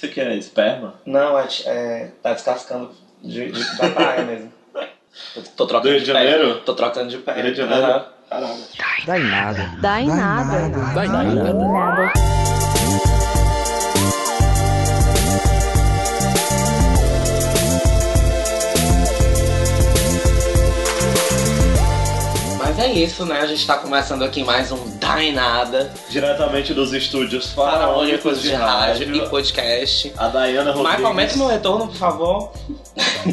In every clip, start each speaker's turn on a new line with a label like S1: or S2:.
S1: Isso aqui é esperma?
S2: Não, é, é tá descascando de, de, da praia mesmo. Tô, tô
S1: Do
S2: trocando
S1: Rio
S2: de
S1: de
S2: pé.
S1: Janeiro?
S2: Tô trocando de pé.
S1: Rio de Janeiro?
S2: Aham.
S1: Caralho.
S3: Dá em nada.
S4: Dá em nada.
S3: Dá em nada.
S4: Nada.
S2: É isso, né? A gente tá começando aqui mais um Dá em Nada.
S1: Diretamente dos estúdios
S2: Faraônicos de rádio e podcast.
S1: A Dayana Rodrigues.
S2: Michael, aumenta meu retorno, por favor.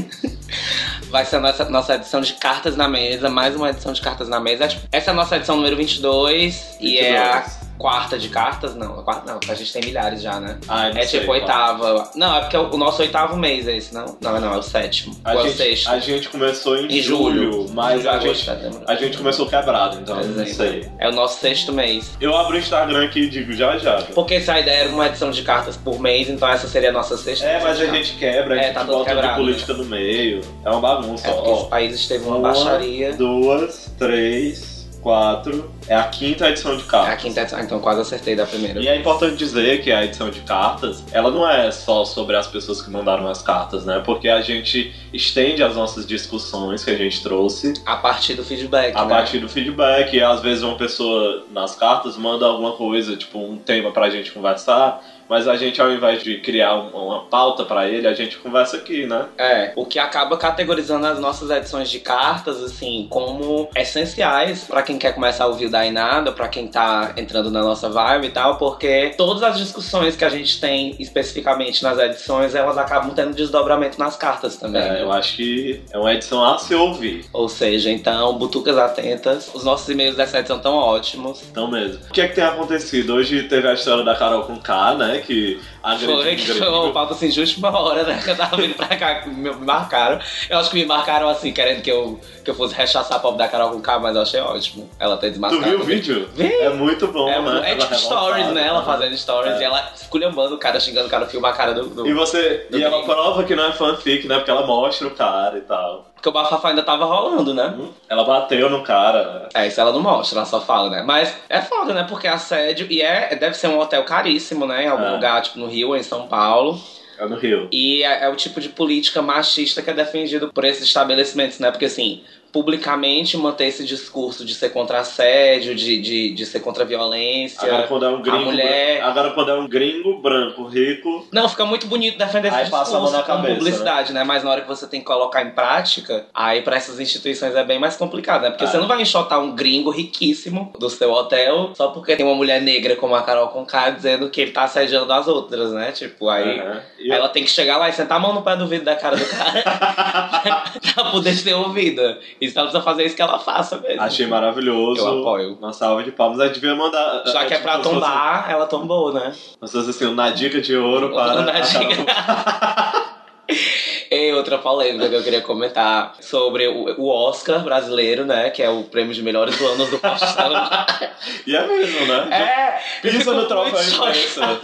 S2: Vai ser a nossa, nossa edição de cartas na mesa, mais uma edição de cartas na mesa. Essa é a nossa edição número 22, e é a
S1: 22.
S2: Quarta de cartas. Não, a quarta não, a gente tem milhares já, né?
S1: Ah,
S2: É
S1: sei
S2: tipo oitava. Não, é porque o o nosso oitavo mês é esse, não? Não, não, é o sétimo.
S1: A
S2: Ou é o
S1: gente,
S2: sexto.
S1: a gente começou em,
S2: Em julho.
S1: mas
S2: Julho,
S1: a,
S2: agosto,
S1: gente,
S2: setembro.
S1: a gente começou quebrado, então eu não sei.
S2: É o nosso sexto mês.
S1: Eu abro o Instagram aqui e digo já já.
S2: Porque se a ideia era uma edição de cartas por mês, então essa seria a nossa sexta
S1: É, mas a gente quebra, a
S2: É,
S1: gente
S2: tá todo
S1: bota de
S2: quebrado,
S1: política no meio. É uma bagunça,
S2: É porque
S1: ó.
S2: esse país esteve uma
S1: Uma,
S2: baixaria.
S1: Duas, três, quatro. É a quinta edição de
S2: É
S1: cartas.
S2: a quinta edição, então quase acertei da primeira.
S1: E é importante dizer que a edição de cartas, ela não é só sobre as pessoas que mandaram as cartas, né? Porque a gente estende as nossas discussões que a gente trouxe
S2: A partir do feedback,
S1: a
S2: né?
S1: partir do feedback. E às vezes uma pessoa nas cartas manda alguma coisa, tipo um tema pra gente conversar, mas a gente ao invés de criar um- uma pauta pra ele, a gente conversa aqui, né?
S2: É, o que acaba categorizando as nossas edições de cartas, assim, como essenciais pra quem quer começar a ouvir o Dá em Nada, pra quem tá entrando na nossa vibe e tal, porque todas as discussões que a gente tem especificamente nas edições, elas acabam tendo desdobramento nas cartas também.
S1: É,
S2: né?
S1: eu acho que é uma edição a se ouvir.
S2: Ou seja, então, butucas atentas. Os nossos e-mails dessa edição estão ótimos.
S1: Então mesmo. O que é que tem acontecido? Hoje teve a história da Carol com K, né? Que agrediu
S2: Foi que foi o pauta assim, justo uma hora, né? Que eu tava vindo pra cá, me marcaram. Eu acho que me marcaram assim, querendo que eu, que eu fosse rechaçar a pobre da Carol com K, mas eu achei ótimo. Ela ter
S1: Tu
S2: desmascarado.
S1: viu o vídeo?
S2: Vi.
S1: É muito bom,
S2: É,
S1: né?
S2: é
S1: Ela
S2: tipo stories,
S1: revoltada.
S2: né? Ela fazendo stories
S1: É.
S2: e ela esculhambando o cara, xingando o cara, filma a cara do. do-
S1: E você.
S2: Do
S1: e ela
S2: gringo.
S1: prova que não é fanfic, né? Porque ela mostra o cara e tal.
S2: Porque o bafafá ainda tava rolando, né?
S1: Ela bateu no cara.
S2: É, isso ela não mostra, ela só fala, né? Mas é foda, né? Porque assédio. E é, deve ser um hotel caríssimo, né? Em algum
S1: É.
S2: lugar, tipo no Rio ou em São Paulo.
S1: É no Rio.
S2: E é, é o tipo de política machista que é defendido por esses estabelecimentos, né? Porque assim, publicamente manter esse discurso de ser contra assédio, de, de, de ser contra a violência.
S1: Agora quando é um gringo.
S2: mulher-
S1: Agora quando é um gringo branco, rico.
S2: Não, fica muito bonito defender esse
S1: Aí passa a mão
S2: discurso
S1: na cabeça,
S2: publicidade, né? Mas na hora que você tem que colocar em prática, aí pra essas instituições é bem mais complicado, né? Porque
S1: É.
S2: você não vai enxotar um gringo riquíssimo do seu hotel só porque tem uma mulher negra como a Carol Conká dizendo que ele tá assediando as outras, né? Tipo, aí...
S1: E
S2: Ela tem que chegar lá e sentar a mão no pé do vidro da cara do cara pra poder ser ouvida. E se ela precisa fazer isso, que ela faça mesmo.
S1: Achei maravilhoso.
S2: Eu apoio.
S1: Uma salva de palmas. A gente devia mandar.
S2: Já que é pra
S1: fosse-
S2: tombar, ela tombou, né?
S1: Como se fosse assim, na dica de ouro para.
S2: Na dica. E outra polêmica que eu queria comentar sobre o, Oscar brasileiro, né? Que é o prêmio de melhores planos do Faustão.
S1: E é mesmo, né?
S2: é!
S1: Pisa no troféu imprensa.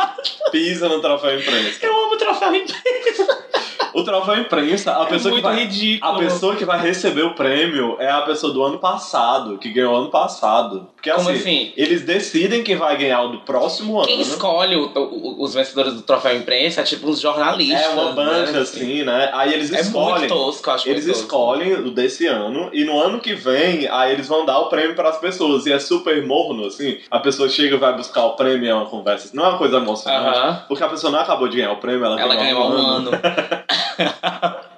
S1: Pisa no troféu imprensa.
S2: Eu amo troféu imprensa.
S1: O troféu imprensa, a
S2: É
S1: pessoa que
S2: muito
S1: vai.
S2: ridículo.
S1: A pessoa que vai receber o prêmio é a pessoa do ano passado, que ganhou ano passado. Porque
S2: Como
S1: assim,
S2: assim?
S1: eles decidem quem vai ganhar o do próximo ano.
S2: Quem escolhe o- o- os vencedores do troféu imprensa é tipo uns jornalistas.
S1: É uma banca,
S2: né?
S1: assim, né? Aí eles
S2: É
S1: escolhem.
S2: muito tosco, acho
S1: Eles
S2: tosco.
S1: escolhem o desse ano e no ano que vem, aí eles vão dar o prêmio para as pessoas. E é super morno, assim. A pessoa chega e vai buscar o prêmio, é uma conversa. Não é uma coisa emocionante.
S2: Aham.
S1: Porque a pessoa não acabou de ganhar o prêmio, ela,
S2: Ela ganhou há um ano.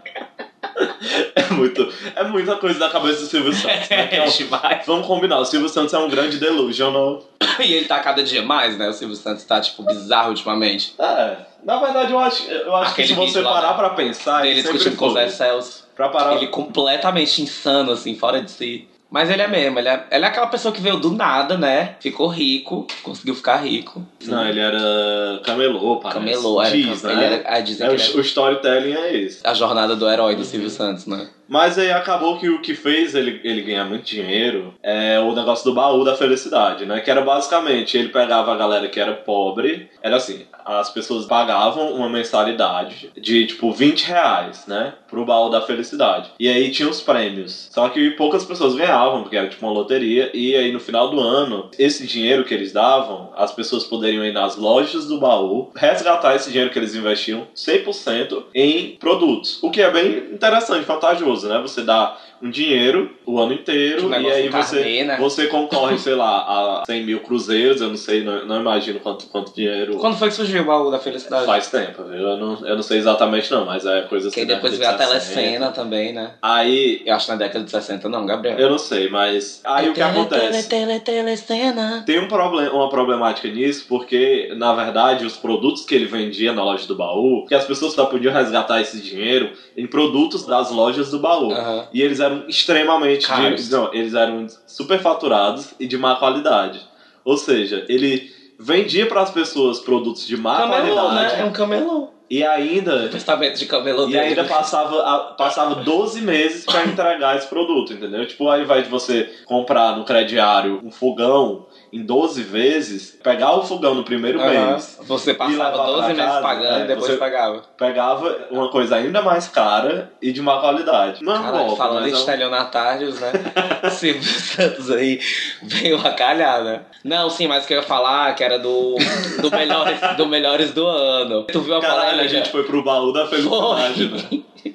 S1: É, muito, é muita coisa da cabeça do Silvio Santos. Né? Que é
S2: É demais.
S1: Vamos combinar, o Silvio Santos é um grande delusional.
S2: E ele tá cada dia mais, né? O Silvio Santos tá, tipo, bizarro ultimamente.
S1: É, na verdade eu acho, eu acho
S2: Aquele
S1: que se você
S2: lá
S1: parar
S2: da-
S1: pra pensar,
S2: ele discutindo com o Zé. Celso.
S1: Pra parar,
S2: Ele completamente insano, assim, fora de si. Mas ele é mesmo, ele é, ele é aquela pessoa que veio do nada, né? Ficou rico, conseguiu ficar rico.
S1: Não, ele era camelô, parece.
S2: Camelô, era,
S1: Diz,
S2: ele
S1: né?
S2: era, ah, dizem
S1: É,
S2: que ele
S1: o, o storytelling é esse.
S2: é a jornada do herói do Silvio Santos, né?
S1: Mas aí acabou que o que fez ele, ele ganhar muito dinheiro é o negócio do baú da felicidade, né? Que era basicamente, ele pegava a galera que era pobre, era assim, as pessoas pagavam uma mensalidade de tipo 20 reais, né? Pro baú da felicidade. E aí tinha os prêmios. Só que poucas pessoas ganhavam, porque era tipo uma loteria. E aí no final do ano, esse dinheiro que eles davam, as pessoas poderiam ir nas lojas do baú, resgatar esse dinheiro que eles investiam 100% em produtos. O que é bem interessante, vantajoso, né? Você dá um dinheiro o ano inteiro
S2: Um
S1: e aí você,
S2: né?
S1: você concorre, sei lá, a 100 mil cruzeiros, eu não sei, não, não imagino quanto, quanto dinheiro
S2: Quando foi que surgiu o baú da felicidade?
S1: faz tempo, viu? Eu não, eu não sei exatamente não, mas é coisa assim.
S2: Que depois veio a
S1: de 60.
S2: telecena também, né?
S1: Aí,
S2: Eu acho que na década de 60 não, Gabriel.
S1: eu não sei, mas aí o que acontece?
S2: Tele, tele, telecena.
S1: Tem um problema, uma problemática nisso, porque, na verdade, os produtos que ele vendia na loja do baú, que as pessoas só podiam resgatar esse dinheiro em produtos das lojas do baú.
S2: Aham.
S1: E eles eram extremamente. De,
S2: Caros.
S1: não, eles eram superfaturados e de má qualidade. Ou seja, ele vendia para as pessoas produtos de má
S2: Camelô,
S1: qualidade
S2: né? É um camelô.
S1: e ainda.
S2: Testamento de camelô
S1: E ainda passava, a- passava 12 meses pra entregar esse produto, entendeu? Tipo, ao invés de você comprar no crediário um fogão em 12 vezes, pegar o fogão no primeiro
S2: Aham.
S1: mês,
S2: Você passava
S1: levar
S2: 12
S1: pra
S2: meses
S1: casa,
S2: pagando
S1: é,
S2: e depois
S1: você-
S2: pagava.
S1: pegava uma coisa ainda mais cara e de má qualidade. Não
S2: Caralho, falando
S1: mas um-
S2: estelionatários, né? Silvio Santos aí veio a calhar, né? Não, sim, mas que eu ia falar que era do, do, melhores, do Melhores do Ano. Tu viu a
S1: Caralho, a
S2: polêmica?
S1: gente foi pro baú da felicidade, né?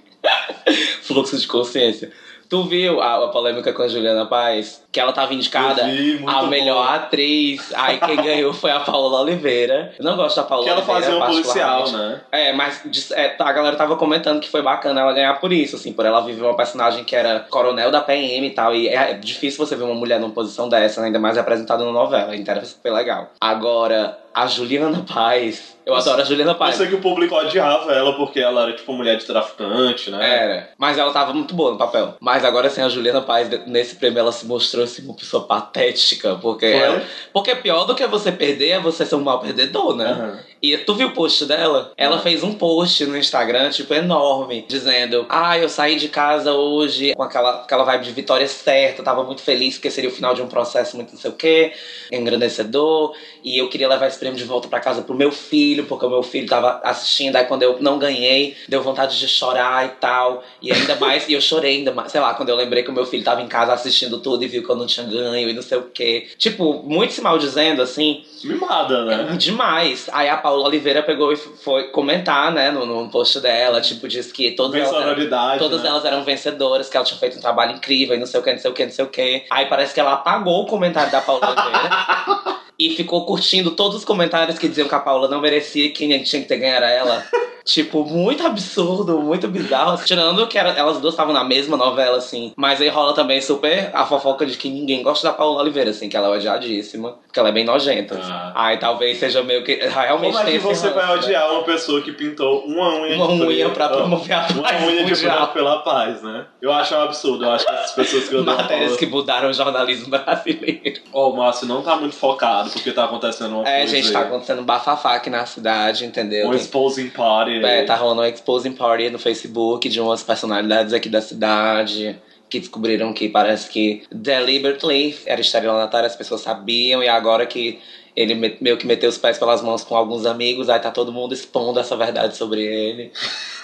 S2: Fluxo de consciência. Tu viu a, a polêmica com a Juliana Paz? Que ela tava indicada
S1: vi,
S2: a
S1: bom.
S2: melhor atriz. Aí quem ganhou foi a Paola Oliveira. Eu não gosto da Paola
S1: Que ela
S2: Oliveira.
S1: fazia um policial, né?
S2: É, mas é, a galera tava comentando que foi bacana ela ganhar por isso, assim, por ela viver uma personagem que era coronel da PM e tal. E é difícil você ver uma mulher numa posição dessa, né, ainda mais representada na novela. Então foi legal. Agora, a Juliana Paz. Eu
S1: Nossa,
S2: adoro a Juliana
S1: Eu
S2: Paz.
S1: sei que o público odiava ela porque ela era tipo mulher de traficante, né?
S2: Era. Mas ela tava muito boa no papel. Mas agora, assim, a Juliana Paz, nesse prêmio, ela se mostrou assim, uma pessoa patética. Porque, ela- porque pior do que você perder é você ser um mau perdedor, né?
S1: Aham.
S2: E tu viu o post dela? Ela fez um post no Instagram, tipo, enorme, dizendo: Ah, eu saí de casa hoje com aquela, aquela vibe de vitória certa, tava muito feliz porque seria o final de um processo muito não sei o quê, engrandecedor, e eu queria levar esse prêmio de volta pra casa pro meu filho, porque o meu filho tava assistindo, aí quando eu não ganhei, deu vontade de chorar e tal. E ainda mais, e eu chorei ainda mais, sei lá, quando eu lembrei que o meu filho tava em casa assistindo tudo e viu que eu não tinha ganho e não sei o quê. Tipo, muito se maldizendo, assim.
S1: Mimada, né?
S2: É demais. Aí a Paula Oliveira pegou e foi comentar, né, no, no post dela, tipo, disse que todas elas, eram, todas
S1: né?
S2: elas eram vencedoras, que ela tinha feito um trabalho incrível e não sei o que, não sei o que, não sei o que. Aí parece que ela apagou o comentário da Paula Oliveira. E ficou curtindo todos os comentários que diziam que a Paula não merecia e quem tinha que ter ganho era ela. tipo, muito absurdo, muito bizarro. Tirando que era- elas duas estavam na mesma novela, assim. Mas aí rola também super a fofoca de que ninguém gosta da Paula Oliveira, assim, que ela é odiadíssima, porque ela é bem nojenta.
S1: Ah.
S2: Aí talvez seja meio que. Realmente
S1: Como é que você vai
S2: né?
S1: odiar uma pessoa que pintou uma unha
S2: Uma
S1: de
S2: unha pra promover a
S1: Uma
S2: paz
S1: unha de branco pela paz, né? Eu acho um absurdo. Eu acho que as pessoas que odeiam
S2: Matérias
S1: Paula-
S2: que mudaram o jornalismo brasileiro.
S1: Ó, o Márcio não tá muito focado porque tá acontecendo uma
S2: É,
S1: coisa.
S2: gente, tá acontecendo um bafafá aqui na cidade, entendeu?
S1: Um exposing party.
S2: É, tá rolando uma exposing party no Facebook de umas personalidades aqui da cidade que descobriram que parece que deliberately era estelionatário, as pessoas sabiam, e agora que ele me- meio que meteu os pés pelas mãos com alguns amigos, aí tá todo mundo expondo essa verdade sobre ele.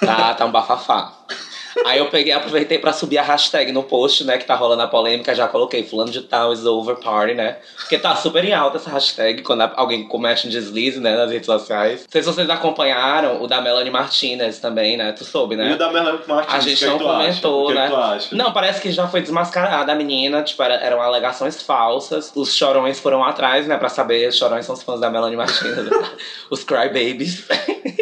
S2: Tá, tá um bafafá. Aí eu peguei, aproveitei pra subir a hashtag no post, né, que tá rolando a polêmica, já coloquei fulano de tal is over party, né? Porque tá super em alta essa hashtag quando alguém comete um deslize, né, nas redes sociais. Não sei se vocês acompanharam o da Melanie Martinez também, né? Tu soube,
S1: E
S2: né?
S1: o da Melanie Martins,
S2: A gente
S1: que
S2: não
S1: que tu acha?
S2: comentou,
S1: O que
S2: né?
S1: tu acha?
S2: Não, parece que já foi desmascarada a menina, tipo, era- eram alegações falsas. Os chorões foram atrás, né, pra saber. Os chorões são os fãs da Melanie Martinez. né? os crybabies.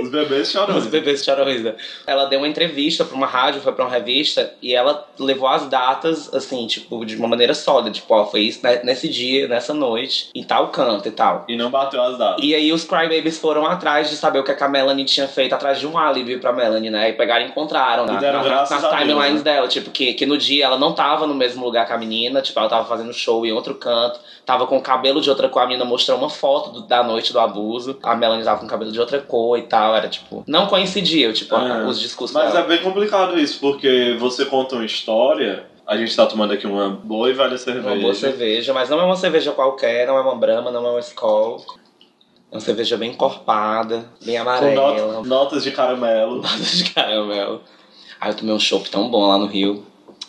S1: Os bebês chorando.
S2: Os bebês chorões, né? Ela deu uma entrevista pra uma rádio, foi pra uma revista, e ela levou as datas, assim, tipo, de uma maneira sólida. Tipo, ó, foi isso né, nesse dia, nessa noite, em tal canto e tal.
S1: E não bateu as datas.
S2: E aí os Crybabies foram atrás de saber o que, é a Melanie tinha feito, atrás de um álibi pra Melanie, né? E pegaram e encontraram na,
S1: E deram
S2: na- nas timelines
S1: né?
S2: dela. Tipo, que, que no dia ela não tava no mesmo lugar que a menina, tipo, ela tava fazendo show em outro canto, tava com o cabelo de outra cor, a menina mostrou uma foto do- da noite do abuso, a Melanie tava com o cabelo de outra cor e tal, Era tipo, não coincidia, tipo,
S1: É.
S2: os discursos
S1: Mas
S2: dela.
S1: é bem complicado isso, porque você conta uma história. A gente tá tomando aqui uma boa e velha cerveja.
S2: Uma boa cerveja, mas não é uma cerveja qualquer, não é uma Brahma, não é uma Skol. É uma cerveja bem encorpada, bem
S1: Com
S2: amarela.
S1: not- notas de caramelo.
S2: Notas de caramelo. Aí eu tomei um chopp tão bom lá no Rio.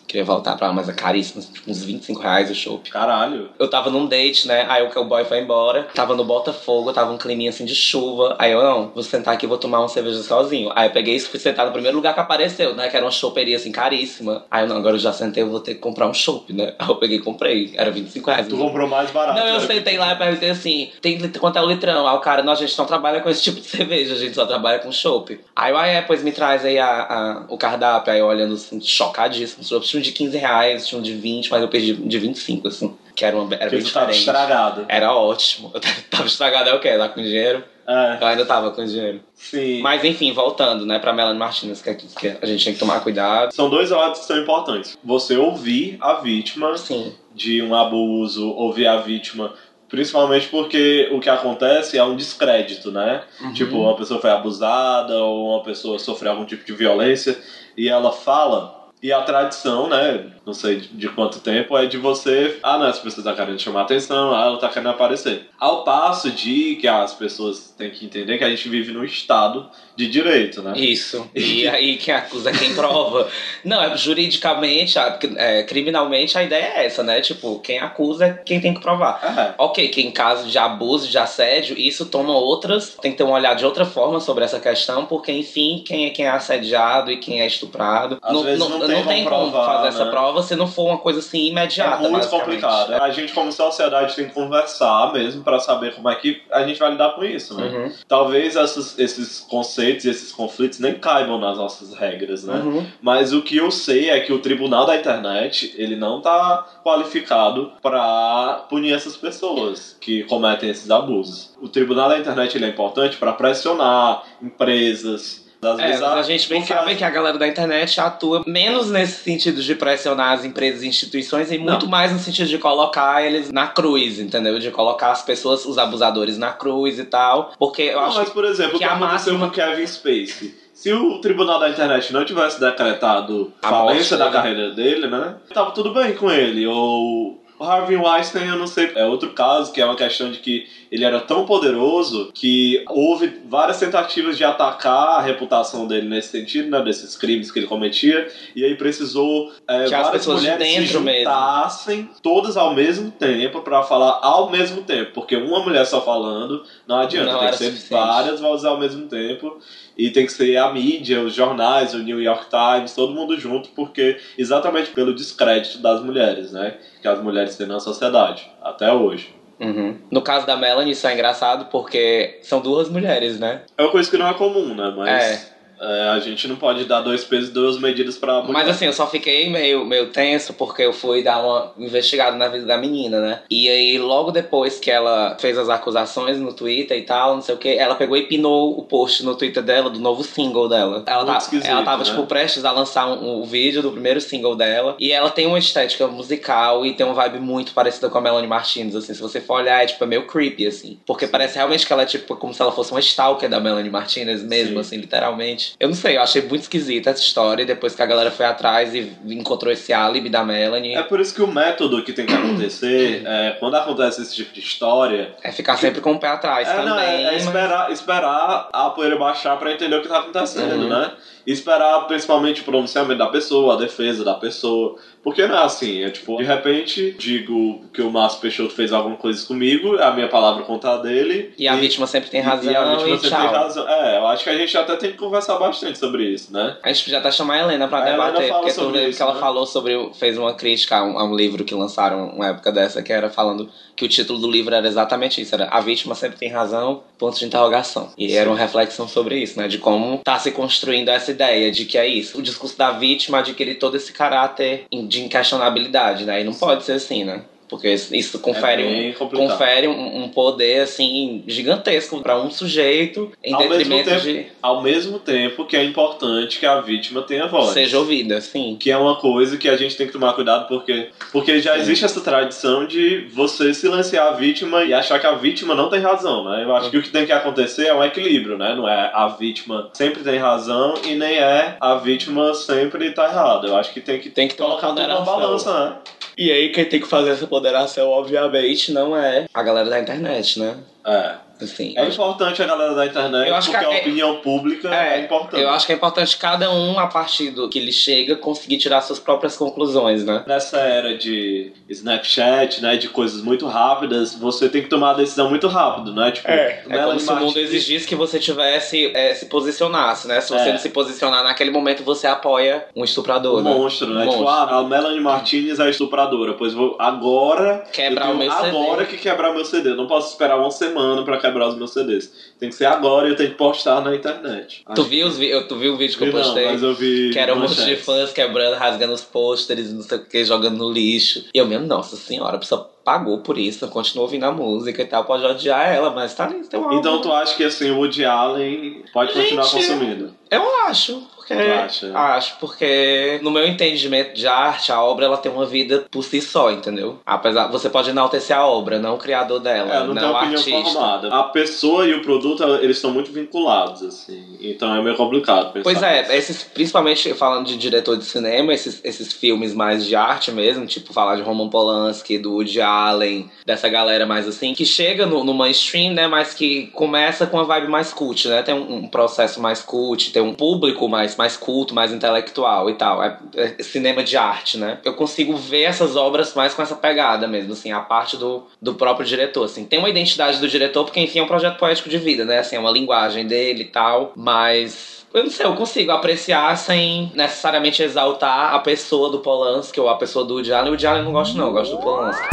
S2: Queria voltar pra lá, mas é caríssimo, tipo, uns 25 reais o chopp.
S1: Caralho.
S2: Eu tava num date, né? Aí o boy foi embora. Tava no Botafogo, tava um climinha assim de chuva. Aí eu, não, vou sentar aqui vou tomar uma cerveja sozinho. Aí eu peguei e fui sentar no primeiro lugar que apareceu, né? Que era uma choperia assim, caríssima. Aí eu, não, agora eu já sentei, eu vou ter que comprar um chopp, né? Aí eu peguei e comprei. Era 25 reais.
S1: Tu comprou mais barato.
S2: Não, eu
S1: né?
S2: sentei lá e perguntei assim, tem quanto é o litrão? Aí o cara, não, a gente não trabalha com esse tipo de cerveja, a gente só trabalha com chopp. Aí eu, ah, é, pois me traz aí a, a- o cardápio. Aí eu olhando assim, chocadíssimo. Tinha um de 15 reais, tinha um de 20, mas eu perdi de 25, assim. Que era, uma, era bem
S1: tu tava
S2: diferente.
S1: estragado.
S2: Era ótimo. Eu tava estragado, é o quê? Lá com dinheiro?
S1: É,
S2: Eu ainda tava com dinheiro.
S1: sim.
S2: Mas enfim, voltando, né, pra Melanie Martinez, que, é- que a gente tem que tomar cuidado.
S1: São dois lados que são importantes. Você ouvir a vítima
S2: Sim.
S1: de um abuso, ouvir a vítima, principalmente porque o que acontece é um descrédito, né?
S2: Uhum.
S1: Tipo, uma pessoa foi abusada ou uma pessoa sofreu algum tipo de violência e ela fala. E a tradição, né? Não sei de quanto tempo, é de você. Ah, não, essa pessoa tá querendo chamar atenção, ah, ela tá querendo aparecer. Ao passo de que as pessoas têm que entender que a gente vive num estado de direito, né?
S2: Isso. E aí quem acusa é quem prova. Não, é juridicamente, é, criminalmente, a ideia é essa, né? Tipo, quem acusa é quem tem que provar.
S1: É.
S2: Ok, que em caso de abuso, de assédio, isso toma outras. Tem que ter um olhar de outra forma sobre essa questão, porque, enfim, quem é quem é assediado e quem é estuprado.
S1: Às vezes não tem como
S2: como
S1: provar,
S2: fazer essa
S1: né?
S2: prova se não for uma coisa assim imediata.
S1: É muito complicado. A gente, como sociedade, tem que conversar mesmo pra saber como é que a gente vai lidar com isso, né?
S2: Uhum,
S1: Talvez essas- esses conceitos e esses conflitos nem caibam nas nossas regras, né?
S2: uhum.
S1: Mas o que eu sei é que o tribunal da internet, ele não tá qualificado pra punir essas pessoas que cometem esses abusos. O tribunal da internet, ele é importante pra pressionar empresas, às
S2: É,
S1: vezes
S2: mas a gente bem sabe que a galera da internet atua menos nesse sentido de pressionar as empresas e instituições e muito mais no sentido de colocar eles na cruz, entendeu? De colocar as pessoas, os abusadores na cruz e tal. Porque eu
S1: Não,
S2: acho
S1: mas, por exemplo,
S2: que
S1: o que
S2: a
S1: aconteceu
S2: máxima-
S1: com Kevin Spacey? Se o tribunal da internet não tivesse decretado
S2: A
S1: falência
S2: morte
S1: da
S2: dele.
S1: carreira dele, né? Tava tudo bem com ele. Ou o Harvey Weinstein, eu não sei. É outro caso que é uma questão de que ele era tão poderoso que houve várias tentativas de atacar a reputação dele nesse sentido, né? Desses crimes que ele cometia. E aí precisou é,
S2: Que as
S1: várias
S2: pessoas de dentro mesmo.
S1: juntassem todas ao mesmo tempo pra falar ao mesmo tempo. Porque uma mulher só falando não adianta.
S2: Não
S1: tem que ser
S2: suficiente.
S1: várias vozes ao mesmo tempo. E tem que ser a mídia, os jornais, o New York Times, todo mundo junto, porque exatamente pelo descrédito das mulheres, né? Que as mulheres têm na sociedade, até hoje.
S2: Uhum. No caso da Melanie, isso é engraçado porque são duas mulheres, né?
S1: É uma coisa que não é comum, né? Mas
S2: É.
S1: é, a gente não pode dar dois pesos e duas medidas pra mulher.
S2: Mas assim, eu só fiquei meio, meio tenso porque eu fui dar uma investigada na vida da menina, né? E aí, logo depois que ela fez as acusações no Twitter e tal, não sei o que, ela pegou e pinou o post no Twitter dela do novo single dela. Ela, tá, ela tava,
S1: né?
S2: tipo, prestes a lançar um, um vídeo do primeiro single dela. E ela tem uma estética musical e tem uma vibe muito parecida com a Melanie Martinez, assim. Se você for olhar, é tipo, é meio creepy, assim. Porque parece realmente que ela é, tipo, como se ela fosse uma stalker da Melanie Martinez mesmo,
S1: Sim.
S2: assim, literalmente. Eu não sei, eu achei muito esquisita essa história. Depois que a galera foi atrás e encontrou esse álibi da Melanie,
S1: É por isso que o método que tem que acontecer, é, quando acontece esse tipo de história,
S2: é ficar sempre com o pé atrás
S1: é,
S2: também.
S1: não, é, é esperar, esperar a poeira baixar pra entender o que tá acontecendo,
S2: Uhum.
S1: né? E esperar principalmente o pronunciamento da pessoa, a defesa da pessoa. Porque não é assim, é tipo, de repente digo que o Márcio Peixoto fez alguma coisa comigo, a minha palavra contra a dele.
S2: E a vítima sempre tem
S1: e-
S2: razão
S1: E a
S2: e,
S1: vítima sempre
S2: tchau.
S1: tem razão. É, eu acho que a gente até tem que conversar bastante sobre isso, né?
S2: A gente podia até chamar a Helena pra
S1: A Helena
S2: debater,
S1: fala
S2: porque
S1: sobre isso,
S2: que ela
S1: né?
S2: falou sobre. fez uma crítica a um, a um livro que lançaram uma época dessa, que era falando que o título do livro era exatamente isso: era A vítima sempre tem razão, ponto de interrogação. E era uma reflexão sobre isso, né? De como tá se construindo essa ideia de que é isso. O discurso da vítima adquire todo esse caráter de inquestionabilidade, né? E não pode ser assim, né? Porque isso confere,
S1: É
S2: um, confere um, um poder, assim, gigantesco pra um sujeito em
S1: Ao mesmo
S2: detrimento
S1: tempo-
S2: de
S1: Ao mesmo tempo que é importante que a vítima tenha voz.
S2: seja ouvida, sim.
S1: Que é uma coisa que a gente tem que tomar cuidado porque porque já
S2: Sim.
S1: existe essa tradição de você silenciar a vítima e achar que a vítima não tem razão, né? Eu acho que o que tem que acontecer é um equilíbrio, né? Não é a vítima sempre tem razão e nem é a vítima sempre tá errada. Eu acho que tem que
S2: Tem que uma
S1: colocar tudo na
S2: ponderação.
S1: balança, né?
S2: E aí quem tem que fazer essa ponderação, obviamente, não é a galera da internet, né?
S1: É.
S2: Assim,
S1: É importante a galera da internet
S2: Eu acho
S1: porque
S2: que
S1: a
S2: é-
S1: opinião pública é, importante.
S2: Eu acho que é importante cada um, a partir do que lhe chega, conseguir tirar suas próprias conclusões, né?
S1: Nessa era de Snapchat, né, de coisas muito rápidas, você tem que tomar a decisão muito rápido, né? Tipo,
S2: É como
S1: Melanie
S2: se o mundo exigisse que você tivesse, é, se posicionasse, né? Se você
S1: É.
S2: não se posicionar naquele momento, você apoia um estuprador,
S1: um
S2: né?
S1: monstro, né?
S2: Um
S1: Tipo,
S2: monstro.
S1: ah, a Melanie Martinez é estupradora, pois vou agora
S2: Quebrar o meu CD.
S1: agora que quebrar meu CD. Eu não posso esperar uma semana pra quebrar os meus CDs. Tem que ser agora e eu tenho que postar na internet.
S2: Tu viu, os vi- eu- tu viu o vídeo que
S1: que-
S2: eu
S1: Não,
S2: postei?
S1: mas eu vi
S2: Que era um monte de fãs quebrando, rasgando os pôsteres, não sei o que, jogando no lixo. E eu mesmo, nossa senhora, a pessoa pagou por isso, continua ouvindo a música e tal, pode odiar ela, mas tá ali, tem um
S1: Então
S2: álbum.
S1: tu acha que assim o Woody Allen pode continuar
S2: Gente,
S1: consumindo?
S2: Eu acho, porque.
S1: Acha?
S2: Acho, porque no meu entendimento de arte, a obra ela tem uma vida por si só, entendeu? Apesar, você pode enaltecer a obra, não o criador dela,
S1: É, não,
S2: não,
S1: tenho
S2: o artista.
S1: formada. A pessoa e o produto, eles estão muito vinculados, assim. Então é meio complicado pensar.
S2: Pois é, esses, principalmente falando de diretor de cinema, esses, esses filmes mais de arte mesmo, tipo falar de Roman Polanski, do Woody Allen, dessa galera mais assim, que chega no, no mainstream, né, mas que começa com uma vibe mais cult, né, tem um, um processo mais cult, tem um público mais, mais culto, mais intelectual e tal, é, é cinema de arte, né. Eu consigo ver essas obras mais com essa pegada mesmo, assim, a parte do, do próprio diretor, assim. Tem uma identidade do diretor, porque enfim é um projeto poético de vida, né, assim, é uma linguagem dele e tal, mas eu não sei, eu consigo apreciar sem necessariamente exaltar a pessoa do Polanski ou a pessoa do Woody Allen. O Woody Allen eu não gosto não, eu gosto do Polanski.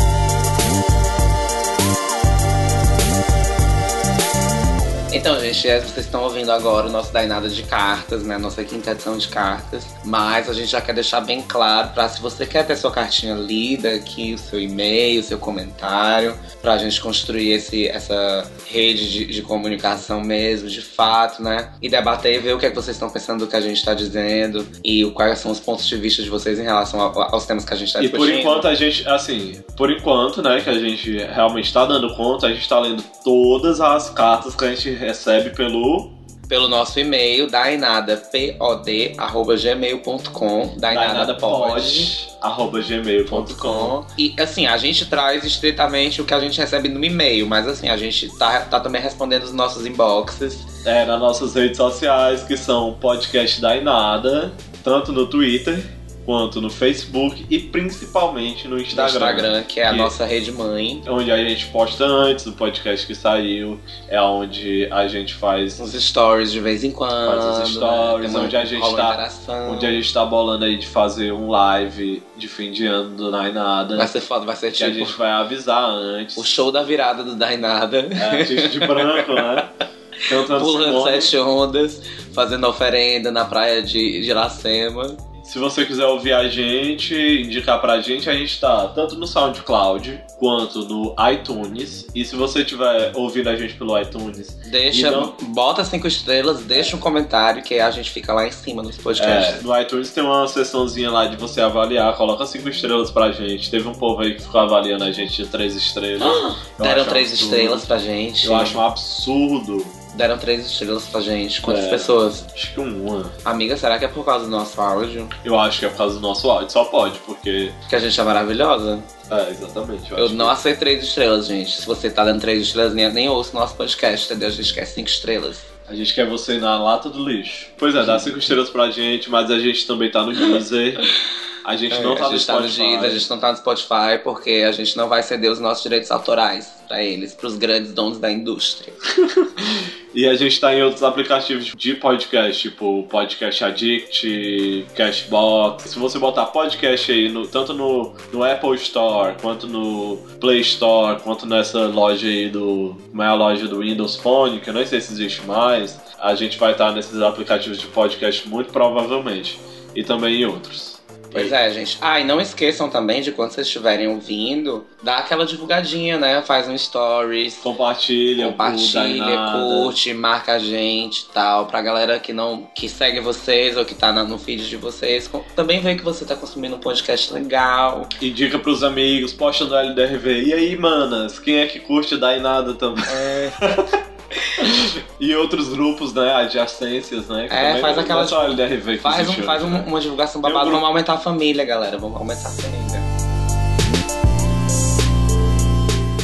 S2: Então, gente, é, vocês estão ouvindo agora o nosso Dainada de Cartas, né? Nossa quinta edição de cartas. Mas a gente já quer deixar bem claro pra se você quer ter sua cartinha lida aqui, o seu e-mail, o seu comentário, pra gente construir esse, essa rede de, de comunicação mesmo, de fato, né? E debater e ver o que é que vocês estão pensando do que a gente tá dizendo e quais são os pontos de vista de vocês em relação ao- aos temas que a gente tá
S1: E
S2: discutindo.
S1: por enquanto a gente, assim, por enquanto, né, que a gente realmente tá dando conta, a gente tá lendo todas as cartas que a gente recebe pelo
S2: Pelo nosso e-mail, dainadapod.gmail.com dainadapod.
S1: arroba gmail.com.
S2: E assim, a gente traz estritamente o que a gente recebe no e-mail, mas assim, a gente tá, tá também respondendo os nossos inboxes.
S1: É, nas nossas redes sociais, que são podcast da Inada, tanto no Twitter quanto no Facebook e principalmente no
S2: No
S1: Instagram.
S2: Instagram, que é a
S1: Que-
S2: nossa rede mãe.
S1: Onde a gente posta antes do podcast que saiu, é onde a gente faz
S2: Uns stories de vez em quando.
S1: Faz os stories,
S2: né? Tem uma-
S1: onde a gente tá-. Onde a gente tá bolando aí de fazer um live de fim de ano do Nainada.
S2: Vai ser foda, vai ser
S1: que a
S2: tipo
S1: gente vai avisar antes.
S2: o show da virada do Dainada.
S1: É, gente de branco, né? Cantando
S2: Pulando sete ondas, fazendo oferenda na praia de, de Iracema.
S1: Se você quiser ouvir a gente, indicar pra gente, a gente tá tanto no SoundCloud quanto no iTunes. E se você estiver ouvindo a gente pelo iTunes,
S2: Deixa,
S1: não-
S2: bota cinco estrelas, deixa um comentário que a gente fica lá em cima nos podcasts.
S1: é, no iTunes tem uma seçãozinha lá de você avaliar, coloca cinco estrelas pra gente. Teve um povo aí que ficou avaliando a gente de três estrelas. Eu
S2: Deram três
S1: absurdo.
S2: estrelas pra gente.
S1: Eu acho um absurdo.
S2: Deram três estrelas pra gente. Quantas
S1: É.
S2: pessoas?
S1: Acho que uma.
S2: Amiga, será que é por causa do nosso áudio?
S1: Eu acho que é por causa do nosso áudio. Só pode, porque.
S2: Que a gente é maravilhosa?
S1: É, exatamente. Eu,
S2: Eu não
S1: que-
S2: aceito três estrelas, gente. Se você tá dando três estrelas, nem, nem ouça o nosso podcast, entendeu? A gente quer cinco estrelas.
S1: A gente quer você na lata do lixo. Pois é, dá cinco estrelas pra gente, mas a gente também tá no Deezer. A gente
S2: É,
S1: não tá
S2: a
S1: no
S2: tá no
S1: Spotify.
S2: Deezer, a gente não tá no Spotify, porque a gente não vai ceder os nossos direitos autorais pra eles, pros grandes donos da indústria.
S1: E a gente tá em outros aplicativos de podcast, tipo Podcast Addict, Cashbox. Se você botar podcast aí, no- tanto no, no Apple Store, quanto no Play Store, quanto nessa loja aí do. Como é a loja do Windows Phone, que eu nem sei se existe mais, a gente vai estar nesses aplicativos de podcast muito provavelmente. E também em outros.
S2: Pois é, gente. Ah, e não esqueçam também de quando vocês estiverem ouvindo, dá aquela divulgadinha, né? Faz um stories.
S1: Compartilha,
S2: Compartilha, curte, marca a gente e tal. Pra galera que não que segue vocês ou que tá no feed de vocês. Também ver que você tá consumindo um podcast legal.
S1: Indica pros amigos, posta no LDRV. E aí, manas, quem é que curte Dainada também?
S2: É.
S1: e outros grupos, né, adjacências, né?
S2: é, faz aquela. faz um, faz uma divulgação babada. Vamos aumentar a família, galera. Vamos aumentar a família.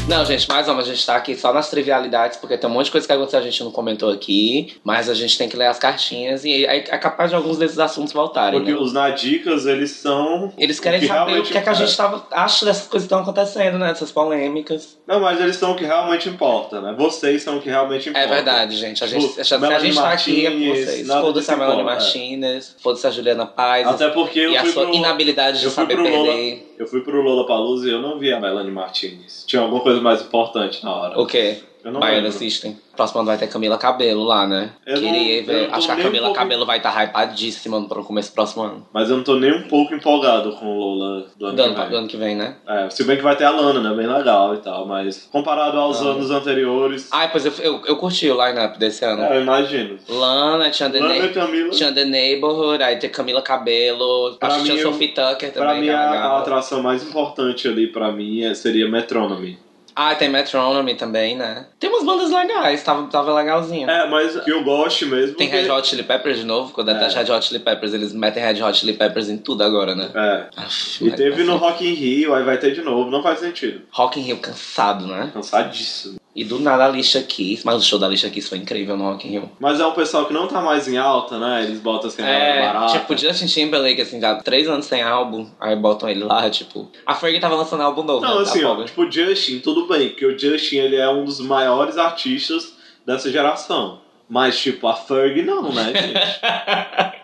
S2: Não, gente, mais uma, a gente tá aqui só nas trivialidades, porque tem um monte de coisa que aconteceu, a gente não comentou aqui, mas a gente tem que ler as cartinhas e é capaz de alguns desses assuntos voltarem.
S1: Porque
S2: né?
S1: os nadicas, eles são.
S2: Eles querem
S1: o que
S2: saber o que é que a gente
S1: importa.
S2: tava, acha dessas coisas que estão acontecendo, né? Dessas polêmicas.
S1: Não, mas eles são o que realmente importa, né? Vocês são o que realmente importa.
S2: É verdade, gente. A gente,
S1: Tipo,
S2: se a gente tá aqui é por vocês. Foda-se a Melanie
S1: é.
S2: Martinez, foda-se a Juliana Paz
S1: Até porque eu
S2: e a
S1: fui
S2: sua
S1: pro...
S2: inabilidade de
S1: eu fui
S2: saber
S1: pro Lola-
S2: perder.
S1: Eu fui pro Lola Palusa e eu não vi a Melanie Martinez. Tinha alguma coisa mais importante na hora.
S2: O quê?
S1: Eu não
S2: Baiana. System. Próximo ano vai ter Camila Cabelo lá, né?
S1: Eu
S2: Queria ver.
S1: não tô
S2: Acho que a
S1: nem um
S2: Camila
S1: pouco-
S2: Cabelo vai estar hypadíssima no começo do próximo ano.
S1: Mas eu não tô nem um pouco empolgado com o Lola do ano
S2: Do
S1: que vem.
S2: do ano que vem, né?
S1: É, se bem que vai ter a Lana, né? Bem legal e tal, mas comparado aos
S2: Ah.
S1: anos anteriores,
S2: Ai, pois eu, eu, eu curti o line-up desse ano.
S1: é, eu imagino.
S2: Lana, tinha The,
S1: Lana
S2: Na-
S1: Camila,
S2: tinha The Neighborhood, aí tem Camila Cabelo,
S1: Pra
S2: acho que tinha
S1: mim,
S2: Sophie Tucker
S1: pra
S2: também.
S1: mim
S2: que é
S1: a, a atração mais importante ali pra mim é- seria Metronomy.
S2: Ah, tem Metronomy também, né? Tem umas bandas legais, tava, tava legalzinho.
S1: É, mas que eu gosto mesmo.
S2: Tem
S1: porque-
S2: Red Hot Chili Peppers de novo, quando
S1: É.
S2: até Red Hot Chili Peppers, eles metem Red Hot Chili Peppers em tudo agora, né?
S1: É.
S2: Aff,
S1: E teve no. Rock in Rio, aí vai ter de novo. Não faz sentido.
S2: Rock in Rio cansado, né?
S1: Cansadíssimo.
S2: E do nada a Alicia Keys, mas o show da Alicia Keys foi incrível no Rock in Rio.
S1: Mas é um pessoal que não tá mais em alta, né? Eles botam assim, a galera
S2: É,
S1: barata.
S2: tipo, Justin Timberlake, assim, já três anos sem álbum, aí botam ele lá, tipo... A Fergie tava lançando álbum novo,
S1: Não,
S2: né?
S1: assim,
S2: da
S1: ó, tipo, o Justin, tudo bem, porque o Justin, ele é um dos maiores artistas dessa geração. Mas, tipo, a Ferg não, né, gente?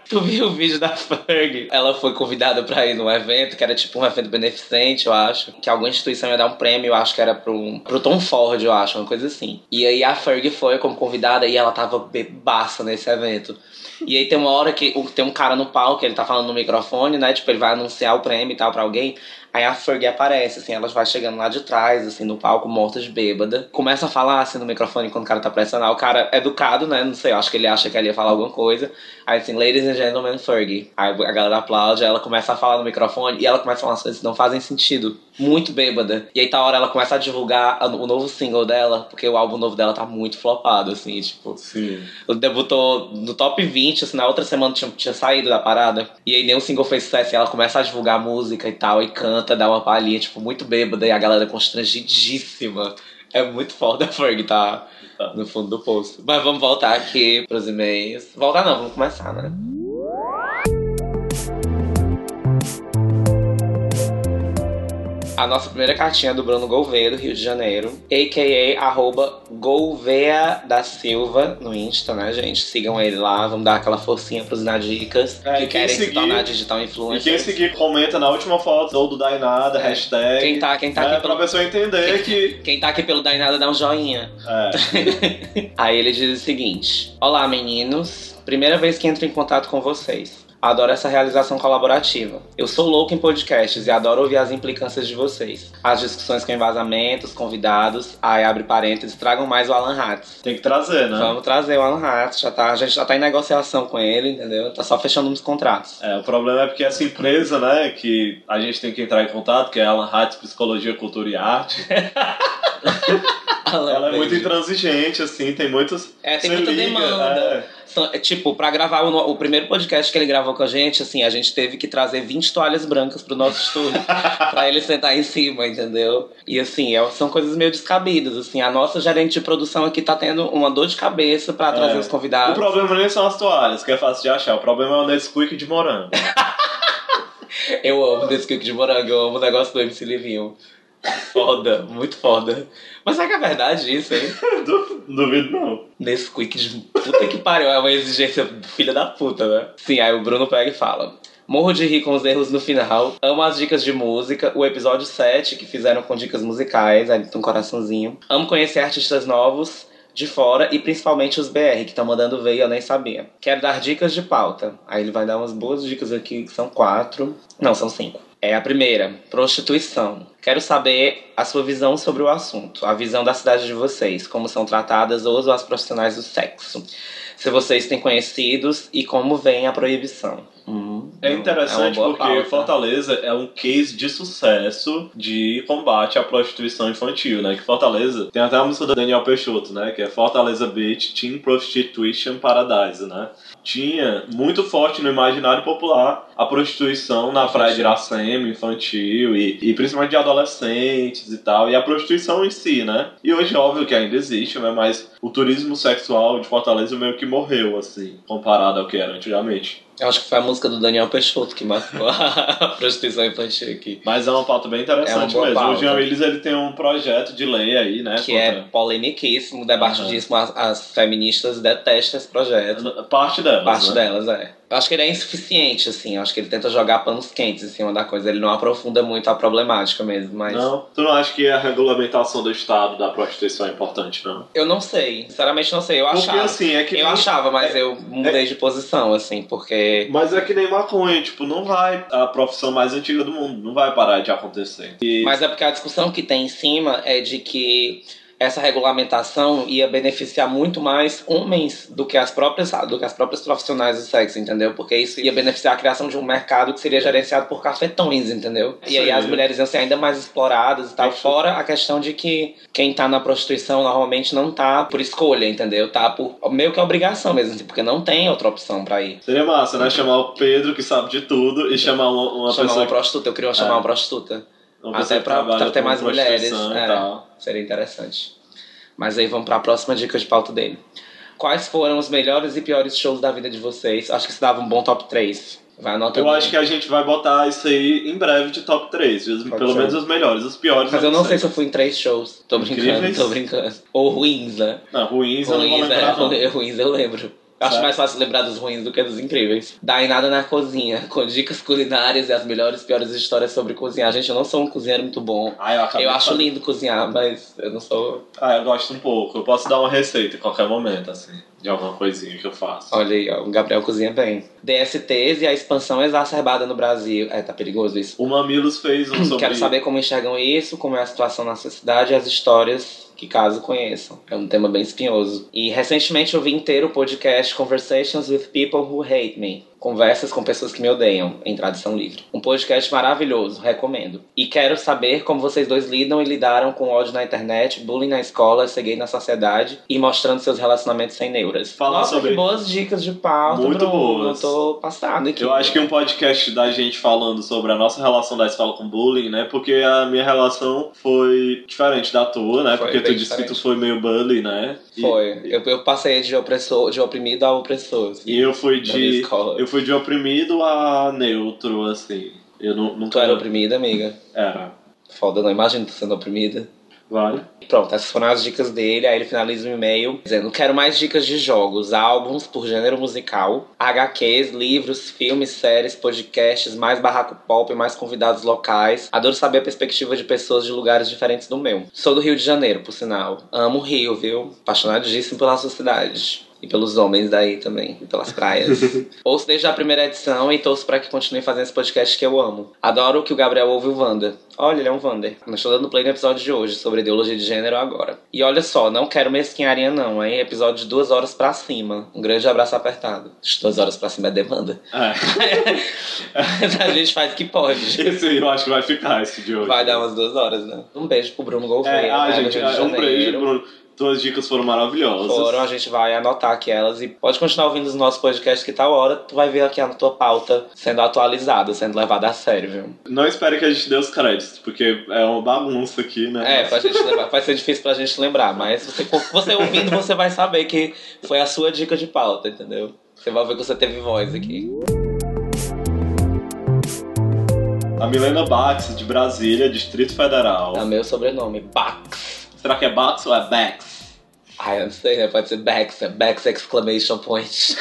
S2: Tu viu o vídeo da Ferg? Ela foi convidada pra ir num evento, que era tipo um evento beneficente, eu acho. Que alguma instituição ia dar um prêmio, eu acho que era pro, pro Tom Ford, eu acho, uma coisa assim. E aí a Ferg foi como convidada e ela tava bebaça nesse evento. E aí tem uma hora que tem um cara no palco, ele tá falando no microfone, né? Tipo, ele vai anunciar o prêmio e tal pra alguém. Aí a Fergie aparece, assim, ela vai chegando lá de trás, assim, no palco, morta de bêbada. Começa a falar, assim, no microfone quando o cara tá pressionando. O cara é educado, né? Não sei, eu acho que ele acha que ela ia falar alguma coisa. Aí, assim, ladies and gentlemen, Fergie. Aí a galera aplaude, ela começa a falar no microfone e ela começa a falar umas coisas que não fazem sentido. Muito bêbada. E aí, tá a hora, ela começa a divulgar o novo single dela, porque o álbum novo dela tá muito flopado, assim, tipo...
S1: Sim.
S2: Debutou no top 20, assim, na outra semana tinha, tinha saído da parada. E aí nem o single fez sucesso. E ela começa a divulgar música e tal, e canta, dá uma palhinha, tipo, muito bêbada, e a galera constrangidíssima. É muito foda a Ferg tá no fundo do posto. Mas vamos voltar aqui pros e-mails. Voltar não, vamos começar, né? A nossa primeira cartinha é do Bruno Gouveia, do Rio de Janeiro, a.k.a. arroba Gouveia da Silva no Insta, né, gente? Sigam ele lá, vamos dar aquela forcinha pros Nadicas
S1: É,
S2: que
S1: quem
S2: querem se
S1: seguir-
S2: tornar digital
S1: E
S2: influencer.
S1: quem seguir, comenta na última foto ou do Dainada,
S2: É.
S1: hashtag.
S2: Quem tá, quem tá
S1: né,
S2: aqui
S1: pra
S2: pelo...
S1: pessoa entender que.
S2: Quem tá aqui pelo Dainada dá um joinha.
S1: É.
S2: Aí ele diz o seguinte: Olá, meninos. Primeira vez que entro em contato com vocês. Adoro essa realização colaborativa. Eu sou louco em podcasts e adoro ouvir as implicâncias de vocês. As discussões com embasamentos, convidados, aí abre parênteses, tragam mais o Alan Hatz.
S1: Tem que trazer, né?
S2: Vamos trazer o Alan Hatz, já tá, a gente já tá em negociação com ele, entendeu? Tá só fechando uns contratos.
S1: É, o problema é porque essa empresa, né, que a gente tem que entrar em contato, que é a Alan Hatz Psicologia, Cultura e Arte, ela é muito intransigente, assim, tem muitos.
S2: É, tem muita
S1: liga,
S2: demanda.
S1: é.
S2: É, Tipo, pra gravar o, o primeiro podcast que ele gravou com a gente, assim, a gente teve que trazer 20 toalhas brancas pro nosso estúdio pra ele sentar em cima, entendeu? E assim, é- são coisas meio descabidas, assim. A nossa gerente de produção aqui tá tendo uma dor de cabeça pra trazer
S1: É.
S2: os
S1: O
S2: convidados.
S1: problema nem são as toalhas, que é fácil de achar. O problema é o Nesquik de morango.
S2: Eu amo cake de morango, eu amo o negócio do MC Livinho. Foda, muito foda. Mas será que é verdade isso, hein?
S1: Du- Duvido não.
S2: Nesse quick de puta que pariu, é uma exigência filha da puta, né? Sim, aí o Bruno pega e fala. Morro de rir com os erros no final. Amo as dicas de música. O episódio 7, que fizeram com dicas musicais, aí tem um coraçãozinho. Amo conhecer artistas novos. de fora e principalmente os BR que estão mandando ver e eu nem sabia. Quero dar dicas de pauta. Aí ele vai dar umas boas dicas aqui, que são quatro. Não, são cinco. É a primeira, prostituição. Quero saber a sua visão sobre o assunto, a visão da cidade de vocês, como são tratadas os as profissionais do sexo. Se vocês têm conhecidos e como vem a proibição. Hum,
S1: É interessante
S2: boa
S1: porque
S2: pauta.
S1: Fortaleza é um case de sucesso de combate à prostituição infantil, né? Que Fortaleza tem até a música do Daniel Peixoto, né? Que é Fortaleza Beach Teen Prostitution Paradise, né? Tinha muito forte no imaginário popular a prostituição na praia de Iracema, infantil e, e principalmente de adolescentes e tal, e a prostituição em si, né? E hoje, óbvio que ainda existe, né? Mas o turismo sexual de Fortaleza meio que morreu, assim, comparado ao que era antigamente.
S2: Eu acho que foi a música do Daniel Peixoto que marcou a prostituição infantil aqui.
S1: Mas é uma pauta bem
S2: É
S1: interessante
S2: boa
S1: mesmo.
S2: pauta.
S1: O Jean Willis ele tem um projeto de lei aí, né?
S2: Que é
S1: contra-
S2: polemiquíssimo, debatidíssimo. As, as feministas detestam esse projeto.
S1: Parte delas.
S2: Parte
S1: né?
S2: delas, é. Eu acho que ele é insuficiente, assim. Eu acho que ele tenta jogar panos quentes em cima da coisa. Ele não aprofunda muito a problemática mesmo, mas...
S1: Não, tu não acha que a regulamentação do Estado da prostituição é importante, não?
S2: Eu não sei. Sinceramente, não sei. Eu
S1: Porque
S2: achava.
S1: assim, é que.
S2: Eu
S1: nem-
S2: achava, mas eu mudei de posição, assim, porque...
S1: Mas é que nem maconha, tipo, não vai. A profissão mais antiga do mundo não vai parar de acontecer. E
S2: Mas é porque a discussão que tem em cima é de que essa regulamentação ia beneficiar muito mais homens do que as próprias do que as próprias profissionais do sexo, entendeu? Porque isso ia beneficiar a criação de um mercado que seria gerenciado por cafetões, entendeu? E aí as mulheres iam ser ainda mais exploradas e tal.
S1: Isso.
S2: Fora a questão de que quem tá na prostituição normalmente não tá por escolha, entendeu? Tá por meio que obrigação mesmo, assim, porque não tem outra opção pra ir.
S1: Seria massa, né? Chamar o Pedro, que sabe de tudo, e chamar uma, uma
S2: chamar
S1: pessoa
S2: uma prostituta, eu queria chamar
S1: É.
S2: uma prostituta. Até pra ter mais mulheres. é. Seria interessante. Mas aí vamos para a próxima dica de pauta dele. Quais foram os melhores e piores shows da vida de vocês? Acho que isso dava um bom top 3. Vai anotando.
S1: Eu acho que a gente vai botar isso aí em breve de top 3, pelo
S2: Pode ser.
S1: menos os melhores, os piores.
S2: Mas eu não sei se eu fui em três shows. Tô brincando,
S1: Incríveis?
S2: tô brincando. Ou ruins, né?
S1: Não, ruins, eu não vou
S2: Ruins, é,
S1: lembrar. não.
S2: ruins eu lembro. Acho
S1: Certo.
S2: mais fácil lembrar dos ruins do que dos incríveis. Dá em nada na cozinha, com dicas culinárias e as melhores e piores histórias sobre cozinhar. Gente, eu não sou um cozinheiro muito bom.
S1: Ah, eu
S2: Eu acho lindo cozinhar, mas eu não sou.
S1: Ah, eu gosto um pouco. Eu posso dar uma receita em qualquer momento, assim, de alguma coisinha que eu faço.
S2: Olha aí, ó, o Gabriel cozinha bem. DSTs e a expansão exacerbada no Brasil. É, tá perigoso isso.
S1: O Mamilos fez um sobre...
S2: Quero saber como enxergam isso, como é a situação na sua cidade e as histórias que caso conheçam. É um tema bem espinhoso. E recentemente eu vi inteiro o podcast Conversations with People Who Hate Me. Conversas com pessoas que me odeiam, em tradução livre. Um podcast maravilhoso, recomendo. E quero saber como vocês dois lidam e lidaram com ódio na internet, bullying na escola, ceguei na sociedade e mostrando seus relacionamentos sem neuras.
S1: Falar
S2: Nossa,
S1: sobre-
S2: que boas dicas de pauta,
S1: Muito
S2: Bruno.
S1: boas.
S2: Tô passado aqui.
S1: Eu acho que um podcast da gente falando sobre a nossa relação da escola com bullying, né? Porque a minha relação foi diferente da tua, né?
S2: Foi
S1: Porque tu disse
S2: diferente.
S1: que tu foi meio bully, né? E-
S2: Foi. Eu, eu passei de opressor, de oprimido a opressor. assim,
S1: E eu fui de. Eu fui de oprimido a neutro, assim. Eu nu- nunca.
S2: Tu era oprimida, amiga?
S1: Era.
S2: Foda, não imagino tu sendo oprimida.
S1: Vale?
S2: Pronto, essas foram as dicas dele. Aí ele finaliza o e-mail dizendo: Quero mais dicas de jogos, álbuns por gênero musical, HQs, livros, filmes, séries, podcasts, mais barraco pop, mais convidados locais. Adoro saber a perspectiva de pessoas de lugares diferentes do meu. Sou do Rio de Janeiro, por sinal. Amo o Rio, viu? Apaixonadíssimo pela sua cidade. E pelos homens daí também, e pelas praias. Ouço desde a primeira edição e torço pra que continue fazendo esse podcast que eu amo. Adoro que o Gabriel ouve o Wanda. Olha, ele é um Wander. Não estou dando play no episódio de hoje, sobre ideologia de gênero agora. E olha só, não quero mesquinharia não, hein? Episódio de duas horas pra cima. Um grande abraço apertado. Duas horas pra cima é demanda.
S1: É.
S2: Mas a gente faz o que pode.
S1: Esse aí eu acho que vai ficar, esse de hoje.
S2: Vai dar umas duas horas, né? Um beijo pro Bruno Gouveia.
S1: É, ah,
S2: né,
S1: gente, é um beijo. Bruno. Tuas dicas foram maravilhosas.
S2: Foram, a gente vai anotar aqui elas e pode continuar ouvindo os nossos podcasts que tal hora tu vai ver aqui a tua pauta sendo atualizada, sendo levada a sério, viu?
S1: Não espere que a gente dê os créditos, porque é uma bagunça aqui, né?
S2: É, pra gente lembrar, vai ser difícil pra gente lembrar, mas você, você ouvindo, você vai saber que foi a sua dica de pauta, entendeu? Você vai ver que você teve voz aqui.
S1: A Milena Bax, de Brasília, Distrito Federal.
S2: É o meu sobrenome, Bax.
S1: Será que é Bax ou é Bax?
S2: Ai, eu não sei, né? Pode ser Bax, é Bax exclamation point.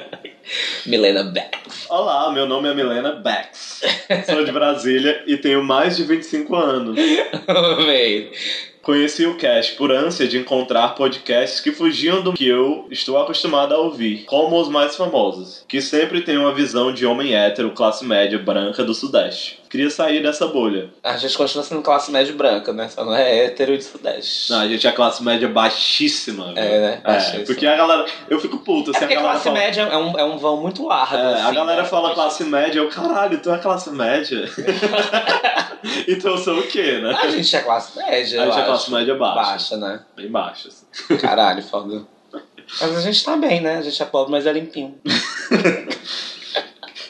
S2: Milena Bax.
S1: Olá, meu nome é Milena Bax. Sou de Brasília e tenho mais de 25 anos.
S2: Amei.
S1: Conheci o cast por ânsia de encontrar podcasts que fugiam do que eu estou acostumado a ouvir, como os mais famosos, que sempre têm uma visão de homem hétero, classe média, branca do Sudeste. Queria sair dessa bolha.
S2: A gente continua sendo classe média branca, né? Só não é hétero de sudeste.
S1: Não, a gente é classe média baixíssima.
S2: É, né?
S1: É,
S2: Baixíssima.
S1: porque a galera. Eu fico puto
S2: É
S1: se
S2: porque
S1: a
S2: classe
S1: fala.
S2: média é um, é um vão muito largo.
S1: É, a
S2: assim,
S1: galera
S2: né?
S1: fala classe média, eu, caralho, tu é classe média? então eu sou o quê, né?
S2: A gente é classe média.
S1: A gente é classe média baixa.
S2: Baixa, né?
S1: Bem baixa, assim.
S2: Caralho, foda. Mas a gente tá bem, né? A gente é pobre, mas é limpinho.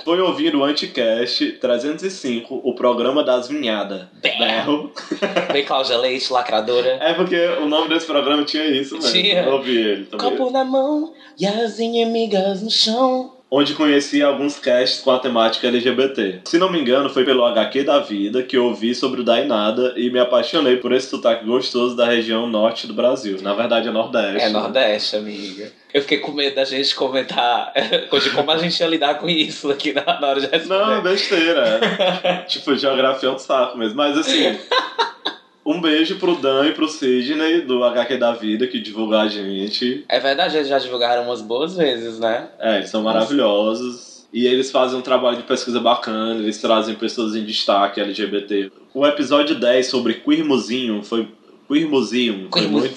S1: Foi ouvir o Anticast 305, o programa das vinhadas. Berro.
S2: Bem Cláudia Leite, lacradora.
S1: É porque o nome desse programa tinha isso mesmo.
S2: Tinha.
S1: Eu ouvi ele também.
S2: Copo na mão e as inimigas no chão.
S1: Onde conheci alguns casts com a temática LGBT. Se não me engano, foi pelo HQ da vida que eu ouvi sobre o Dainada e me apaixonei por esse sotaque gostoso da região norte do Brasil. Na verdade é Nordeste.
S2: É
S1: né?
S2: Nordeste, amiga. Eu fiquei com medo da gente comentar de como a gente ia lidar com isso aqui na, hora de responder.
S1: Não, besteira. tipo, geografia é um saco mesmo. Mas assim, um beijo pro Dan e pro Sidney do HQ da Vida que divulgou a gente.
S2: É verdade, eles já divulgaram umas boas vezes, né?
S1: É, eles são maravilhosos. E eles fazem um trabalho de pesquisa bacana, eles trazem pessoas em destaque LGBT. O episódio 10 sobre Museum foi. Museum. Foi muito,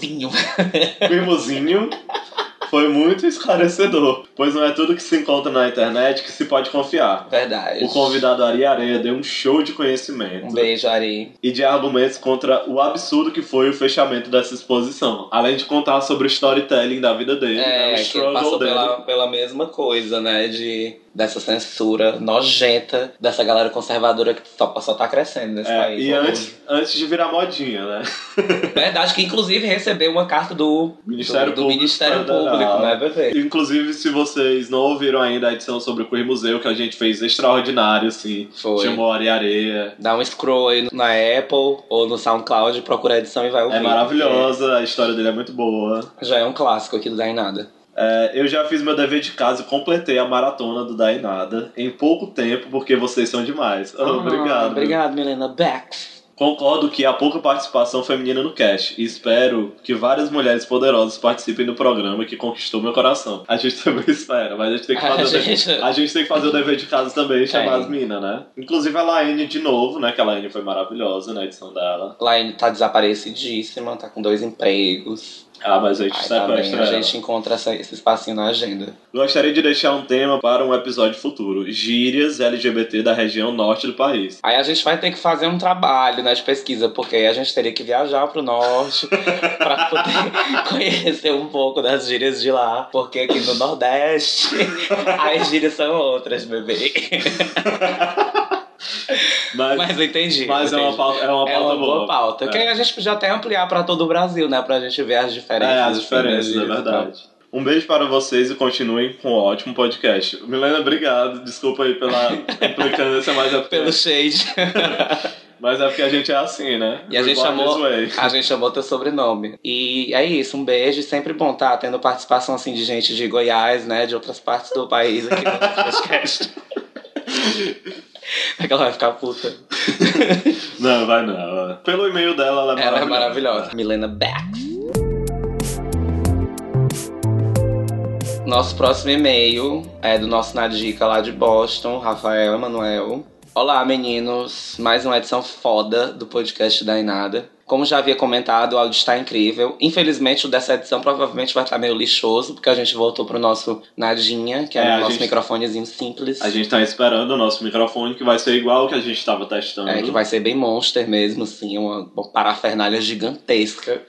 S2: Coimuzinho.
S1: Foi muito esclarecedor. Pois não é tudo que se encontra na internet que se pode confiar.
S2: Verdade.
S1: O convidado Ari Areia deu um show de conhecimento
S2: Um beijo, Ari.
S1: e de argumentos contra o absurdo que foi o fechamento dessa exposição. Além de contar sobre o storytelling da vida dele, né, o
S2: É, que
S1: struggle
S2: passou
S1: dele.
S2: pela, pela mesma coisa, né? De, dessa censura nojenta dessa galera conservadora que só, só tá crescendo nesse
S1: É,
S2: país.
S1: e antes, antes de virar modinha, né?
S2: Verdade, que inclusive recebeu uma carta do
S1: Ministério
S2: do, do
S1: Público
S2: Ministério. Público, né, bebê?
S1: Inclusive, se vocês não ouviram ainda a edição sobre o Queer Museu, que a gente fez extraordinário, assim.
S2: Foi.
S1: Chamou Ari Areia.
S2: Dá um scroll aí na Apple ou no SoundCloud, procura a edição e vai ouvir.
S1: É maravilhosa, a história dele é muito boa.
S2: Já é um clássico aqui do Dainada.
S1: É, eu já fiz meu dever de casa e completei a maratona do Dainada em pouco tempo, porque vocês são demais. Oh,
S2: Ah,
S1: obrigado.
S2: Obrigado, Milena Bex.
S1: Concordo que há pouca participação feminina no cast e espero que várias mulheres poderosas participem do programa que conquistou meu coração. A gente também espera, mas a gente tem que
S2: A
S1: fazer, o
S2: gente-
S1: a gente tem que fazer o dever de casa também e chamar
S2: Tem.
S1: as minas, né? Inclusive a Laine de novo, né? Que a Laine foi maravilhosa na edição dela.
S2: Laine tá desaparecidíssima, tá com dois empregos.
S1: Ah, mas a gente
S2: Aí também
S1: sequestra
S2: a
S1: ela.
S2: gente encontra essa- esse espacinho na agenda.
S1: Gostaria de deixar um tema para um episódio futuro: gírias LGBT da região norte do país.
S2: Aí a gente vai ter que fazer um trabalho né, de pesquisa, porque aí a gente teria que viajar pro norte pra poder conhecer um pouco das gírias de lá. Porque aqui no Nordeste as gírias são outras, bebê.
S1: Mas,
S2: Mas eu entendi.
S1: mas é
S2: eu
S1: uma
S2: entendi.
S1: pauta, é uma pauta
S2: É uma
S1: boa.
S2: pauta.
S1: É.
S2: Que a gente podia até ampliar pra todo o Brasil, né? Pra gente ver as diferenças.
S1: É, as diferenças, é verdade. Um beijo para vocês e continuem com um ótimo podcast. Milena, obrigado. Desculpa aí pela implicância, mas é porque,
S2: Pelo shade.
S1: mas é porque a gente é assim, né?
S2: E a gente chamou, a gente chamou teu sobrenome. E é isso, um beijo. Sempre bom estar tendo participação assim de gente de Goiás, né? De outras partes do país aqui no podcast. É que ela vai ficar puta.
S1: Não, vai não. Pelo e-mail dela, ela é
S2: Ela é
S1: maravilhosa.
S2: maravilhosa. Milena Bax. Nosso próximo e-mail é do nosso Nadica lá de Boston, Rafael Emanuel. Olá, meninos. Mais uma edição foda do podcast da Inada. Como já havia comentado, o áudio está incrível. Infelizmente, o dessa edição provavelmente vai estar meio lixoso, porque a gente voltou pro nosso Nadinha, que é,
S1: É,
S2: o nosso
S1: gente-
S2: microfonezinho simples.
S1: A gente tá esperando o nosso microfone, que vai ser igual ao que a gente tava testando.
S2: É, que vai ser bem monster mesmo, uma, uma parafernália gigantesca.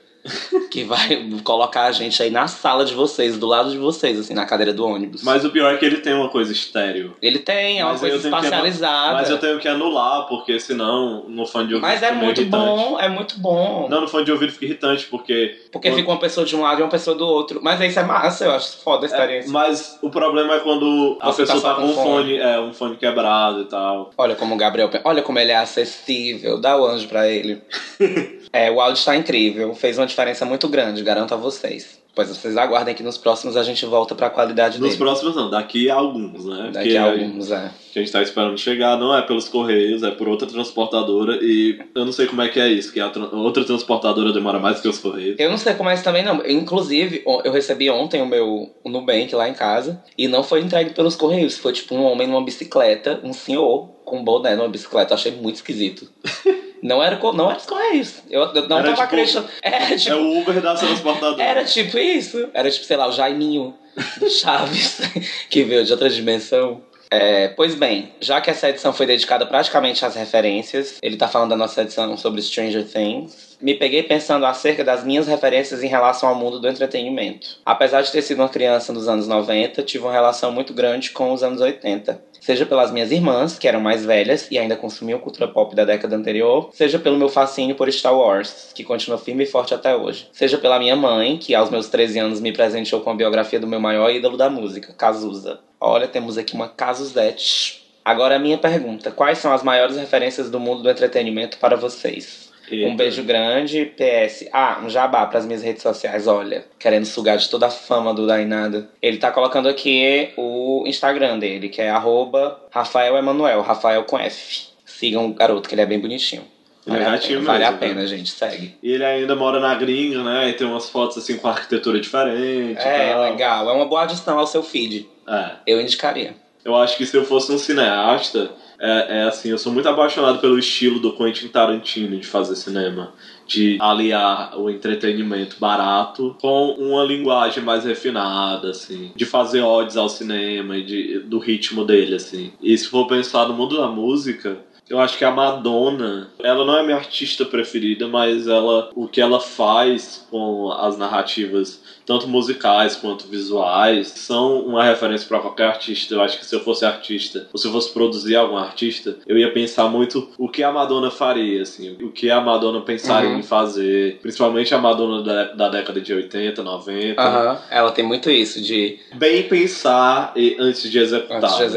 S2: Que vai colocar a gente aí na sala de vocês, do lado de vocês, assim, na cadeira do ônibus.
S1: Mas o pior é que ele tem uma coisa estéreo.
S2: Ele tem, é uma
S1: Mas
S2: coisa espacializada.
S1: Mas eu tenho que anular, porque senão no fone de ouvido
S2: Mas é muito
S1: irritante.
S2: bom, é muito bom.
S1: Não, no fone de ouvido fica irritante, porque.
S2: porque fica uma pessoa de um lado e uma pessoa do outro. Mas isso é massa, eu acho foda a
S1: É,
S2: experiência.
S1: mas o problema é quando a
S2: Você tá
S1: pessoa
S2: só
S1: tá,
S2: com
S1: um
S2: fone.
S1: fone, é, um fone quebrado e tal.
S2: Olha como o Gabriel. Olha como ele é acessível. Dá o anjo pra ele. é, o áudio está incrível. Fez uma diferença muito grande, garanto a vocês. Pois vocês aguardem que nos próximos a gente volta pra qualidade
S1: Nos
S2: dele.
S1: próximos não, daqui a alguns, né?
S2: Daqui
S1: Porque
S2: a alguns, é.
S1: que a gente tá esperando chegar não é pelos Correios, é por outra transportadora e eu não sei como é que é isso, que a tra- outra transportadora demora mais que os Correios.
S2: Eu não sei como é isso também, não. Inclusive, eu recebi ontem o meu o Nubank lá em casa e não foi entregue pelos Correios. Foi tipo um homem numa bicicleta, um senhor com um boné numa bicicleta. Achei muito esquisito. Não era, não era os Correios. Eu, eu não
S1: Era
S2: tava
S1: tipo-
S2: acreditando. Era
S1: É
S2: tipo,
S1: o Uber da transportadora.
S2: era tipo isso. Era tipo, sei lá, o Jaiminho do Chaves, que veio de outra dimensão. É, pois bem, já que essa edição foi dedicada praticamente às referências, ele tá falando da nossa edição sobre Stranger Things. Me peguei pensando acerca das minhas referências em relação ao mundo do entretenimento. Apesar de ter sido uma criança nos anos 90, tive uma relação muito grande com os anos 80. Seja pelas minhas irmãs, que eram mais velhas e ainda consumiam cultura pop da década anterior, seja pelo meu fascínio por Star Wars, que continua firme e forte até hoje. Seja pela minha mãe, que aos meus 13 anos me presenteou com a biografia do meu maior ídolo da música, Cazuza. Olha, temos aqui uma Cazuzete. Agora a minha pergunta: quais são as maiores referências do mundo do entretenimento para vocês?
S1: Eita.
S2: Um beijo grande, PS. Ah, um jabá pras minhas redes sociais, olha. Querendo sugar de toda a fama do Dainada. Ele tá colocando aqui o Instagram dele, que é arroba Rafael Emanuel, Rafael com F. Sigam o garoto, que ele é bem bonitinho.
S1: Ele é
S2: Vale, a,
S1: gatinho
S2: pena, vale a
S1: mesmo,
S2: pena,
S1: né?
S2: gente. Segue.
S1: E ele ainda mora na gringa, né? E tem umas fotos assim com arquitetura diferente.
S2: É,
S1: tal.
S2: legal. É uma boa adição ao seu feed.
S1: É.
S2: Eu indicaria.
S1: Eu acho que se eu fosse um cineasta, é, é assim, eu sou muito apaixonado pelo estilo do Quentin Tarantino de fazer cinema. De aliar o entretenimento barato com uma linguagem mais refinada, assim. De fazer ódios ao cinema e de, do ritmo dele, assim. E se for pensar no mundo da música, eu acho que a Madonna, ela não é minha artista preferida, mas ela, o que ela faz com as narrativas, tanto musicais quanto visuais, são uma referência para qualquer artista. Eu acho que se eu fosse artista, ou se eu fosse produzir algum artista, eu ia pensar muito o que a Madonna faria, assim, o que a Madonna pensaria
S2: Uhum.
S1: em fazer, principalmente a Madonna da, da década de 80, 90.
S2: Aham. Ela tem muito isso de
S1: Bem pensar e- antes de executar.
S2: antes de
S1: né?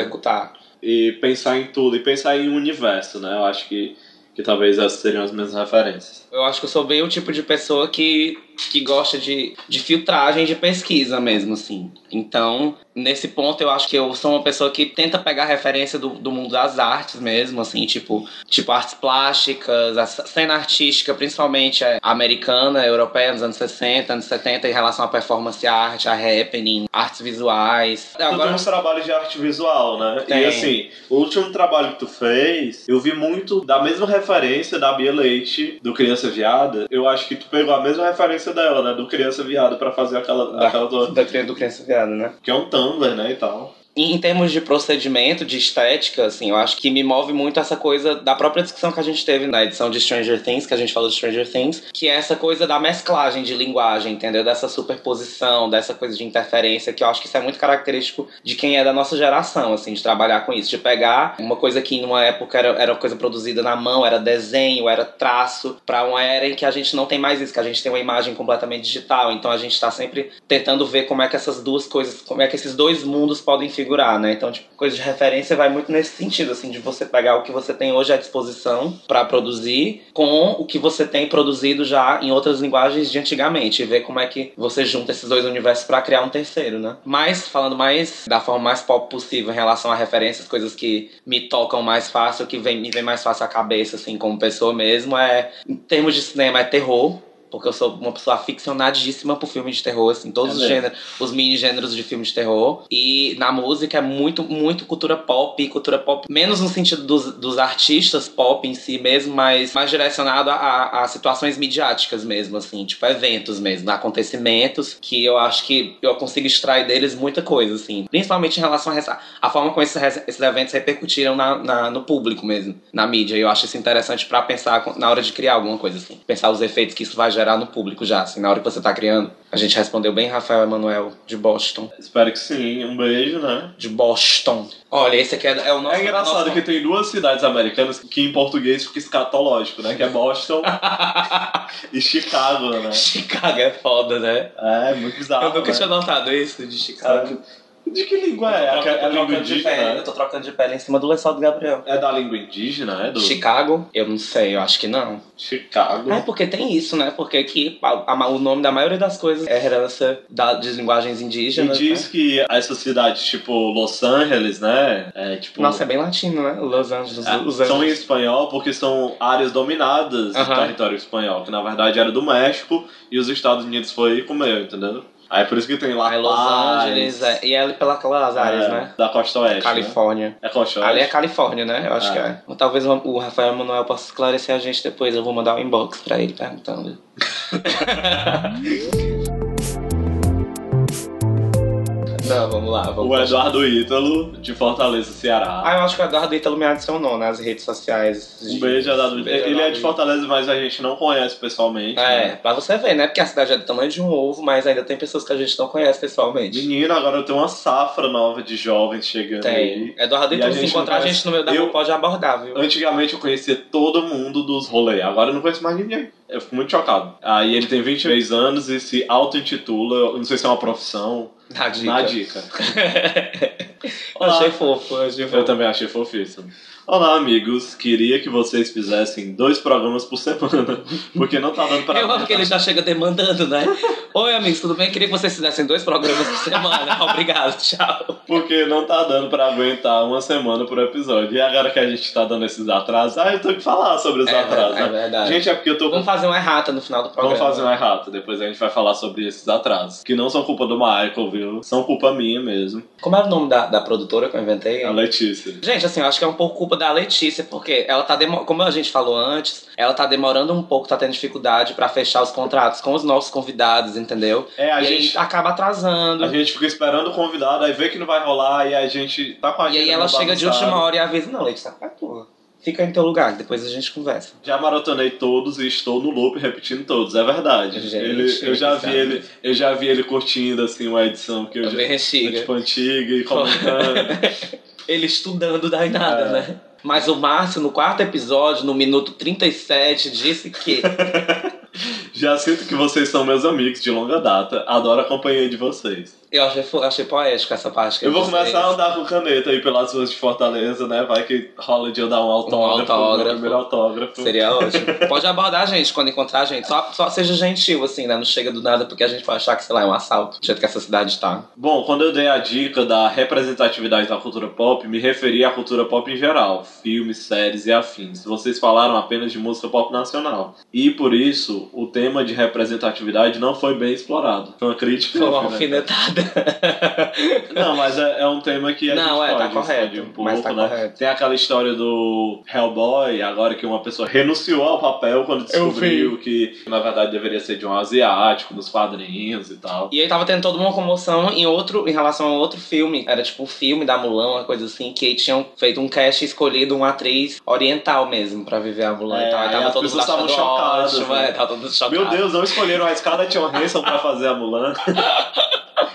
S1: E pensar em tudo e pensar em um universo, né? Eu acho que, que talvez essas seriam as minhas referências.
S2: Eu acho que eu sou bem o tipo de pessoa que, que gosta de, de filtragem de pesquisa mesmo, assim. Então, nesse ponto, eu acho que eu sou uma pessoa que tenta pegar referência do, do mundo das artes mesmo, assim, tipo, tipo artes plásticas, a cena artística, principalmente é, americana, europeia, nos anos 60, anos 70, em relação à performance art, a happening, artes visuais.
S1: Tu tem uns trabalhos de arte visual, né?
S2: Tem.
S1: E assim, o último trabalho que tu fez, eu vi muito da mesma referência da Bia Leite, do Criança Viada. Eu acho que tu pegou a mesma referência dela, né? Do Criança Viada pra fazer aquela,
S2: Da-
S1: aquela toda.
S2: da, do criança viada, né?
S1: Que é um Tumblr, né? E tal.
S2: Em, termos de procedimento, de estética, assim, eu acho que me move muito essa coisa da própria discussão que a gente teve na edição de Stranger Things, que a gente falou de Stranger Things, que é essa coisa da mesclagem de linguagem, entendeu? Dessa superposição, dessa coisa de interferência, que eu acho que isso é muito característico de quem é da nossa geração, assim, de trabalhar com isso, de pegar uma coisa que numa época era, era coisa produzida na mão, era desenho, era traço, pra uma era em que a gente não tem mais isso, que a gente tem uma imagem completamente digital, então a gente tá sempre tentando ver como é que essas duas coisas, como é que esses dois mundos podem figurar, né? Então, tipo, coisa de referência vai muito nesse sentido, assim, de você pegar o que você tem hoje à disposição pra produzir com o que você tem produzido já em outras linguagens de antigamente e ver como é que você junta esses dois universos pra criar um terceiro, né? Mas, falando mais da forma mais pop possível em relação a referências, coisas que me tocam mais fácil, que vem, me vem mais fácil à cabeça, assim, como pessoa mesmo, é, em termos de cinema, é terror. Porque eu sou uma pessoa aficionadíssima por filme de terror, assim, todos
S1: É
S2: os gêneros, os mini gêneros de filme de terror. E na música é muito, muito cultura pop, cultura pop, menos no sentido dos, dos artistas pop em si mesmo, mas mais direcionado a, a, a situações midiáticas mesmo, assim, tipo eventos mesmo, acontecimentos, que eu acho que eu consigo extrair deles muita coisa, assim. Principalmente em relação a, essa- a forma como esses, esses eventos repercutiram na, na- no público mesmo, na mídia. E eu acho isso interessante pra pensar na hora de criar alguma coisa, assim. Pensar os efeitos que isso vai gerar no público já, assim, na hora que você tá criando. A gente respondeu bem, Rafael Emanuel, de Boston.
S1: Espero que sim. Um beijo, né?
S2: De Boston. Olha, esse aqui é, é o nosso.
S1: É engraçado
S2: nosso-
S1: que tem duas cidades americanas que em português fica escatológico, né? Que é Boston e Chicago, né?
S2: Chicago é foda, né?
S1: É, muito bizarro.
S2: Eu nunca
S1: né?
S2: tinha notado isso de Chicago.
S1: De que língua é?
S2: Eu tô
S1: É a língua
S2: trocando de
S1: indígena?
S2: pele, eu tô trocando de pele em cima do lençol do Gabriel.
S1: É da língua indígena, é? Do
S2: Chicago? Eu não sei, eu acho que não.
S1: Chicago.
S2: É porque tem isso, né? Porque aqui a- a- o nome da maioria das coisas é herança da, de linguagens
S1: E
S2: indígenas.
S1: diz
S2: né?
S1: que essas cidades, tipo Los Angeles, né? É, tipo,
S2: Nossa, é bem latino, né? Los Angeles.
S1: é,
S2: os
S1: são em
S2: Angeles.
S1: espanhol porque são áreas dominadas do
S2: Aham.
S1: território espanhol, que na verdade era do México e os Estados Unidos foi e comeu, entendeu? Aí por isso que tem lá
S2: Aí Los Angeles, é, e é ali pelas áreas, né?
S1: Da costa oeste. né?
S2: Califórnia.
S1: É costa
S2: Ali é
S1: oeste.
S2: Califórnia, né? Eu acho
S1: Ah.
S2: que é. Talvez o o Rafael Manuel possa esclarecer a gente depois. Eu vou mandar um inbox pra ele perguntando. Não, vamos lá. Vamos
S1: O Eduardo Ítalo, de Fortaleza, Ceará.
S2: Ah, eu acho que o Eduardo Ítalo me adicionou nas redes sociais.
S1: Um beijo, Eduardo.
S2: Um beijo,
S1: Ele é de Fortaleza, mas a gente não conhece pessoalmente.
S2: É,
S1: né?
S2: pra você ver, né? Porque a cidade é do tamanho de um ovo, mas ainda tem pessoas que a gente não conhece pessoalmente.
S1: Menino, agora tem uma safra nova de jovens chegando
S2: Tem.
S1: aí.
S2: Eduardo Ítalo, se encontrar
S1: não
S2: a gente no meio da
S1: Eu-
S2: rua, pode abordar, viu?
S1: Antigamente eu conhecia todo mundo dos rolês, agora eu não conheço mais ninguém. Eu fico muito chocado. Aí ele tem 23 anos e se auto-intitula, eu não sei se é uma profissão,
S2: Na dica.
S1: na dica.
S2: Eu achei fofo, eu achei
S1: Eu
S2: fofo.
S1: também achei fofíssimo. Olá, amigos. Queria que vocês fizessem dois programas por semana, porque não tá dando pra
S2: Eu amo que ele já chega demandando, né? Oi, amigos, tudo bem? Queria que vocês fizessem dois programas por semana. Obrigado, tchau.
S1: Porque não tá dando pra aguentar uma semana por episódio. E agora que a gente tá dando esses atrasos, ah, eu tenho que falar sobre os
S2: É,
S1: atrasos.
S2: é
S1: né?
S2: verdade.
S1: Gente, é porque eu tô
S2: Vamos fazer uma errata no final do programa.
S1: Vamos fazer uma errata, depois a gente vai falar sobre esses atrasos. Que não são culpa do Michael, viu? São culpa minha mesmo.
S2: Como era o nome da, da produtora que eu inventei?
S1: A Letícia.
S2: Gente, assim, eu acho que é um pouco culpa da Letícia, porque ela tá como a gente falou antes, ela tá demorando um pouco, tá tendo dificuldade pra fechar os contratos com os nossos convidados, entendeu?
S1: É, a
S2: e
S1: gente.
S2: acaba atrasando.
S1: A gente fica esperando o convidado, aí vê que não vai rolar, e a gente tá com a
S2: E aí ela chega de
S1: bagunçada.
S2: última hora e avisa, não, Letícia, vai porra. Fica em teu lugar, depois a gente conversa.
S1: Já maratonei todos e estou no loop repetindo todos, é verdade.
S2: Gente,
S1: ele, eu já vi ele, eu já vi ele curtindo assim uma edição que eu já, é,
S2: rexiga.
S1: tipo antiga e comentando.
S2: Ele estudando daí nada,
S1: É.
S2: né? Mas o Márcio, no quarto episódio, no minuto 37, disse que.
S1: já sinto que vocês são meus amigos de longa data, adoro a companhia de vocês.
S2: Eu achei, achei poético essa parte
S1: Eu vou começar a andar com caneta aí pelas ruas de Fortaleza, né? Vai que rola de eu dar um autógrafo,
S2: autógrafo.
S1: meu primeiro autógrafo.
S2: Seria ótimo. Pode abordar a gente quando encontrar a gente. Só, só seja gentil, assim, né? Não chega do nada porque a gente vai achar que, sei lá, é um assalto. Do jeito que essa cidade tá.
S1: Bom, quando eu dei a dica da representatividade da cultura pop, me referi à cultura pop em geral, filmes, séries e afins. Vocês falaram apenas de música pop nacional. E por isso, o tema de representatividade não foi bem explorado. Foi uma crítica.
S2: Foi uma
S1: né?
S2: alfinetada.
S1: Não, mas é, é um tema que a
S2: Não,
S1: gente
S2: é, tá
S1: pode
S2: correto,
S1: expandir um pouco,
S2: mas tá
S1: né?
S2: correto.
S1: Tem aquela história do Hellboy, agora que uma pessoa renunciou ao papel quando descobriu que na verdade deveria ser de um asiático nos quadrinhos e tal.
S2: E aí tava tendo toda uma comoção em outro, em relação a outro filme. Era tipo um filme da Mulan, uma coisa assim, que tinham feito um cast e escolhido uma atriz oriental mesmo pra viver a Mulan
S1: É,
S2: e tal. Aí
S1: aí
S2: tava
S1: as
S2: todo
S1: pessoas estavam chocadas,
S2: ótimo,
S1: né?
S2: é, tava todo chocado.
S1: Meu Deus, não escolheram a Scarlett Johansson pra fazer a Mulan?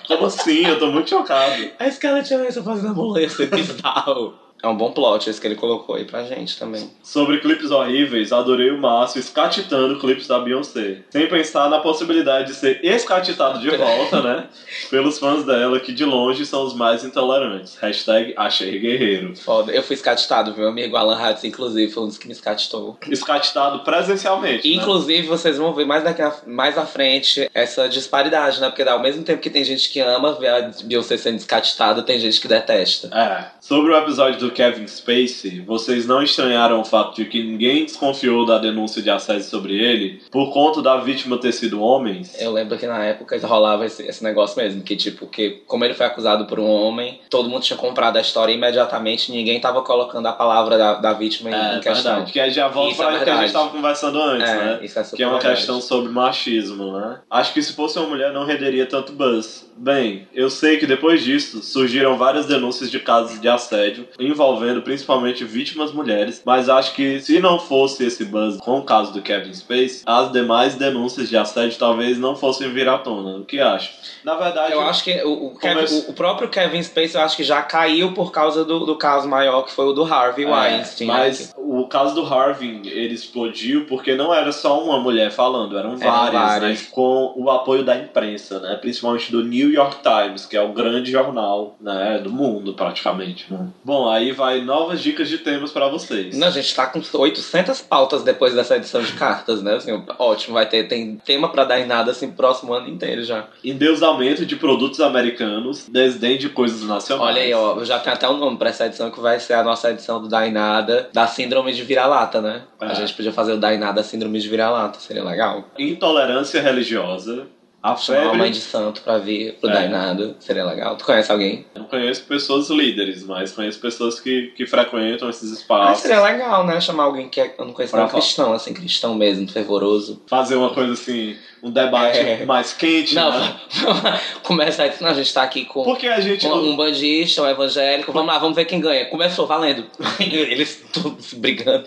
S1: Como assim? Eu tô muito chocado.
S2: A Scarlett Johansson fazendo a ia ser bizarro. É um bom plot esse que ele colocou aí pra gente também.
S1: Sobre clipes horríveis, adorei o Márcio escatitando clipes da Beyoncé. Sem pensar na possibilidade de ser escatitado de volta, né? Pelos fãs dela, que de longe são os mais intolerantes. Hashtag achei guerreiro.
S2: Foda. Eu fui escatitado, meu amigo Alan Hatz, inclusive, foi um dos que me escatitou.
S1: Escatitado presencialmente. né?
S2: Inclusive, vocês vão ver mais, daqui a- mais à frente essa disparidade, né? Porque ao mesmo tempo que tem gente que ama ver a Beyoncé sendo descatitada, tem gente que detesta.
S1: É. Sobre o episódio do Kevin Spacey, vocês não estranharam o fato de que ninguém desconfiou da denúncia de assédio sobre ele por conta da vítima ter sido homens?
S2: Eu lembro que na época rolava esse, esse negócio mesmo, que tipo, que como ele foi acusado por um homem, todo mundo tinha comprado a história imediatamente, ninguém tava colocando a palavra da, da vítima em,
S1: É,
S2: em questão.
S1: verdade. Que aí já volta
S2: é
S1: pra o que a gente tava conversando antes,
S2: É,
S1: né?
S2: isso é super
S1: Que é uma
S2: verdade.
S1: questão sobre machismo, né? Acho que se fosse uma mulher não renderia tanto buzz. Bem, eu sei que depois disso surgiram várias denúncias de casos de assédio envolvendo principalmente vítimas mulheres, mas acho que se não fosse esse buzz com o caso do Kevin Space, as demais denúncias de assédio talvez não fossem vir à tona. O que acha? Na verdade,
S2: Eu acho que o, o, Kevin- o- próprio Kevin Spacey, eu acho que já caiu por causa do, do caso maior, que foi o do Harvey
S1: É,
S2: Weinstein. né?
S1: mas o caso do Harvey, ele explodiu porque não era só uma mulher falando, eram
S2: Eram
S1: várias,
S2: várias.
S1: né? Com o apoio da imprensa, né? Principalmente do New York Times, que é o grande jornal, né? Do mundo, praticamente. né? Bom, aí vai novas dicas de temas pra vocês.
S2: Não, a gente tá com 800 pautas depois dessa edição de cartas, né? Assim, ótimo, vai ter tem tema pra dar em nada assim próximo ano inteiro já.
S1: Endeusamento de produtos americanos, desdém de coisas nacionais.
S2: Olha aí, ó, eu já tenho até um nome pra essa edição que vai ser a nossa edição do Dainada da Síndrome de Vira-Lata, né?
S1: É.
S2: A gente podia fazer o Dainada Síndrome de Vira-Lata, seria legal.
S1: Intolerância religiosa, a
S2: Chamar uma
S1: febre.
S2: mãe de santo pra vir pro
S1: É.
S2: Dainada, seria legal. Tu conhece alguém?
S1: Eu não conheço pessoas líderes, mas conheço pessoas que, que frequentam esses
S2: Ah,
S1: espaços.
S2: seria legal, né? Chamar alguém que é, eu não conheço
S1: falar.
S2: cristão, assim, cristão mesmo, fervoroso.
S1: Fazer uma coisa assim, um debate
S2: É.
S1: mais quente,
S2: Não,
S1: né?
S2: começa aí, não, a gente tá aqui com
S1: Porque a gente.
S2: um, um bandista, um evangélico, vamos lá, vamos ver quem ganha. Começou, valendo. Eles todos brigando.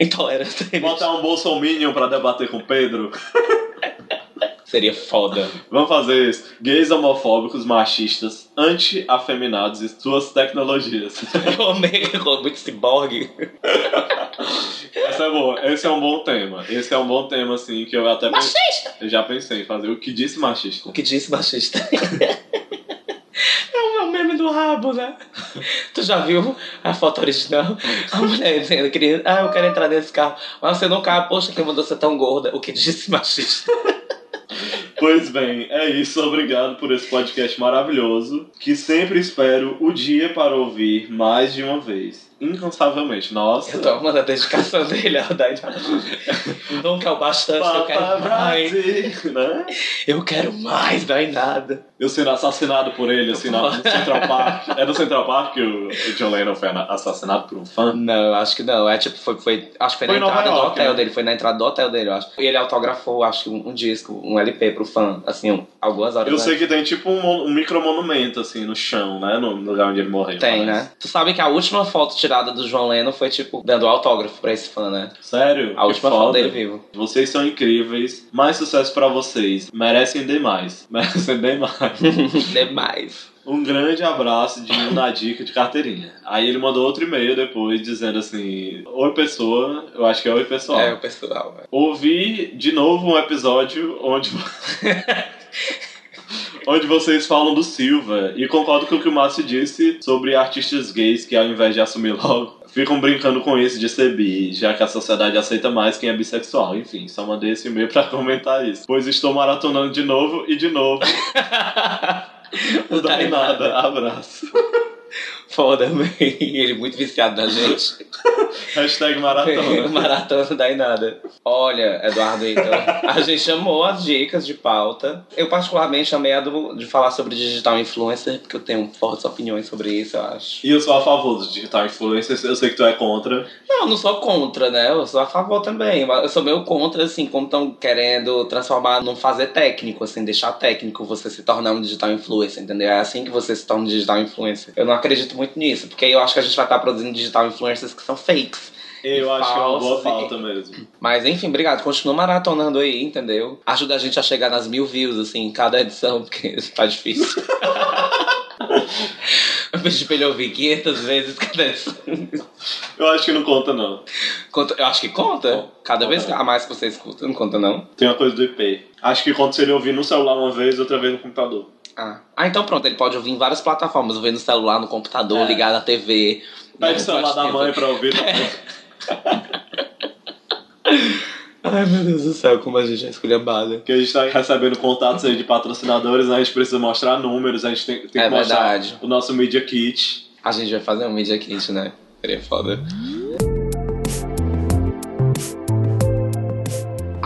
S2: Intolerância.
S1: Botar um bolsominion pra debater com o Pedro.
S2: Seria foda.
S1: Vamos fazer isso. Gays homofóbicos, machistas, anti-afeminados e suas tecnologias.
S2: Eu amei, muito ciborgue.
S1: Essa é boa. Esse é um bom tema. Esse é um bom tema, assim, que eu até
S2: Machista!
S1: eu já pensei em fazer. O que disse machista?
S2: O que disse machista? É o meme do rabo, né? Tu já viu a foto original? A mulher dizendo, queria, ah, eu quero entrar nesse carro. Mas você não cabe, poxa, quem mandou ser tão gorda? O que disse machista?
S1: Pois bem, é isso. Obrigado por esse podcast maravilhoso. Que sempre espero o dia para ouvir mais de uma vez. Incansavelmente. Nossa.
S2: Eu tô amando a dedicação dele ao Dainada. Nunca é o bastante, eu quero mais.
S1: Né?
S2: Eu quero mais, Dainada.
S1: Eu sendo assassinado por ele, assim, na- no Central Park. É no Central Park que o, o John Lennon foi assassinado por um fã?
S2: Não, eu acho que não. É tipo, foi, foi acho que foi,
S1: Foi
S2: na entrada do
S1: York,
S2: hotel
S1: né?
S2: dele, foi na entrada do hotel dele, eu acho. E ele autografou, acho que um, um disco, um LP pro fã, assim, um- algumas horas
S1: Eu
S2: antes.
S1: sei que tem tipo um, um micromonumento, assim, no chão, né? No lugar onde ele morreu.
S2: Tem,
S1: parece.
S2: né? Tu sabe que a última foto tirada do João Lennon foi, tipo, dando autógrafo pra esse fã, né?
S1: Sério?
S2: A última foto dele vivo.
S1: Vocês são incríveis. Mais sucesso pra vocês. Merecem demais. Merecem demais.
S2: Demais.
S1: Um grande abraço de um na dica de carteirinha. Aí ele mandou outro e-mail depois dizendo assim: Oi pessoa, eu acho que é oi pessoal.
S2: É, o pessoal. velho.
S1: Ouvi de novo um episódio onde. onde vocês falam do Silva. E concordo com o que o Márcio disse sobre artistas gays que, ao invés de assumir logo, ficam brincando com isso de ser bi, já que a sociedade aceita mais quem é bissexual. Enfim, só mandei esse e-mail pra comentar isso. Pois estou maratonando de novo e de novo. Não dá em nada. Abraço.
S2: Foda. Ele muito viciado na gente.
S1: Hashtag maratona.
S2: Maratona dá em nada. Olha, Eduardo Ito, a gente chamou as dicas de pauta. Eu particularmente chamei a do, de falar sobre digital influencer, porque eu tenho fortes opiniões sobre isso, eu acho.
S1: E eu sou a favor dos digital influencers, eu sei que tu é contra.
S2: Não, eu não sou contra, né? Eu sou a favor também. Eu sou meio contra, assim, como estão querendo transformar num fazer técnico, assim, deixar técnico você se tornar um digital influencer, entendeu? É assim que você se torna um digital influencer. Eu não acredito muito nisso, porque eu acho que a gente vai estar produzindo digital influencers que são fakes.
S1: Eu acho que é uma boa
S2: Falso.
S1: pauta mesmo.
S2: Mas enfim, obrigado. Continua maratonando aí, entendeu? Ajuda a gente a chegar nas mil views, assim, em cada edição, porque tá difícil. Eu pedi pra ele ouvir 500 vezes cada edição.
S1: Eu acho que não conta, não.
S2: Conta- Eu acho que conta. Cada vez a mais que você escuta, não conta não.
S1: Tem uma coisa do IP. Acho que conta se ele ouvir no celular uma vez, outra vez no computador.
S2: Ah. ah, então pronto, ele pode ouvir em várias plataformas, ouvir no celular, no computador,
S1: É.
S2: ligar na TV.
S1: Pede
S2: Não,
S1: o celular da mãe pra ouvir também.
S2: Ai meu Deus do céu, como a gente é esculhambada.
S1: Porque a gente tá recebendo contatos aí de patrocinadores, né? a gente precisa mostrar números, a gente tem, tem
S2: É
S1: que mostrar
S2: verdade.
S1: o nosso Media Kit.
S2: A gente vai fazer um Media Kit, né? Seria foda.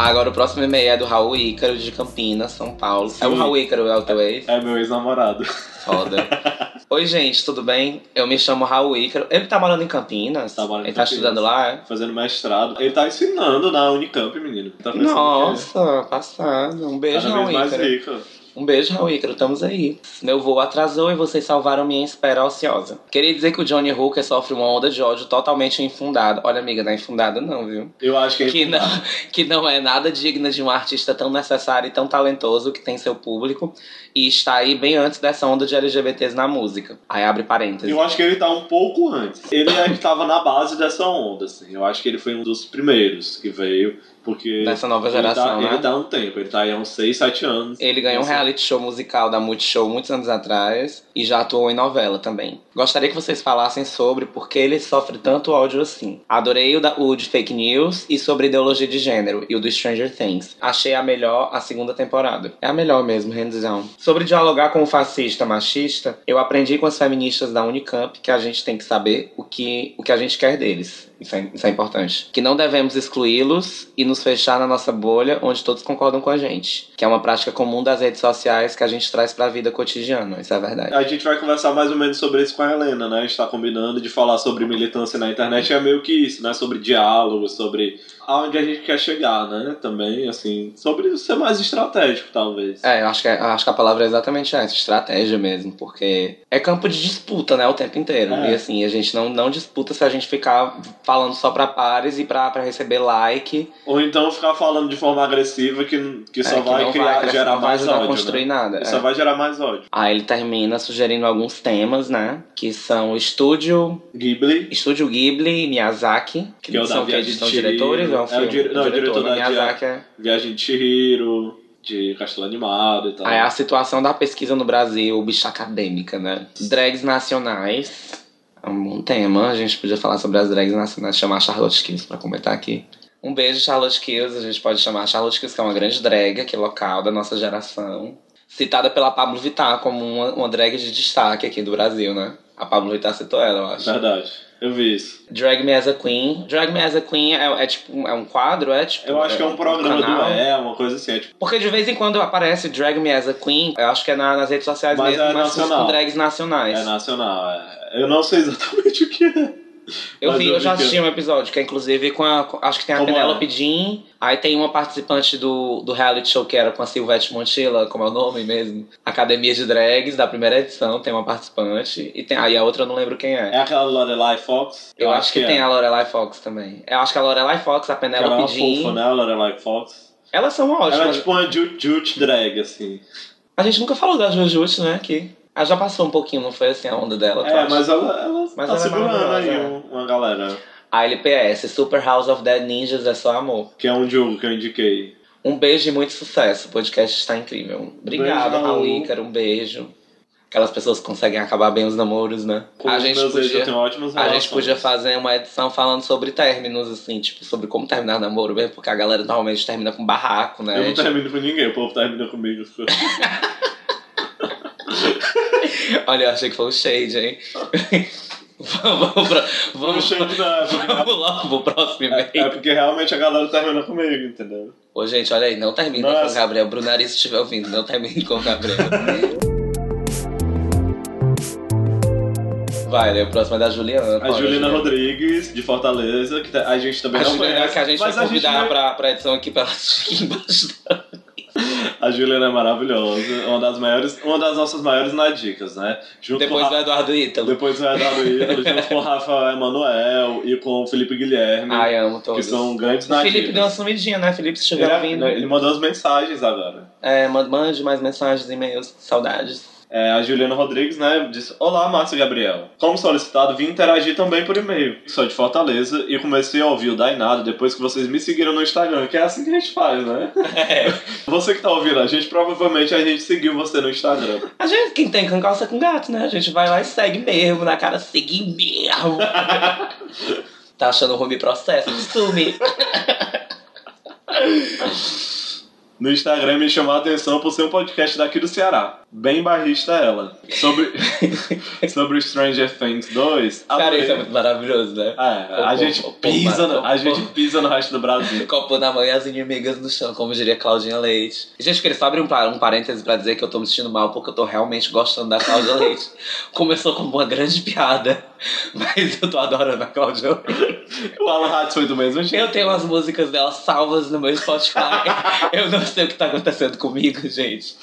S2: Agora o próximo e-mail é do Raul Ícaro de Campinas, São Paulo. É o
S1: Sim.
S2: Raul Ícaro, é o teu ex?
S1: É meu ex-namorado.
S2: Foda. Oi, gente, tudo bem? Eu me chamo Raul Ícaro. Ele tá morando em Campinas?
S1: Tá morando em
S2: Ele tá
S1: Campinas.
S2: estudando lá, é?
S1: Fazendo mestrado. Ele tá ensinando na Unicamp, menino. Tá
S2: Nossa, passado. Um
S1: que é
S2: beijo, Raul
S1: vez mais
S2: Ícaro.
S1: rico.
S2: Um beijo, Raul Ícaro, estamos aí. Meu voo atrasou e vocês salvaram minha espera ociosa. Queria dizer que o Johnny Hooker sofre uma onda de ódio totalmente infundada. Olha, amiga, não é infundada não, viu?
S1: Eu acho que é
S2: Que não, que não é nada digna de um artista tão necessário e tão talentoso que tem seu público e está aí bem antes dessa onda de LGBTs na música. Aí abre parênteses.
S1: Eu acho que ele tá um pouco antes. Ele é que tava na base dessa onda, assim. Eu acho que ele foi um dos primeiros que veio, porque.
S2: Dessa nova
S1: ele
S2: geração,
S1: tá,
S2: né?
S1: Ele há um tempo, ele tá aí há uns 6, 7 anos.
S2: Ele ganhou um reality show musical da Multishow muitos anos atrás e já atuou em novela também. Gostaria que vocês falassem sobre por que ele sofre tanto ódio assim. Adorei o, da, o de fake news e sobre ideologia de gênero e o do Stranger Things. Achei a melhor a segunda temporada. É a melhor mesmo, down. Sobre dialogar com o fascista machista, eu aprendi com as feministas da Unicamp que a gente tem que saber o que, o que a gente quer deles. Isso é, isso é importante. Que não devemos excluí-los e nos fechar na nossa bolha onde todos concordam com a gente. Que é uma prática comum das redes sociais que a gente traz pra vida cotidiana. Isso é verdade.
S1: A gente vai conversar mais ou menos sobre isso com a Helena, né? A gente tá combinando de falar sobre militância na internet, é meio que isso, né? Sobre diálogo, sobre aonde a gente quer chegar, né? Também, assim, sobre ser mais estratégico, talvez.
S2: É, eu acho que, eu acho que a palavra é exatamente essa, estratégia mesmo, porque é campo de disputa, né, o tempo inteiro.
S1: É.
S2: E assim, a gente não, não disputa se a gente ficar falando só pra pares e pra, pra receber like.
S1: Ou então ficar falando de forma agressiva que, que só
S2: é, que
S1: vai
S2: não
S1: criar,
S2: vai,
S1: gerar
S2: não vai
S1: mais
S2: ajudar a
S1: ódio.
S2: construir
S1: né?
S2: nada.
S1: Só
S2: é.
S1: vai gerar mais ódio.
S2: Aí ele termina sugerindo alguns temas, né? Que são o estúdio,
S1: Ghibli,
S2: estúdio Ghibli e Miyazaki, que,
S1: Que é o
S2: são, que são diretores, é,
S1: É o
S2: filme,
S1: dire- não, o diretor da
S2: Miyazaki é...
S1: Viagem de Chihiro, de Castelo Animado e tal.
S2: Aí a situação da pesquisa no Brasil, bicha acadêmica, né? Drags nacionais. É um bom tema. A gente podia falar sobre as drags nacionais, chamar Charlotte Kills pra comentar aqui. Um beijo, Charlotte Kills. A gente pode chamar Charlotte Kills, que é uma grande drag aqui local da nossa geração. Citada pela Pablo Vittar como uma, uma drag de destaque aqui do Brasil, né? A Pablo Vittar citou ela, eu acho.
S1: Verdade. Eu vi isso.
S2: Drag Me as a Queen. Drag Me as a Queen é, é tipo é um quadro, é tipo.
S1: Eu acho que é um programa
S2: canal.
S1: do É, uma coisa assim. É tipo,
S2: Porque de vez em quando aparece Drag Me as a Queen, eu acho que é na- nas redes sociais
S1: Mas
S2: mesmo,
S1: é
S2: mas
S1: nacional.
S2: com drags nacionais.
S1: é nacional. é. Eu não sei exatamente o que é.
S2: Eu
S1: mas
S2: vi,
S1: eu
S2: eu já
S1: que-
S2: assisti um episódio, que é inclusive com a. com- acho que tem a
S1: Como
S2: Penelope
S1: é?
S2: Jean, aí tem uma participante do, do reality show que era com a Silvete Montilla, como é o nome mesmo? Academia de Drags, da primeira edição, tem uma participante, e tem, aí a outra eu não lembro quem é.
S1: É aquela Lorelai Fox?
S2: eu, acho que,
S1: é.
S2: tem a Lorelai Fox também. Eu acho que a Lorelai Fox, a
S1: Que ela é
S2: Jean.
S1: fofa, né? A Lorelai Fox.
S2: Elas são ótimas.
S1: Ela é tipo uma jut, jut drag, assim.
S2: A gente nunca falou da Jujutsu, né? Que ela já passou um pouquinho, não foi assim a onda dela,
S1: É, mas ela, ela
S2: Mas
S1: tá
S2: ela é
S1: segurando aí
S2: é.
S1: um- uma galera.
S2: A LPS, Super House of Dead Ninjas é só amor.
S1: Que é um jogo que eu indiquei.
S2: Um beijo e muito sucesso. O podcast está incrível. Obrigado,
S1: Beijo,
S2: Raul. Ícaro. Um beijo. Aquelas pessoas que conseguem acabar bem os namoros, né?
S1: Com
S2: a gente podia. A gente podia fazer uma edição falando sobre términos, assim, tipo, sobre como terminar namoro mesmo, porque a galera normalmente termina com barraco, né?
S1: Eu não
S2: Tipo,
S1: termino com ninguém, o povo termina comigo.
S2: Olha, eu achei que foi o shade, hein? vamos, pro- vamos,
S1: é porque,
S2: vamos logo pro próximo
S1: é,
S2: e-mail.
S1: é porque realmente a galera termina comigo, entendeu?
S2: Ô, gente, olha aí, não termine com o
S1: Nossa.
S2: Gabriel. Brunari, se estiver ouvindo, não termine com o Gabriel. Vai, né? O próximo é da Juliana.
S1: A Juliana
S2: Juliana.
S1: Rodrigues, de Fortaleza, que a gente também
S2: A
S1: não
S2: Juliana
S1: conhece.
S2: que a gente vai
S1: gente
S2: convidar
S1: vai-
S2: pra, pra edição aqui pra ela assistir embaixo da...
S1: A Juliana é maravilhosa, uma das maiores, uma das nossas maiores nadicas, né? Junto
S2: Depois
S1: com Ra-
S2: Eduardo Ítalo.
S1: depois do Eduardo Ítalo, junto com o Rafael Emanuel e com o Felipe Guilherme,
S2: Ai, amo
S1: que
S2: todos.
S1: são grandes
S2: O Felipe
S1: nadicas.
S2: deu uma sumidinha, né? Felipe, se
S1: ele,
S2: estiver ouvindo.
S1: ele mandou as mensagens agora.
S2: É, mande- mande mais mensagens, e-mails, saudades.
S1: É, a Juliana Rodrigues, né, disse: Olá, Márcio Gabriel. Como solicitado, vim interagir também por e-mail. Sou de Fortaleza e comecei a ouvir o Dainado depois que vocês me seguiram no Instagram, que é assim que a gente faz, né?
S2: É.
S1: Você que tá ouvindo a gente, provavelmente a gente seguiu você no Instagram.
S2: A gente, quem tem calça com gato, né? A gente vai lá e segue mesmo, na cara, segue mesmo. tá achando ruim processo? Sume.
S1: No Instagram me chamou a atenção por ser um podcast daqui do Ceará. Bem barrista ela. Sobre, sobre Stranger Things 2.
S2: Cara, isso é muito maravilhoso, né?
S1: É,
S2: O
S1: a gente
S2: o
S1: pisa, no, a gente pisa no resto do Brasil.
S2: Copo na mão e as inimigas no chão, como diria Claudinha Leite. Gente, queria só abrir um, um parêntese pra dizer que eu tô me sentindo mal porque eu tô realmente gostando da Cláudia Leite. Começou como uma grande piada, mas eu tô adorando a Cláudia Leite.
S1: O Alan Hatch foi do mesmo jeito.
S2: Eu tenho as músicas dela salvas no meu Spotify. eu não sei o que tá acontecendo comigo, gente.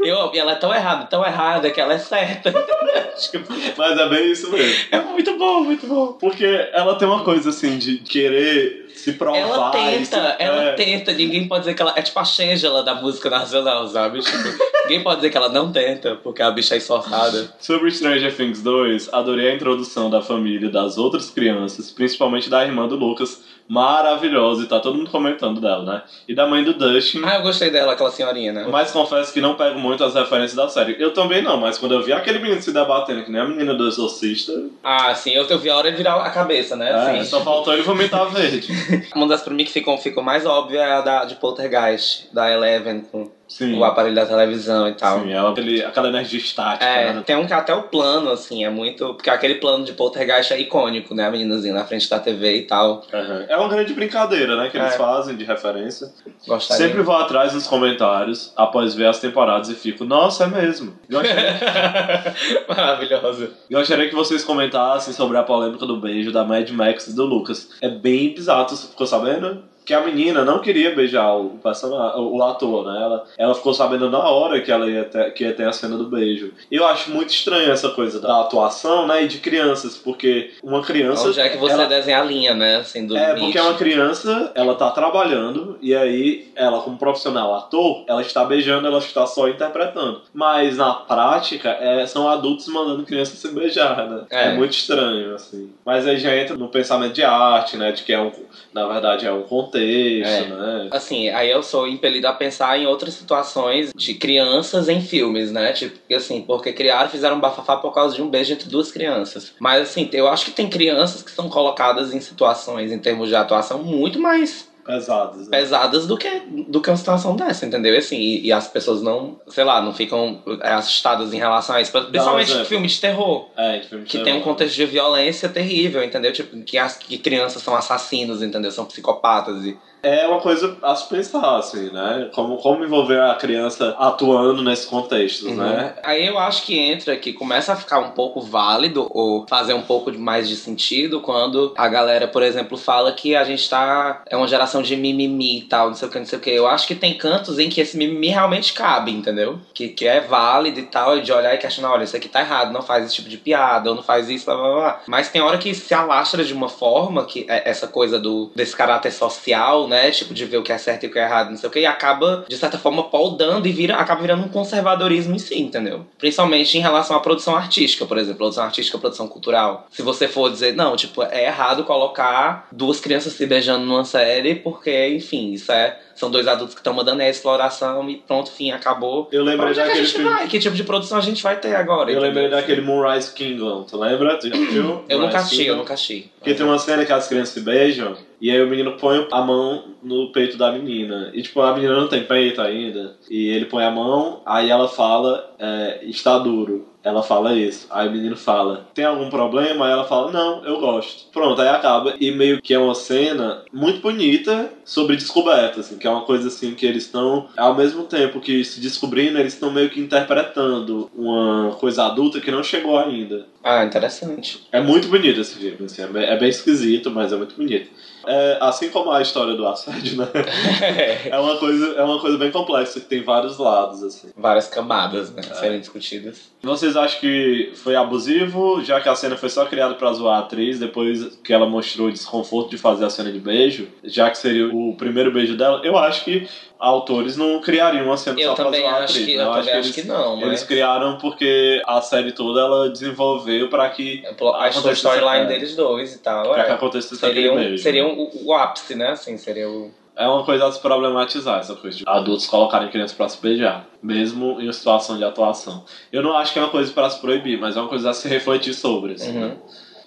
S2: Eu, ela é tão errada, tão errada que ela é certa. tipo,
S1: Mas é bem isso mesmo.
S2: é muito bom, muito bom.
S1: Porque ela tem uma coisa assim de querer se provar.
S2: Ela tenta,
S1: se-
S2: ela
S1: é.
S2: tenta. Ninguém pode dizer que ela. É tipo a Shangela da música nacional, sabe? Tipo, ninguém pode dizer que ela não tenta, porque a bicha é esforçada.
S1: Sobre Stranger Things 2, adorei a introdução da família das outras crianças, principalmente da irmã do Lucas, maravilhosa, e tá todo mundo comentando dela, né? E da mãe do Dustin.
S2: Ah, eu gostei dela, aquela senhorinha, né?
S1: Mas confesso que não pego muito as referências da série. Eu também não, mas quando eu vi aquele menino se debatendo, que nem a menina do Exorcista,
S2: Ah, sim, eu, eu vi a hora de virar a cabeça, né?
S1: é,
S2: Assim.
S1: só faltou ele vomitar verde.
S2: Uma das pra mim que ficou, ficou mais óbvia é a da, de Poltergeist, da Eleven, com
S1: Sim.
S2: o aparelho da televisão e tal.
S1: Sim, ela, aquele, aquela energia estática.
S2: É,
S1: né?
S2: tem um que até o plano, assim, é muito. Porque aquele plano de poltergeist é icônico, né? A meninazinha na frente da TV e tal.
S1: Aham. É uma grande brincadeira, né? Que eles
S2: É.
S1: fazem de referência.
S2: Gostaria.
S1: Sempre vou atrás nos comentários após ver as temporadas e fico, nossa, é mesmo. Gostaria,
S2: Maravilhoso.
S1: gostaria que vocês comentassem sobre a polêmica do beijo da Mad Max e do Lucas. É bem bizarro, ficou sabendo? Que a menina não queria beijar o personagem, o ator, né? Ela, ela ficou sabendo na hora que ela ia ter, que ia ter a cena do beijo. E eu acho muito estranho essa coisa da atuação, né? E de crianças, porque uma criança.
S2: Onde é que você
S1: ela-
S2: desenha a linha, né? Assim, do
S1: É, porque uma criança, ela tá trabalhando e aí ela, como profissional ator, ela está beijando, ela está só interpretando. Mas na prática, é, são adultos mandando crianças se beijar, né?
S2: É.
S1: É. muito estranho, assim. Mas aí já entra no pensamento de arte, né? De que é um, na verdade, é um contexto,
S2: É.
S1: né?
S2: Assim, aí eu sou impelido a pensar em outras situações de crianças em filmes, né? Tipo, assim, porque criaram, fizeram um bafafá por causa de um beijo entre duas crianças. Mas assim, eu acho que tem crianças que são colocadas em situações, em termos de atuação, muito mais
S1: Pesados, né?
S2: pesadas do que, do que uma situação dessa, entendeu? E, Assim, e, e as pessoas não, sei lá, não ficam é, assustadas em relação a isso. Principalmente em
S1: exemplo.
S2: filme de terror.
S1: É, filme de
S2: Que
S1: terror.
S2: tem um contexto de violência terrível, entendeu? Tipo, que, as, que crianças são assassinos, entendeu? São psicopatas e.
S1: É uma coisa a se pensar, assim, né? Como, como envolver a criança atuando nesses contextos,
S2: Uhum.
S1: né?
S2: Aí eu acho que entra que começa a ficar um pouco válido ou fazer um pouco de- mais de sentido quando a galera, por exemplo, fala que a gente tá. É uma geração de mimimi e tal, não sei o que, não sei o que. Eu acho que tem cantos em que esse mimimi realmente cabe, entendeu? Que, que é válido e tal, e de olhar e questionar, olha, isso aqui tá errado, não faz esse tipo de piada, ou não faz isso, blá blá blá. Mas tem hora que se alastra de uma forma que é essa coisa do desse caráter social, né? Tipo, de ver o que é certo e o que é errado, não sei o que, e acaba, de certa forma, poldando e vira, acaba virando um conservadorismo em si, entendeu? Principalmente em relação à produção artística, por exemplo, produção artística, produção cultural. Se você for dizer, não, tipo, é errado colocar duas crianças se beijando numa série, porque, enfim, isso é. São dois adultos que estão mandando é exploração e pronto, fim, acabou.
S1: Eu lembrei
S2: onde é que a
S1: daquele
S2: gente
S1: filme.
S2: vai? Que tipo de produção a gente vai ter agora?
S1: Eu
S2: entendeu?
S1: lembrei daquele Moonrise Kingdom, tu lembra? Tu já viu?
S2: Eu nunca assisti, eu nunca assisti.
S1: Porque tem uma cena que as crianças se beijam e aí o menino põe a mão no peito da menina. E tipo, a menina não tem peito ainda. E ele põe a mão, aí ela fala, é, está duro. Ela fala isso. Aí o menino fala, tem algum problema? Aí ela fala, não, eu gosto. Pronto, aí acaba. E meio que é uma cena muito bonita sobre descoberta, assim, que é uma coisa assim que eles estão, ao mesmo tempo que se descobrindo, eles estão meio que interpretando uma coisa adulta que não chegou ainda.
S2: Ah, interessante.
S1: É muito bonito esse filme, assim, é, bem, é bem esquisito, mas é muito bonito. É, assim como a história do assédio, né? É uma coisa, é uma coisa bem complexa, que tem vários lados, assim.
S2: Várias camadas, né?
S1: É.
S2: Serem discutidas.
S1: Vocês acham que foi abusivo, já que a cena foi só criada pra zoar a atriz, depois que ela mostrou o desconforto de fazer a cena de beijo, já que seria o primeiro beijo dela? Eu acho que autores não criariam uma cena
S2: Eu
S1: só pra zoar a
S2: acho
S1: atriz.
S2: que,
S1: né?
S2: eu também acho
S1: eles,
S2: que não, mas.
S1: eles criaram porque a série toda ela desenvolveu pra que,
S2: A storyline
S1: essa-
S2: deles dois e tal.
S1: pra que
S2: É.
S1: acontecesse
S2: Seria, um,
S1: beijo.
S2: seria um- o, o ápice, né? Assim, seria o.
S1: É uma coisa a se problematizar, essa coisa de adultos colocarem crianças pra se beijar, mesmo em situação de atuação. Eu não acho que é uma coisa pra se proibir, mas é uma coisa a se refletir sobre, assim, né?
S2: Uhum.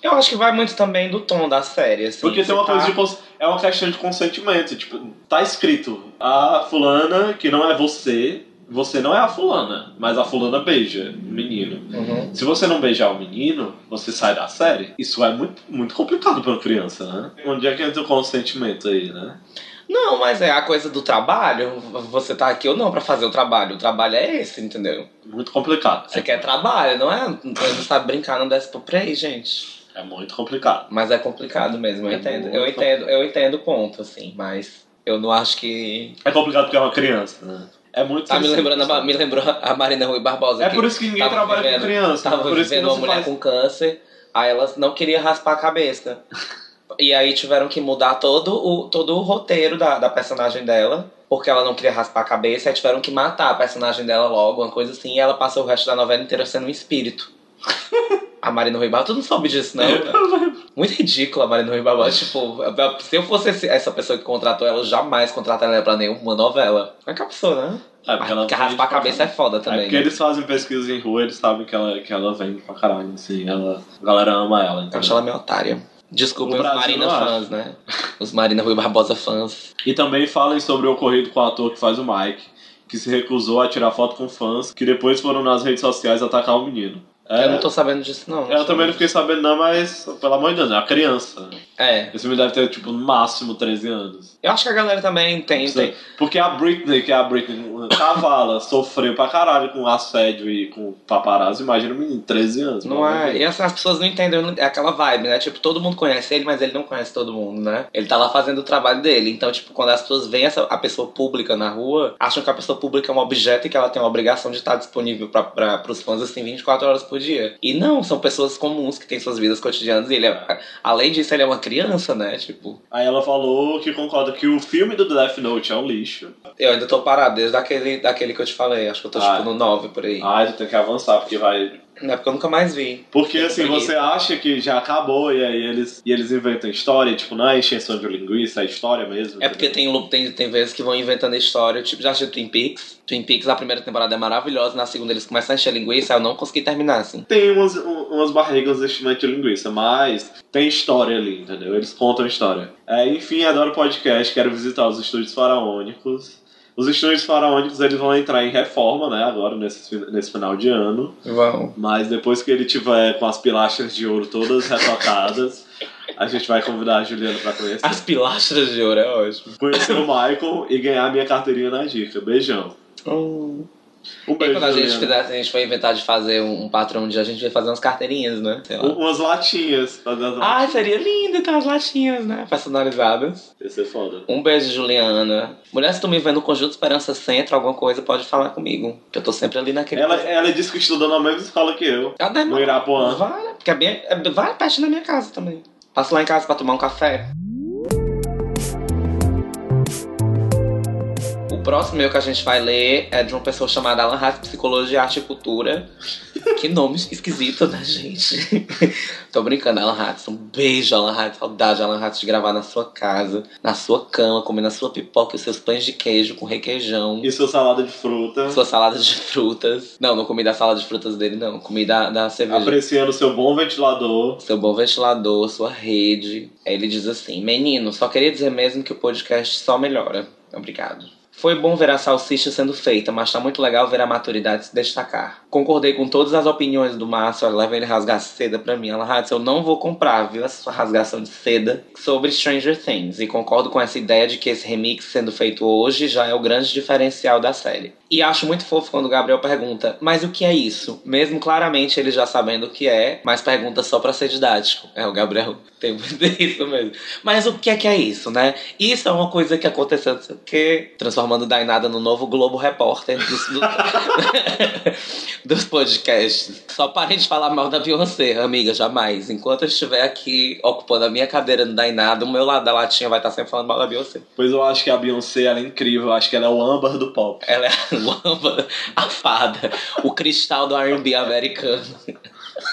S2: Eu acho que vai muito também do tom da série, assim.
S1: Porque tem uma
S2: Você
S1: coisa
S2: tá-
S1: de. cons- É uma questão de consentimento. Tipo, tá escrito a fulana que não é você você não é a fulana, mas a fulana beija o menino.
S2: Uhum.
S1: Se você não beijar o menino, você sai da série. Isso é muito, muito complicado pra uma criança, né? Onde é que entra o consentimento aí, né?
S2: Não, mas é a coisa do trabalho. Você tá aqui ou não pra fazer o trabalho. O trabalho é esse, entendeu?
S1: Muito complicado.
S2: Você quer trabalho, não é? Então não sabe brincar no desktop play, gente.
S1: É muito complicado.
S2: Mas é complicado mesmo, eu
S1: É
S2: entendo. Eu entendo, eu entendo o ponto, assim, mas eu não acho que.
S1: É complicado porque é uma criança, né? É muito
S2: Tá me lembrando, a- me lembrou a Marina Rui Barbosa.
S1: É por isso que ninguém trabalha
S2: vivendo-
S1: com criança.
S2: Tava
S1: por
S2: vivendo uma mulher
S1: faz...
S2: com câncer, aí elas não queriam raspar a cabeça. E aí tiveram que mudar todo o, todo o roteiro da, da personagem dela, porque ela não queria raspar a cabeça, aí tiveram que matar a personagem dela logo, uma coisa assim, e ela passou o resto da novela inteira sendo um espírito. A Marina Rui Barbosa, tu não soube disso, não? Muito ridícula a Marina Rui Barbosa. Tipo, se eu fosse essa pessoa que contratou ela, eu jamais contrataria ela pra nenhuma novela. É que a pessoa, né?
S1: É, porque ela
S2: raspar a cabeça é foda
S1: É
S2: também.
S1: porque
S2: né?
S1: eles fazem pesquisa em rua, eles sabem que ela, que ela vem pra caralho, assim, ela, a galera ama ela,
S2: Eu
S1: então.
S2: acho ela meio otária. Desculpem
S1: O
S2: os Marina fãs, né? Os Marina Rui Barbosa fãs.
S1: E também falem sobre o ocorrido com o ator que faz o Mike, que se recusou a tirar foto com fãs, que depois foram nas redes sociais atacar o menino. É,
S2: Eu não tô sabendo disso, não.
S1: eu também não fiquei sabendo não, mas, pelo amor de Deus, é uma criança.
S2: É.
S1: Esse menino deve ter, tipo, no máximo 13 anos.
S2: Eu acho que a galera também tem. tem...
S1: Porque a Britney, que é a Britney Cavala, sofreu pra caralho com assédio e com paparazzo. Imagina um menino de 13 anos.
S2: Não é.
S1: Deus.
S2: E as, as pessoas não entendem é aquela vibe, né? Tipo, todo mundo conhece ele, mas ele não conhece todo mundo, né? Ele tá lá fazendo o trabalho dele. Então, tipo, quando as pessoas veem essa, a pessoa pública na rua, acham que a pessoa pública é um objeto e que ela tem a obrigação de estar disponível pra, pra, pros fãs, assim, 24 horas por dia. E não, são pessoas comuns que têm suas vidas cotidianas. E ele é, além disso, ele é uma criança, né? Tipo,
S1: Aí ela falou que concorda que o filme do Death Note é um lixo.
S2: eu ainda tô parado desde aquele, daquele que eu te falei. Acho que eu tô,
S1: Ah.
S2: tipo, no 9 por aí.
S1: Ai, tu tem que avançar, porque vai.
S2: Não é porque eu nunca mais vi.
S1: Porque assim,
S2: preguiça.
S1: você acha que já acabou e aí eles, e eles inventam história, tipo, não é encheção de linguiça, é história mesmo.
S2: É porque tem, tem, tem vezes que vão inventando história, tipo, já assistiu Twin Peaks? Twin Peaks, a primeira temporada é maravilhosa, na segunda eles começam a encher linguiça, eu não consegui terminar, assim.
S1: Tem umas, um- umas barrigas de linguiça, mas tem história ali, entendeu? Eles contam história. É, enfim, adoro podcast, quero visitar os estúdios faraônicos. Os estúdios faraônicos eles vão entrar em reforma, né, agora nesse, nesse final de ano.
S2: Vão.
S1: Mas depois que ele tiver com as pilastras de ouro todas retocadas, a gente vai convidar a Juliana pra conhecer.
S2: As pilastras de ouro é ótimo.
S1: Conhecer o Michael e ganhar minha carteirinha na dica. Beijão. Um
S2: E
S1: beijo,
S2: quando a gente, fizer, a gente for inventar de fazer um, um patrão de a gente vai fazer umas carteirinhas, né?
S1: Um- Umas latinhas. Fazer
S2: Ai, seria lindo ter as latinhas, né? Personalizadas.
S1: Ia ser foda.
S2: Um beijo, Juliana. Mulher, se tu me vê no Conjunto Esperança Centro, alguma coisa, pode falar comigo. Que eu tô sempre ali naquele.
S1: Ela, ela disse que estuda na mesma escola que eu.
S2: Ah, não é
S1: No Irapuã.
S2: Né? Porque é bem. É, vai perto da minha casa também. Passo lá em casa pra tomar um café. Próximo meu que a gente vai ler é de uma pessoa chamada Alan Hatz, Psicologia, Arte e Cultura. que nome esquisito, né, gente? Tô brincando, Alan Hatz. Um beijo, Alan Hatz. Saudade, Alan Hatz, de gravar na sua casa, na sua cama, comendo a sua pipoca e os seus pães de queijo com requeijão.
S1: E sua salada de fruta.
S2: Sua salada de frutas. Não, não comi da salada de frutas dele, não. Comi da, da cerveja.
S1: Apreciando seu bom ventilador.
S2: Seu bom ventilador, sua rede. Aí ele diz assim: Menino, só queria dizer mesmo que o podcast só melhora. Obrigado. Foi bom ver a salsicha sendo feita, mas tá muito legal ver a maturidade se destacar. Concordei com todas as opiniões do Márcio, olha, leva ele rasgar seda pra mim. Ela Hatz, eu não vou comprar, viu, essa sua rasgação de seda sobre Stranger Things. E concordo com essa ideia de que esse remix sendo feito hoje já é o grande diferencial da série. E acho muito fofo quando o Gabriel pergunta, mas o que é isso? Mesmo claramente ele já sabendo o que é, mas pergunta só pra ser didático. É, o Gabriel tem muito isso mesmo. Mas o que é que é isso, né? Isso é uma coisa que aconteceu, não sei o quê, transformando Dainada no novo Globo Repórter dos, do- dos podcasts. Só parem de falar mal da Beyoncé, amiga, jamais. Enquanto eu estiver aqui ocupando a minha cadeira no Dainada, o meu lado da latinha vai estar sempre falando mal da Beyoncé.
S1: Pois eu acho que a Beyoncé ela é incrível. Eu acho que ela é o âmbar do pop.
S2: Ela é lâmpada, a fada, o cristal do R&B americano.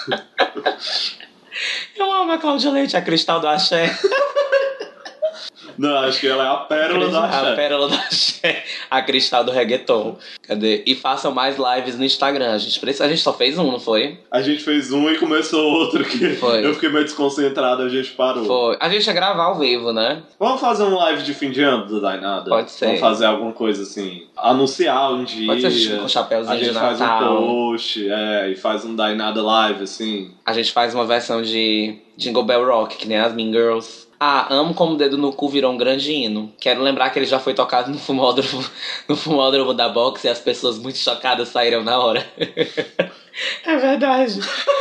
S2: Eu amo a Cláudia Leite, a cristal do axé.
S1: Não, acho que ela é a pérola do
S2: A
S1: axé.
S2: pérola do axé, a cristal do reggaeton. Cadê? E façam mais lives no Instagram. A gente, precisa, a gente só fez um, não foi?
S1: A gente fez um e começou outro que
S2: Foi.
S1: eu fiquei meio desconcentrado, a gente parou.
S2: Foi. A gente ia gravar ao vivo, né?
S1: Vamos fazer um live de fim de ano do Dainada?
S2: Pode ser.
S1: Vamos fazer alguma coisa assim, anunciar um dia.
S2: Pode ser com
S1: A
S2: chapéuzinho de
S1: gente faz um
S2: Natal.
S1: post, é, e faz um Dainada live, assim.
S2: A gente faz uma versão de Jingle Bell Rock, que nem as Mean Girls. Ah, amo como o dedo no cu virou um grande hino. Quero lembrar que ele já foi tocado no fumódromo, no fumódromo da box e as pessoas muito chocadas saíram na hora. é verdade.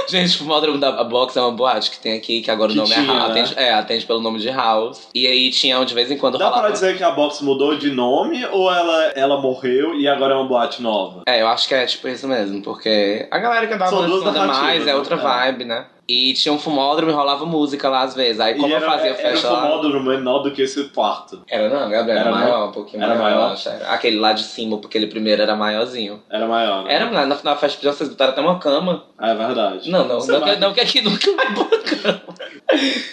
S2: Gente, o fumódromo da box é uma boate que tem aqui, que agora
S1: Que
S2: o nome
S1: tinha,
S2: é House.
S1: né?
S2: Atende, é, atende pelo nome de House. E aí tinha de vez em quando
S1: Dá
S2: rolava.
S1: pra dizer que a box mudou de nome ou ela, ela morreu e agora é uma boate nova?
S2: É, eu acho que é tipo isso mesmo, porque a galera que andava
S1: São duas
S2: anda mais é outra
S1: né?
S2: vibe, né? E tinha um fumódromo e rolava música lá às vezes. Aí como
S1: e
S2: eu
S1: era,
S2: fazia
S1: era
S2: festa
S1: um
S2: lá.
S1: fumódromo menor do que esse quarto.
S2: Era não, Gabriel, era,
S1: Era
S2: maior, um pouquinho
S1: Era
S2: maior.
S1: maior?
S2: era. Aquele lá de cima, porque ele primeiro era maiorzinho.
S1: Era maior, né?
S2: Era, na, na festa de vocês botaram até uma cama.
S1: É verdade.
S2: Não, não,
S1: Você
S2: não,
S1: vai-
S2: que, não que aqui nunca cama.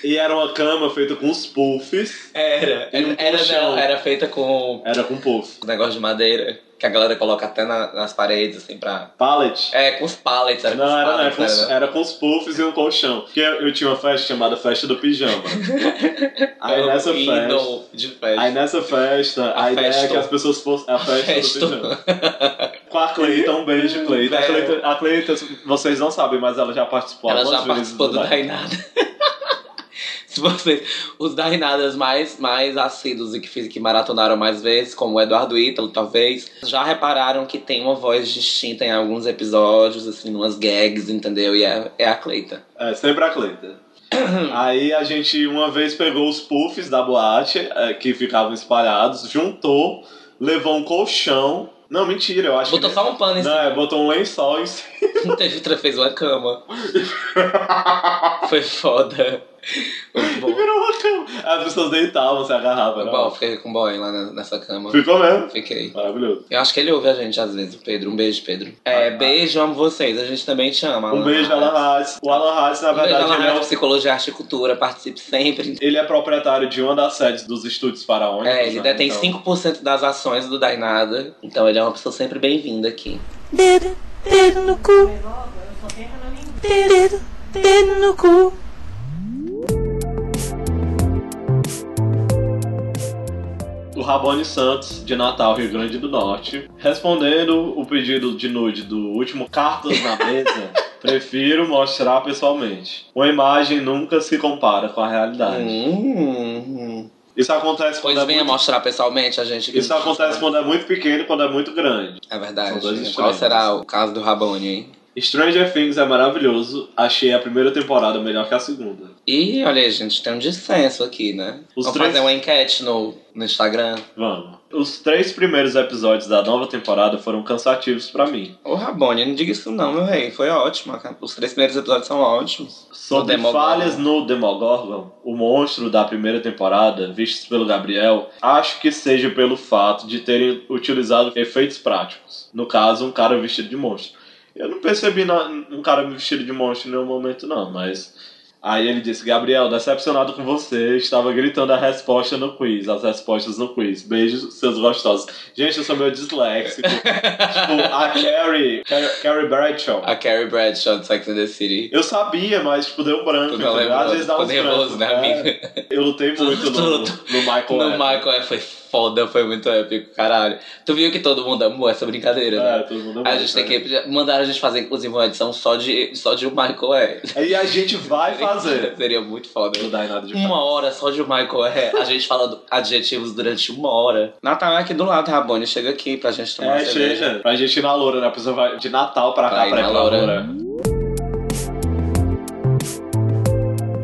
S1: E era uma cama feita com os puffs.
S2: Era,
S1: E um
S2: era, não, era feita com
S1: Era com puff.
S2: um negócio de madeira, que a galera coloca até na- nas paredes, assim, pra...
S1: Pallet.
S2: É, com os pallets, era com
S1: Não,
S2: os
S1: era, era,
S2: pallets,
S1: com os,
S2: era.
S1: era com os puffs e um colchão. Porque eu, eu tinha uma festa chamada Festa do Pijama. Aí
S2: Era
S1: nessa festa.
S2: de festa.
S1: Aí nessa festa, a,
S2: A
S1: ideia é que as pessoas fossem. A festa
S2: Festa.
S1: do pijama. Com a Cleita, um beijo, Cleita. A Cleita, vocês não sabem, mas ela já participou
S2: Ela já participou do
S1: Dainada.
S2: Se vocês, os Dainadas mais, mais assíduos e que, fiz- que maratonaram mais vezes, como o Eduardo Ítalo, talvez, já repararam que tem uma voz distinta em alguns episódios, assim, umas gags, entendeu? E é, é a Cleita.
S1: É, sempre a Cleita. Aí a gente uma vez pegou os puffs da boate, é, que ficavam espalhados, juntou, levou um colchão. Não, mentira, eu acho
S2: Botou
S1: que.
S2: só um pano em
S1: Não, é, botou um lençol em cima.
S2: cima. Teve, fez uma cama. Foi foda. Muito bom.
S1: Virou uma cama. As pessoas deitavam, se agarravam. era
S2: Bom, fiquei com o boy lá na- nessa cama.
S1: Ficou mesmo?
S2: Fiquei.
S1: Maravilhoso.
S2: Eu acho que ele ouve a gente às vezes, o Pedro. Um beijo, Pedro. É, beijo, amo vocês. A gente também te ama.
S1: Um beijo, Alan Hatz. O Alan Hatz, na
S2: Um beijo,
S1: verdade,
S2: Alan
S1: ele é, o-
S2: Psicologia, Arte e Cultura. Participe sempre.
S1: ele é proprietário de uma das sedes dos estúdios faraônicos.
S2: É, ele
S1: né?
S2: detém
S1: Então,
S2: 5% das ações do Dainada. Então ele é uma pessoa sempre bem-vinda aqui.
S3: Dedo, dedo no cu. Dedo, dedo no cu.
S1: Rabone Santos, de Natal, Rio Grande do Norte, respondendo o pedido de nude do último Cartas na Mesa, prefiro mostrar pessoalmente. Uma imagem nunca se compara com a realidade.
S2: Hum,
S1: Isso acontece quando
S2: pois
S1: é
S2: venha
S1: muito...
S2: mostrar pessoalmente a gente. que
S1: Isso acontece quando é muito pequeno e quando é muito grande.
S2: É verdade.
S1: São dois
S2: Qual será o caso do Rabone, hein?
S1: Stranger Things é maravilhoso. Achei a primeira temporada melhor que a segunda.
S2: E olha aí, gente, tem um dissenso aqui, né?
S1: Os
S2: Vamos
S1: três-
S2: fazer uma enquete no, no Instagram.
S1: Vamos. Os três primeiros episódios da nova temporada foram cansativos pra mim.
S2: Ô Rabone, não diga isso não, meu rei. Foi ótimo. cara. Os três primeiros episódios são ótimos.
S1: Sobre
S2: No
S1: falhas no Demogorgon, o monstro da primeira temporada, vistos pelo Gabriel, acho que seja pelo fato de terem utilizado efeitos práticos. No caso, um cara vestido de monstro. Eu não percebi na- um cara vestido de monstro em nenhum momento, não, mas. Aí ele disse: Gabriel, decepcionado com você, estava gritando a resposta no quiz, as respostas no quiz. Beijos, seus gostosos. Gente, eu sou meio disléxico. tipo, a Carrie, Carrie, Carrie Bradshaw.
S2: A Carrie Bradshaw de Sex and the City.
S1: Eu sabia, mas tipo, deu branco. Às vezes dá uns
S2: nervoso,
S1: brancos,
S2: né,
S1: é.
S2: amigo?
S1: Eu lutei muito no, no Michael.
S2: No
S1: Evan.
S2: Michael é, foi foda, foi muito épico, caralho. Tu viu que todo mundo amou essa brincadeira,
S1: É,
S2: né?
S1: todo mundo
S2: A
S1: amou,
S2: gente tem que. Mandaram a gente fazer, inclusive, uma edição só de, só de o Michael é.
S1: Aí a gente vai fazer.
S2: Seria muito foda.
S1: Não dá em nada de
S2: Uma hora só de o Michael é. A gente falando adjetivos durante uma hora. Natal é aqui do lado, Rabone. Chega aqui pra gente tomar
S1: É,
S2: uma cerveja.
S1: chega. Pra gente ir na Loura, né? A pessoa vai de Natal pra cá,
S2: Vai
S1: pra ir pra
S2: Loura.
S1: Loura.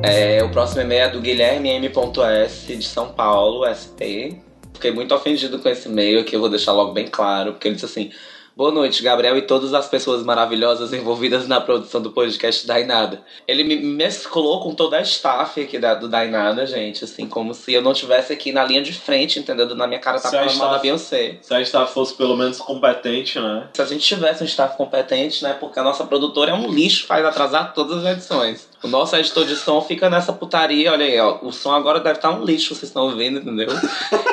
S2: É, o próximo e-mail é do Guilherme M.S. de São Paulo, SP. Fiquei muito ofendido com esse e-mail aqui, eu vou deixar logo bem claro, porque ele disse assim: Boa noite, Gabriel e todas as pessoas maravilhosas envolvidas na produção do podcast Dainada. Ele me mesclou com toda a staff aqui da, do Dainada, gente, assim, como se eu não estivesse aqui na linha de frente, entendeu? Na minha cara tá falando mal da
S1: staff-
S2: Beyoncé.
S1: Se a gente fosse pelo menos competente, né?
S2: Se a gente tivesse um staff competente, né? Porque a nossa produtora é um lixo, faz atrasar todas as edições. O nosso editor de som fica nessa putaria, olha aí, ó. O som agora deve estar um lixo, vocês estão ouvindo, entendeu?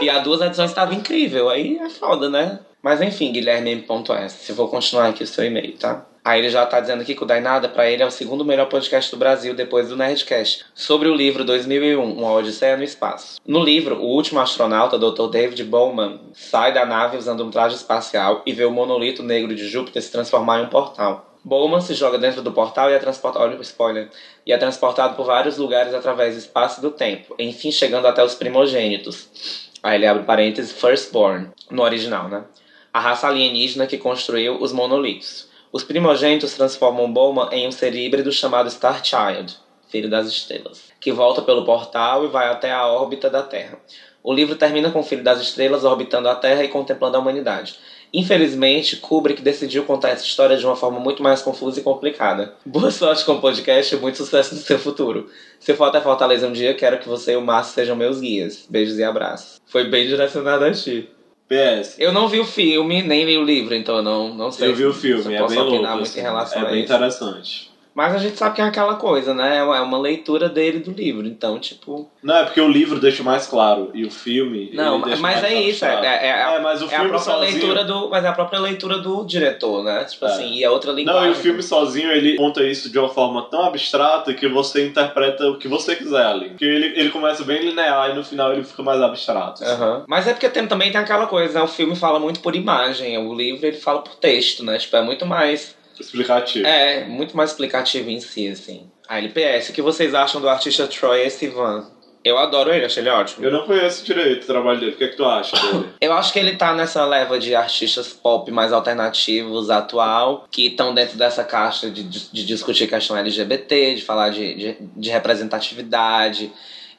S2: e há duas edições estava incrível. Aí é foda, né? Mas enfim, Guilherme.s, se vou continuar aqui o seu e-mail, tá? Aí ele já tá dizendo aqui que o Dainada, pra ele, é o segundo melhor podcast do Brasil depois do Nerdcast. Sobre o livro 2001, Uma Odisseia no Espaço. No livro, o último astronauta, Dr. David Bowman, sai da nave usando um traje espacial e vê o monolito negro de Júpiter se transformar em um portal. Bowman se joga dentro do portal e é transportado. Spoiler. E é transportado por vários lugares através do espaço e do tempo, enfim chegando até os primogênitos. Aí ele abre parênteses, Firstborn, no original, né? A raça alienígena que construiu os monolitos. Os primogênitos transformam Bowman em um ser híbrido chamado Starchild, filho das estrelas, que volta pelo portal e vai até a órbita da Terra. O livro termina com o filho das estrelas orbitando a Terra e contemplando a humanidade. Infelizmente, Kubrick decidiu contar essa história de uma forma muito mais confusa e complicada. Boa sorte com o podcast e muito sucesso no seu futuro. Se for até Fortaleza um dia, quero que você e o Márcio sejam meus guias. Beijos e abraços. Foi bem direcionado a ti.
S1: PS.
S2: Eu não vi o filme, nem li o livro, então eu não, não sei.
S1: Eu vi o filme, é bem louco. assim, é bem interessante.
S2: Mas a gente sabe que é aquela coisa, né? É uma- é uma leitura dele do livro. Então, tipo.
S1: Não, é porque o livro deixa mais claro e o filme.
S2: Não, mas é isso. É, é, é,
S1: É, mas o
S2: é a
S1: filme
S2: própria
S1: sozinho-
S2: leitura do. Mas é a própria leitura do diretor, né? Tipo
S1: É.
S2: assim, e é outra linguagem.
S1: Não, e o filme sozinho ele conta isso de uma forma tão abstrata que você interpreta o que você quiser ali. Porque ele, ele começa bem linear e no final ele fica mais abstrato. assim.
S2: Aham. Mas é porque tem, também tem aquela coisa, né? O filme fala muito por imagem, o livro ele fala por texto, né? Tipo, é muito mais.
S1: Explicativo.
S2: É, muito mais explicativo em si, assim. A LPS, o que vocês acham do artista Troy Sivan? Eu adoro ele, achei ele ótimo.
S1: Eu não conheço direito o trabalho dele. O que é que tu acha dele?
S2: Eu acho que ele tá nessa leva de artistas pop mais alternativos, atual, que estão dentro dessa caixa de, de, de discutir questão LGBT, de falar de, de, de representatividade.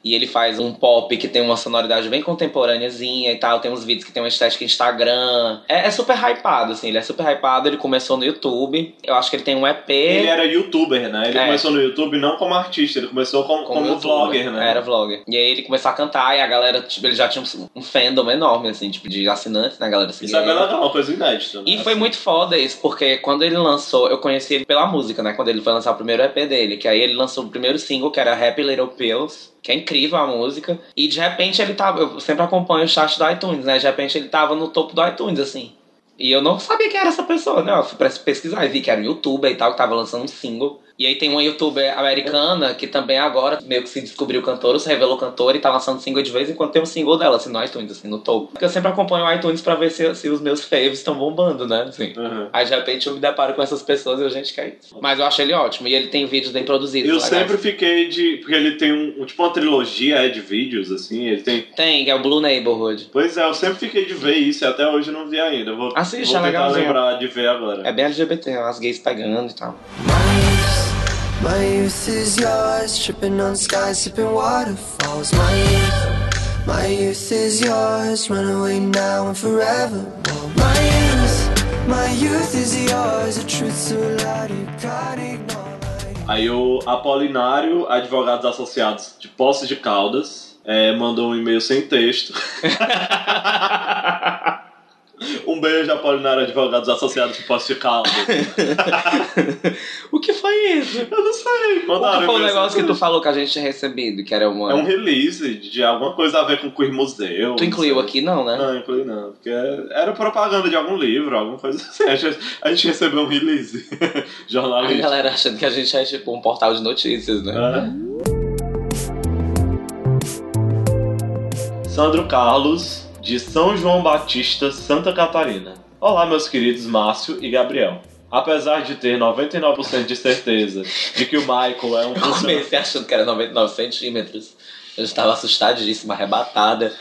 S2: E ele faz um pop que tem uma sonoridade bem contemporâneazinha e tal. Tem uns vídeos que tem uma estética Instagram. É, é super hypado, assim. Ele é super hypado. Ele começou no YouTube. Eu acho que ele tem um EP.
S1: Ele era youtuber, né? Ele
S2: É.
S1: começou no YouTube não como artista, ele começou como, como,
S2: youtuber.
S1: vlogger, né?
S2: Era vlogger. E aí ele começou a cantar e a galera, tipo, ele já tinha um, fandom enorme, assim, tipo, de assinantes, né? A galera
S1: Isso é
S2: seguia
S1: bem legal, uma coisa inédita. Né?
S2: E foi muito foda isso, porque quando ele lançou, eu conheci ele pela música, né? Quando ele foi lançar o primeiro EP dele, que aí ele lançou o primeiro single, que era Happy Little Pills, que é incrível a música. E de repente ele tava, eu sempre acompanho o chat do iTunes, né? De repente ele tava no topo do iTunes, assim. E eu não sabia quem era essa pessoa, né? Eu fui pesquisar e vi que era um youtuber e tal, que tava lançando um single. E aí tem uma youtuber americana que também agora meio que se descobriu cantora, se revelou cantora e tá lançando single de vez em quando tem um single dela, assim, no iTunes, assim, no topo. Porque eu sempre acompanho o iTunes pra ver se, se os meus faves estão bombando, né? Assim.
S1: Uhum.
S2: Aí de repente eu me deparo com essas pessoas e eu, gente, que é isso? Mas eu acho ele ótimo. E ele tem vídeos bem produzidos.
S1: Eu sempre fiquei de. Porque ele tem um, tipo uma trilogia é, de vídeos, assim. Ele tem.
S2: Tem, é o Blue Neighborhood.
S1: Pois é, eu sempre fiquei de ver isso e até hoje eu não vi ainda. Eu Vou,
S2: Assiste,
S1: vou
S2: é
S1: tentar
S2: legalzinho.
S1: lembrar de ver agora.
S2: É bem LGBT, as gays pegando e tal.
S4: My youth is yours, tripping on skies, sipping waterfalls. My youth, my youth is yours, run away now and forever. My youth, my youth is yours, a truth so loud you can't ignore.
S1: Aí o Apolinário, Advogados Associados de Poços de Caldas, é, mandou um e-mail sem texto. um beijo, Apolinário, Advogados Associados de Poços de Caldas.
S2: o que foi isso?
S1: Eu não sei.
S2: Qual
S1: Mandaram
S2: foi o
S1: e-mail sem
S2: negócio que tu falou que a gente tinha recebido, que era uma...
S1: É um release de alguma coisa a ver com o Queer Museu.
S2: Tu incluiu aqui não, né?
S1: Não, incluí não. Porque era propaganda de algum livro, alguma coisa assim. A gente, a gente recebeu um release
S2: A
S1: jornalístico.
S2: galera achando que a gente é tipo um portal de notícias, né?
S1: É. Sandro Carlos, de São João Batista, Santa Catarina. Olá, meus queridos Márcio e Gabriel. Apesar de ter 99% de certeza de que o Michael é um
S2: Eu
S1: funcionário.
S2: comecei achando que era 99 centímetros. Eu estava assustadíssima, arrebatada.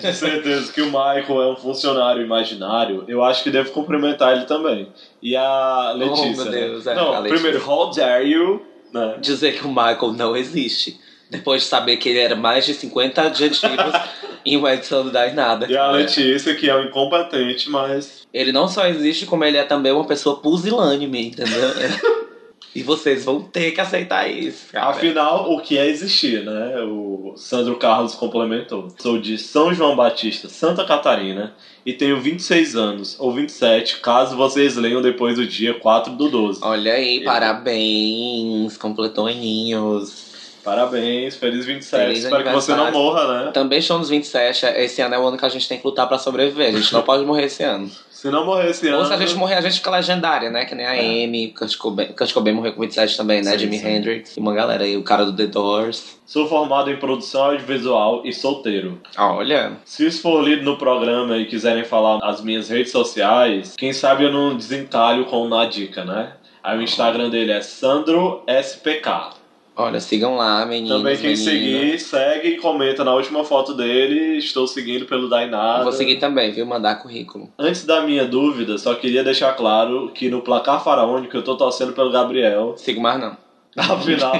S1: de certeza que o Michael é um funcionário imaginário, eu acho que devo cumprimentar ele também. E a Letícia.
S2: Oh, meu Deus,
S1: né?
S2: é,
S1: Não, primeiro, how dare you? Né?
S2: Dizer que o Michael não existe. Depois de saber que ele era mais de 50 adjetivos em uma edição do Dá Nada.
S1: E a Letícia, que é um incompetente, mas.
S2: Ele não só existe, como ele é também uma pessoa pusilânime, entendeu? e vocês vão ter que aceitar isso. cara.
S1: Afinal, o que é existir, né? O Sandro Carlos complementou. Sou de São João Batista, Santa Catarina, e tenho 26 anos, ou 27, caso vocês leiam depois do dia 4 do 12.
S2: Olha aí, parabéns, completou aninhos.
S1: Parabéns, feliz 27.
S2: Feliz
S1: Espero que você não morra, né?
S2: Também estou nos 27, esse ano é o ano que a gente tem que lutar pra sobreviver. A gente não pode morrer esse ano.
S1: Se não morrer esse ano.
S2: Ou se a gente morrer, a gente fica legendária, né? Que nem a
S1: É.
S2: Amy, Kurt Cobain, Kurt Cobain morreu com 27 também, né?
S1: Sim,
S2: Jimi
S1: sim.
S2: Hendrix e uma galera aí, o cara do The Doors.
S1: Sou formado em produção audiovisual e solteiro.
S2: Olha,
S1: Se isso for lido no programa e quiserem falar as minhas redes sociais, quem sabe eu não desencalho com na dica, né? Aí o Instagram dele é SandroSPK.
S2: Olha, sigam lá, meninos,
S1: Também quem
S2: meninas.
S1: seguir, segue e comenta na última foto dele. Estou seguindo pelo Dainada.
S2: Vou seguir também, viu? Mandar currículo.
S1: Antes da minha dúvida, só queria deixar claro que no placar faraônico eu tô torcendo pelo Gabriel.
S2: Sigo mais não.
S1: Afinal,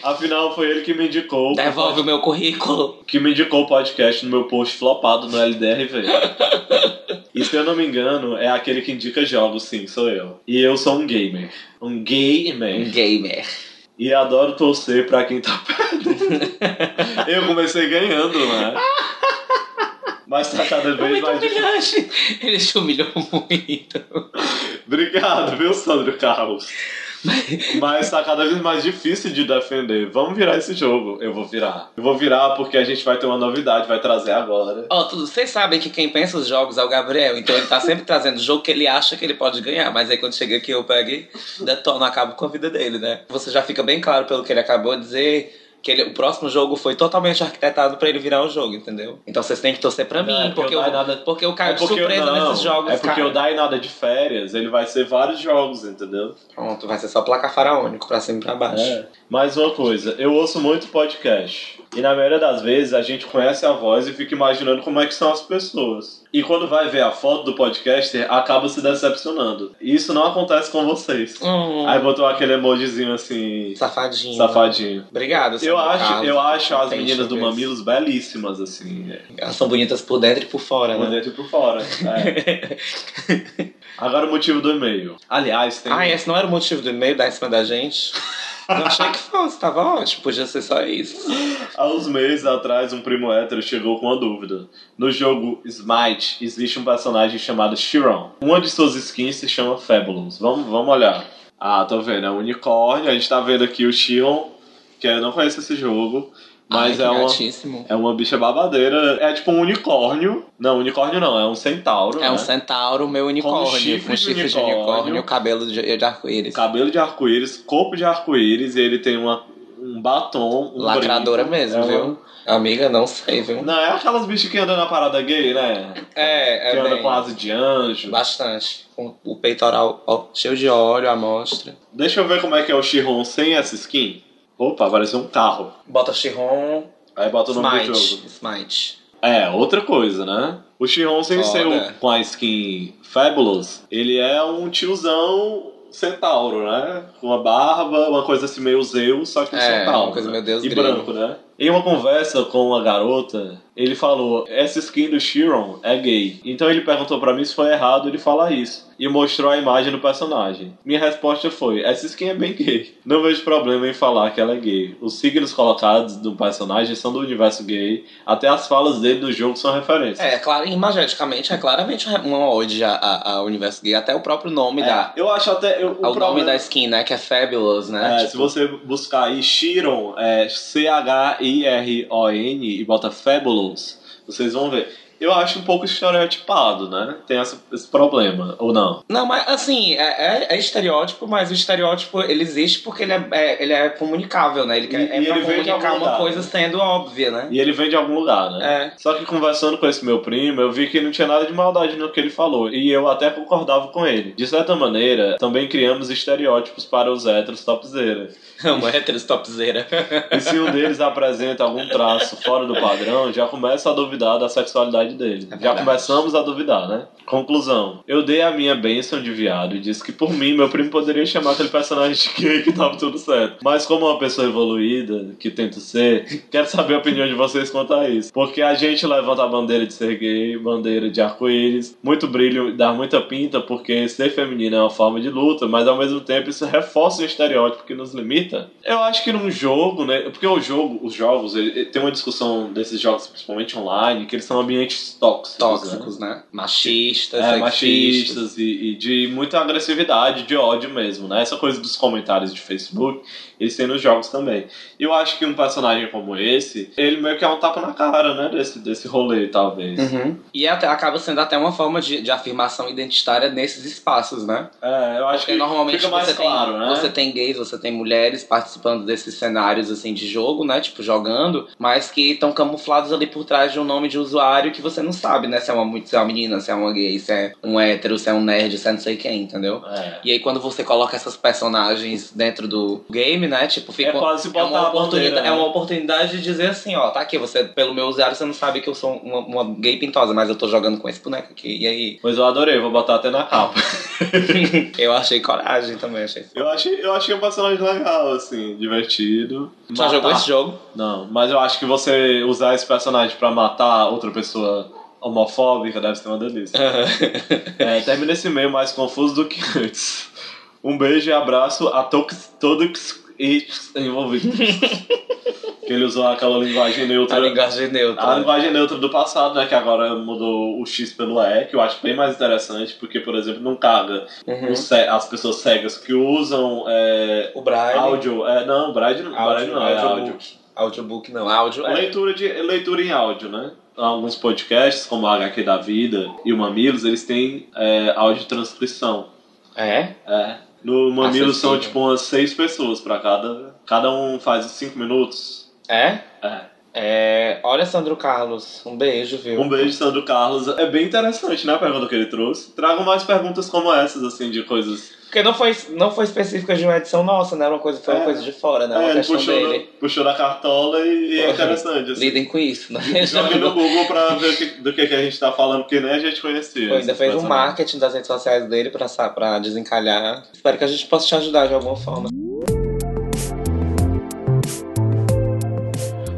S1: afinal foi ele que me indicou.
S2: Devolve o meu currículo.
S1: que me indicou o podcast no meu post flopado no LDRV. e se eu não me engano, é aquele que indica jogos, sim, sou eu. E eu sou um gamer. Um
S2: Um
S1: gamer. E adoro torcer pra quem tá perdendo. eu comecei ganhando, né? Mas tá cada vez mais difícil.
S2: Ele te humilhou muito.
S1: Obrigado, viu, Sandro Carlos? Mas tá cada vez mais difícil de defender. Vamos virar esse jogo. Eu vou virar. Eu vou virar porque a gente vai ter uma novidade, vai trazer agora.
S2: Ó, tudo, vocês sabem que quem pensa os jogos é o Gabriel, então ele tá sempre trazendo o jogo que ele acha que ele pode ganhar, mas aí quando chega aqui eu pego e detono, acabo com a vida dele, né? Você já fica bem claro pelo que ele acabou de dizer. Que ele- o próximo jogo foi totalmente arquitetado pra ele virar o jogo, entendeu? Então vocês têm que torcer pra mim,
S1: É, porque
S2: porque, eu,
S1: nada-
S2: porque eu caio
S1: É
S2: de
S1: porque
S2: surpresa
S1: não,
S2: nesses jogos,
S1: É porque
S2: cara.
S1: o Dai nada de férias, ele vai ser vários jogos, entendeu?
S2: Pronto, vai ser só placar faraônico, pra cima e pra baixo.
S1: É. Mais uma coisa, eu ouço muito podcast. E na maioria das vezes a gente conhece a voz e fica imaginando como é que são as pessoas. E quando vai ver a foto do podcaster, acaba se decepcionando. E isso não acontece com vocês.
S2: Hum,
S1: Aí botou aquele emojizinho assim,
S2: safadinho.
S1: safadinho.
S2: Obrigado,
S1: Eu acho,
S2: Carlos.
S1: eu acho as meninas do
S2: por.
S1: Mamilos belíssimas, assim.
S2: Elas são bonitas por dentro e por fora,
S1: Por
S2: né?
S1: dentro e por fora. É. Agora o motivo do e-mail. Aliás, tem.
S2: Ah, esse não era o motivo do e-mail em cima da gente? Eu achei que fosse, tava ótimo, podia ser só isso.
S1: Há uns meses atrás, um primo hétero chegou com uma dúvida. No jogo Smite, existe um personagem chamado Chiron. Uma de suas skins se chama Fabulous. Vamos, vamos olhar. Ah, tô vendo, é um unicórnio. A gente tá vendo aqui o Chiron, que eu não conheço esse jogo. Mas
S2: Ai,
S1: é
S2: que
S1: uma.
S2: gatíssimo.
S1: É uma bicha babadeira. É tipo um unicórnio. Não, unicórnio não, é um centauro.
S2: É
S1: né?
S2: um centauro, meu unicórnio, com
S1: chifre de
S2: chifre de
S1: unicórnio.
S2: unicórnio, cabelo de, de arco-íris.
S1: Cabelo de arco-íris, corpo de arco-íris, e ele tem uma, um batom. Um
S2: Lacradora
S1: brinco.
S2: mesmo,
S1: É uma-
S2: viu? Amiga, não sei, viu?
S1: Não, é aquelas bichas que andam na parada gay, né?
S2: É,
S1: que
S2: é
S1: anda
S2: bem,
S1: com asa de anjo.
S2: bastante. Com o peitoral ó, cheio de óleo, a mostra.
S1: Deixa eu ver como é que é o Chiron sem essa skin. Opa, apareceu um carro.
S2: Bota Chiron,
S1: Aí bota o nome do jogo.
S2: Smite.
S1: É, outra coisa, né? O Chiron sem ser com a skin Fabulous, ele é um tiozão centauro, né? Com uma barba, uma coisa assim meio Zeus, só que um
S2: É,
S1: centauro.
S2: uma coisa
S1: né?
S2: meio Deus
S1: E
S2: grego.
S1: branco, né? Em uma conversa com uma garota, ele falou: essa skin do Chiron é gay. Então ele perguntou pra mim se foi errado ele falar isso. E mostrou a imagem do personagem. Minha resposta foi: essa skin é bem gay. Não vejo problema em falar que ela é gay. Os signos colocados do personagem são do universo gay. Até as falas dele no jogo são referências.
S2: É, claro, imageticamente é claramente uma ode ao universo gay. Até o próprio nome
S1: É,
S2: da.
S1: eu acho até. Eu, o
S2: Ao nome
S1: problema-
S2: da skin, né? Que é Fabulous, né?
S1: É,
S2: Tipo,
S1: Se você buscar aí Chiron, é C-H-I-R-O-N e bota Fabulous, vocês vão ver. Eu acho um pouco estereotipado, né? Tem essa- esse problema, ou não?
S2: Não, mas assim, é, é- é estereótipo, mas o estereótipo ele existe porque ele é, é- ele é comunicável, né? Ele, quer-
S1: E-
S2: é
S1: e
S2: pra comunicar uma
S1: lugar,
S2: coisa
S1: né?
S2: sendo óbvia, né?
S1: E ele vem de algum lugar, né?
S2: É.
S1: Só que conversando com esse meu primo, eu vi que não tinha nada de maldade no que ele falou. E eu até concordava com ele. De certa maneira, também criamos estereótipos para os héteros topzera.
S2: Uma héteros topzera.
S1: E se um deles apresenta algum traço fora do padrão, já começa a duvidar da sexualidade dele.
S2: É
S1: Já começamos a duvidar, né? Conclusão. Eu dei a minha bênção de viado e disse que por mim, meu primo poderia chamar aquele personagem de gay que tava tudo certo. Mas como uma pessoa evoluída, que tento ser, quero saber a opinião de vocês quanto a isso. Porque a gente levanta a bandeira de ser gay, bandeira de arco-íris, muito brilho, dá muita pinta, porque ser feminino é uma forma de luta, mas ao mesmo tempo isso reforça o estereótipo que nos limita. Eu acho que num jogo, né? Porque o jogo, os jogos, ele, ele tem uma discussão desses jogos, principalmente online, que eles são ambientes tóxicos. né?
S2: Tóxicos, né? Machistas,
S1: É, machistas e, e de muita agressividade, de ódio mesmo, né? Essa coisa dos comentários de Facebook, eles têm nos jogos também. E eu acho que um personagem como esse, ele meio que é um tapa na cara, né? Desse, desse rolê, talvez.
S2: Uhum. E até, acaba sendo até uma forma de, de afirmação identitária nesses espaços, né?
S1: É, eu acho
S2: Porque
S1: que
S2: normalmente você,
S1: claro,
S2: tem,
S1: né?
S2: você tem gays, você tem mulheres participando desses cenários assim de jogo, né? Tipo, jogando, mas que estão camuflados ali por trás de um nome de usuário que você não sabe, né? Se é uma, se é uma menina, se é uma gay, se é um hétero, se é um nerd, se é não sei quem, entendeu?
S1: É.
S2: E aí quando você coloca essas personagens dentro do game, né? Tipo, fica
S1: É quase
S2: é
S1: botar
S2: uma oportunidade,
S1: bandeira,
S2: é uma
S1: né?
S2: oportunidade de dizer assim, ó, tá aqui, você pelo meu usuário você não sabe que eu sou uma, uma gay pintosa, mas eu tô jogando com esse boneco aqui. E aí,
S1: Mas eu adorei, vou botar até na capa.
S2: eu achei coragem também, achei.
S1: eu achei, eu achei um personagem legal, assim, divertido.
S2: Já jogou esse jogo?
S1: Não, mas eu acho que você usar esse personagem pra matar outra pessoa homofóbica deve ser uma delícia. É, termina esse meio mais confuso do que antes. Um beijo e abraço a todos, todos envolvidos. que ele usou aquela linguagem neutra.
S2: A linguagem neutra.
S1: A linguagem neutra do passado, né? Que agora mudou o X pelo E, que eu acho bem mais interessante, porque, por exemplo, não caga
S2: Uhum.
S1: as pessoas cegas que usam é,
S2: O Braille.
S1: áudio. É, não, Braille não, Braille não é áudio.
S2: audiobook. Não, áudio é.
S1: Leitura, de, leitura em áudio, né? Alguns podcasts, como a HQ da Vida e o Mamilos, eles têm é, áudio-transcrição.
S2: É?
S1: É. No Mamilos são tipo umas seis pessoas pra cada. Cada um faz cinco minutos.
S2: É?
S1: É.
S2: É. Olha, Sandro Carlos, um beijo, viu?
S1: Um beijo, Sandro Carlos. É bem interessante, né, a pergunta que ele trouxe. Tragam mais perguntas como essas, assim, de coisas.
S2: Porque não foi, não foi específica de uma edição nossa, né? Era uma coisa, foi uma
S1: É.
S2: coisa de fora, né? Uma
S1: É,
S2: questão
S1: puxou,
S2: dele.
S1: puxou da cartola e, e é interessante. Assim.
S2: Lidem com isso, né?
S1: Joguei no Google pra ver que- do que, que a gente tá falando, porque nem a gente conhecia.
S2: Pô, ainda fez um marketing das redes sociais dele pra, pra desencalhar. Espero que a gente possa te ajudar de alguma forma.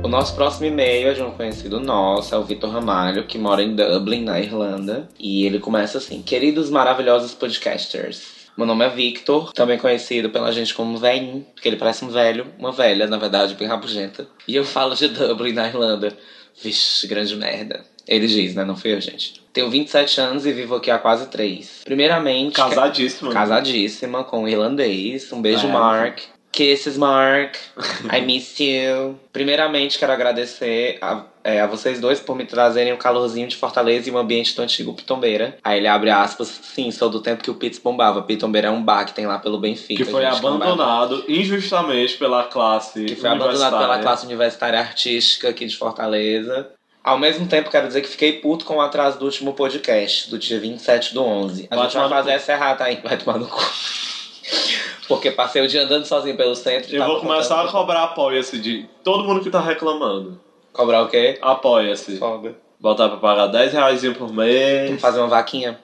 S2: O nosso próximo e-mail é de um conhecido nosso, é o Vitor Ramalho, que mora em Dublin, na Irlanda. E ele começa assim: Queridos maravilhosos podcasters. Meu nome é Victor, também conhecido pela gente como velhinho, porque ele parece um velho, uma velha, na verdade, bem rabugenta. E eu falo de Dublin, na Irlanda. Vixe, grande merda. Ele diz, né? Não fui eu, gente. Tenho 27 anos e vivo aqui há quase 3. Primeiramente.
S1: Casadíssimo. né?
S2: Casadíssima com um irlandês. Um beijo,
S1: É.
S2: Mark. Kisses, Mark. I miss you. Primeiramente, quero agradecer a, é, a vocês dois por me trazerem o calorzinho de Fortaleza e um ambiente do antigo Pitombeira. Aí ele abre aspas. Sim, sou do tempo que o Pits bombava. Pitombeira é um bar que tem lá pelo Benfica.
S1: Que foi
S2: é-
S1: abandonado injustamente pela classe.
S2: que foi abandonado pela classe universitária artística aqui de Fortaleza. Ao mesmo tempo, quero dizer que fiquei puto com o atraso do último podcast, do dia 27 do 11. A
S1: Vai
S2: gente vai fazer essa errata aí, vai tomar no cu. Porque passei o dia andando sozinho pelo centro. e
S1: Eu vou começar a cobrar apoia-se de todo mundo que tá reclamando.
S2: Cobrar o quê?
S1: Apoia-se.
S2: Foda.
S1: Botar pra pagar 10 reais por mês.
S2: Fazer uma vaquinha?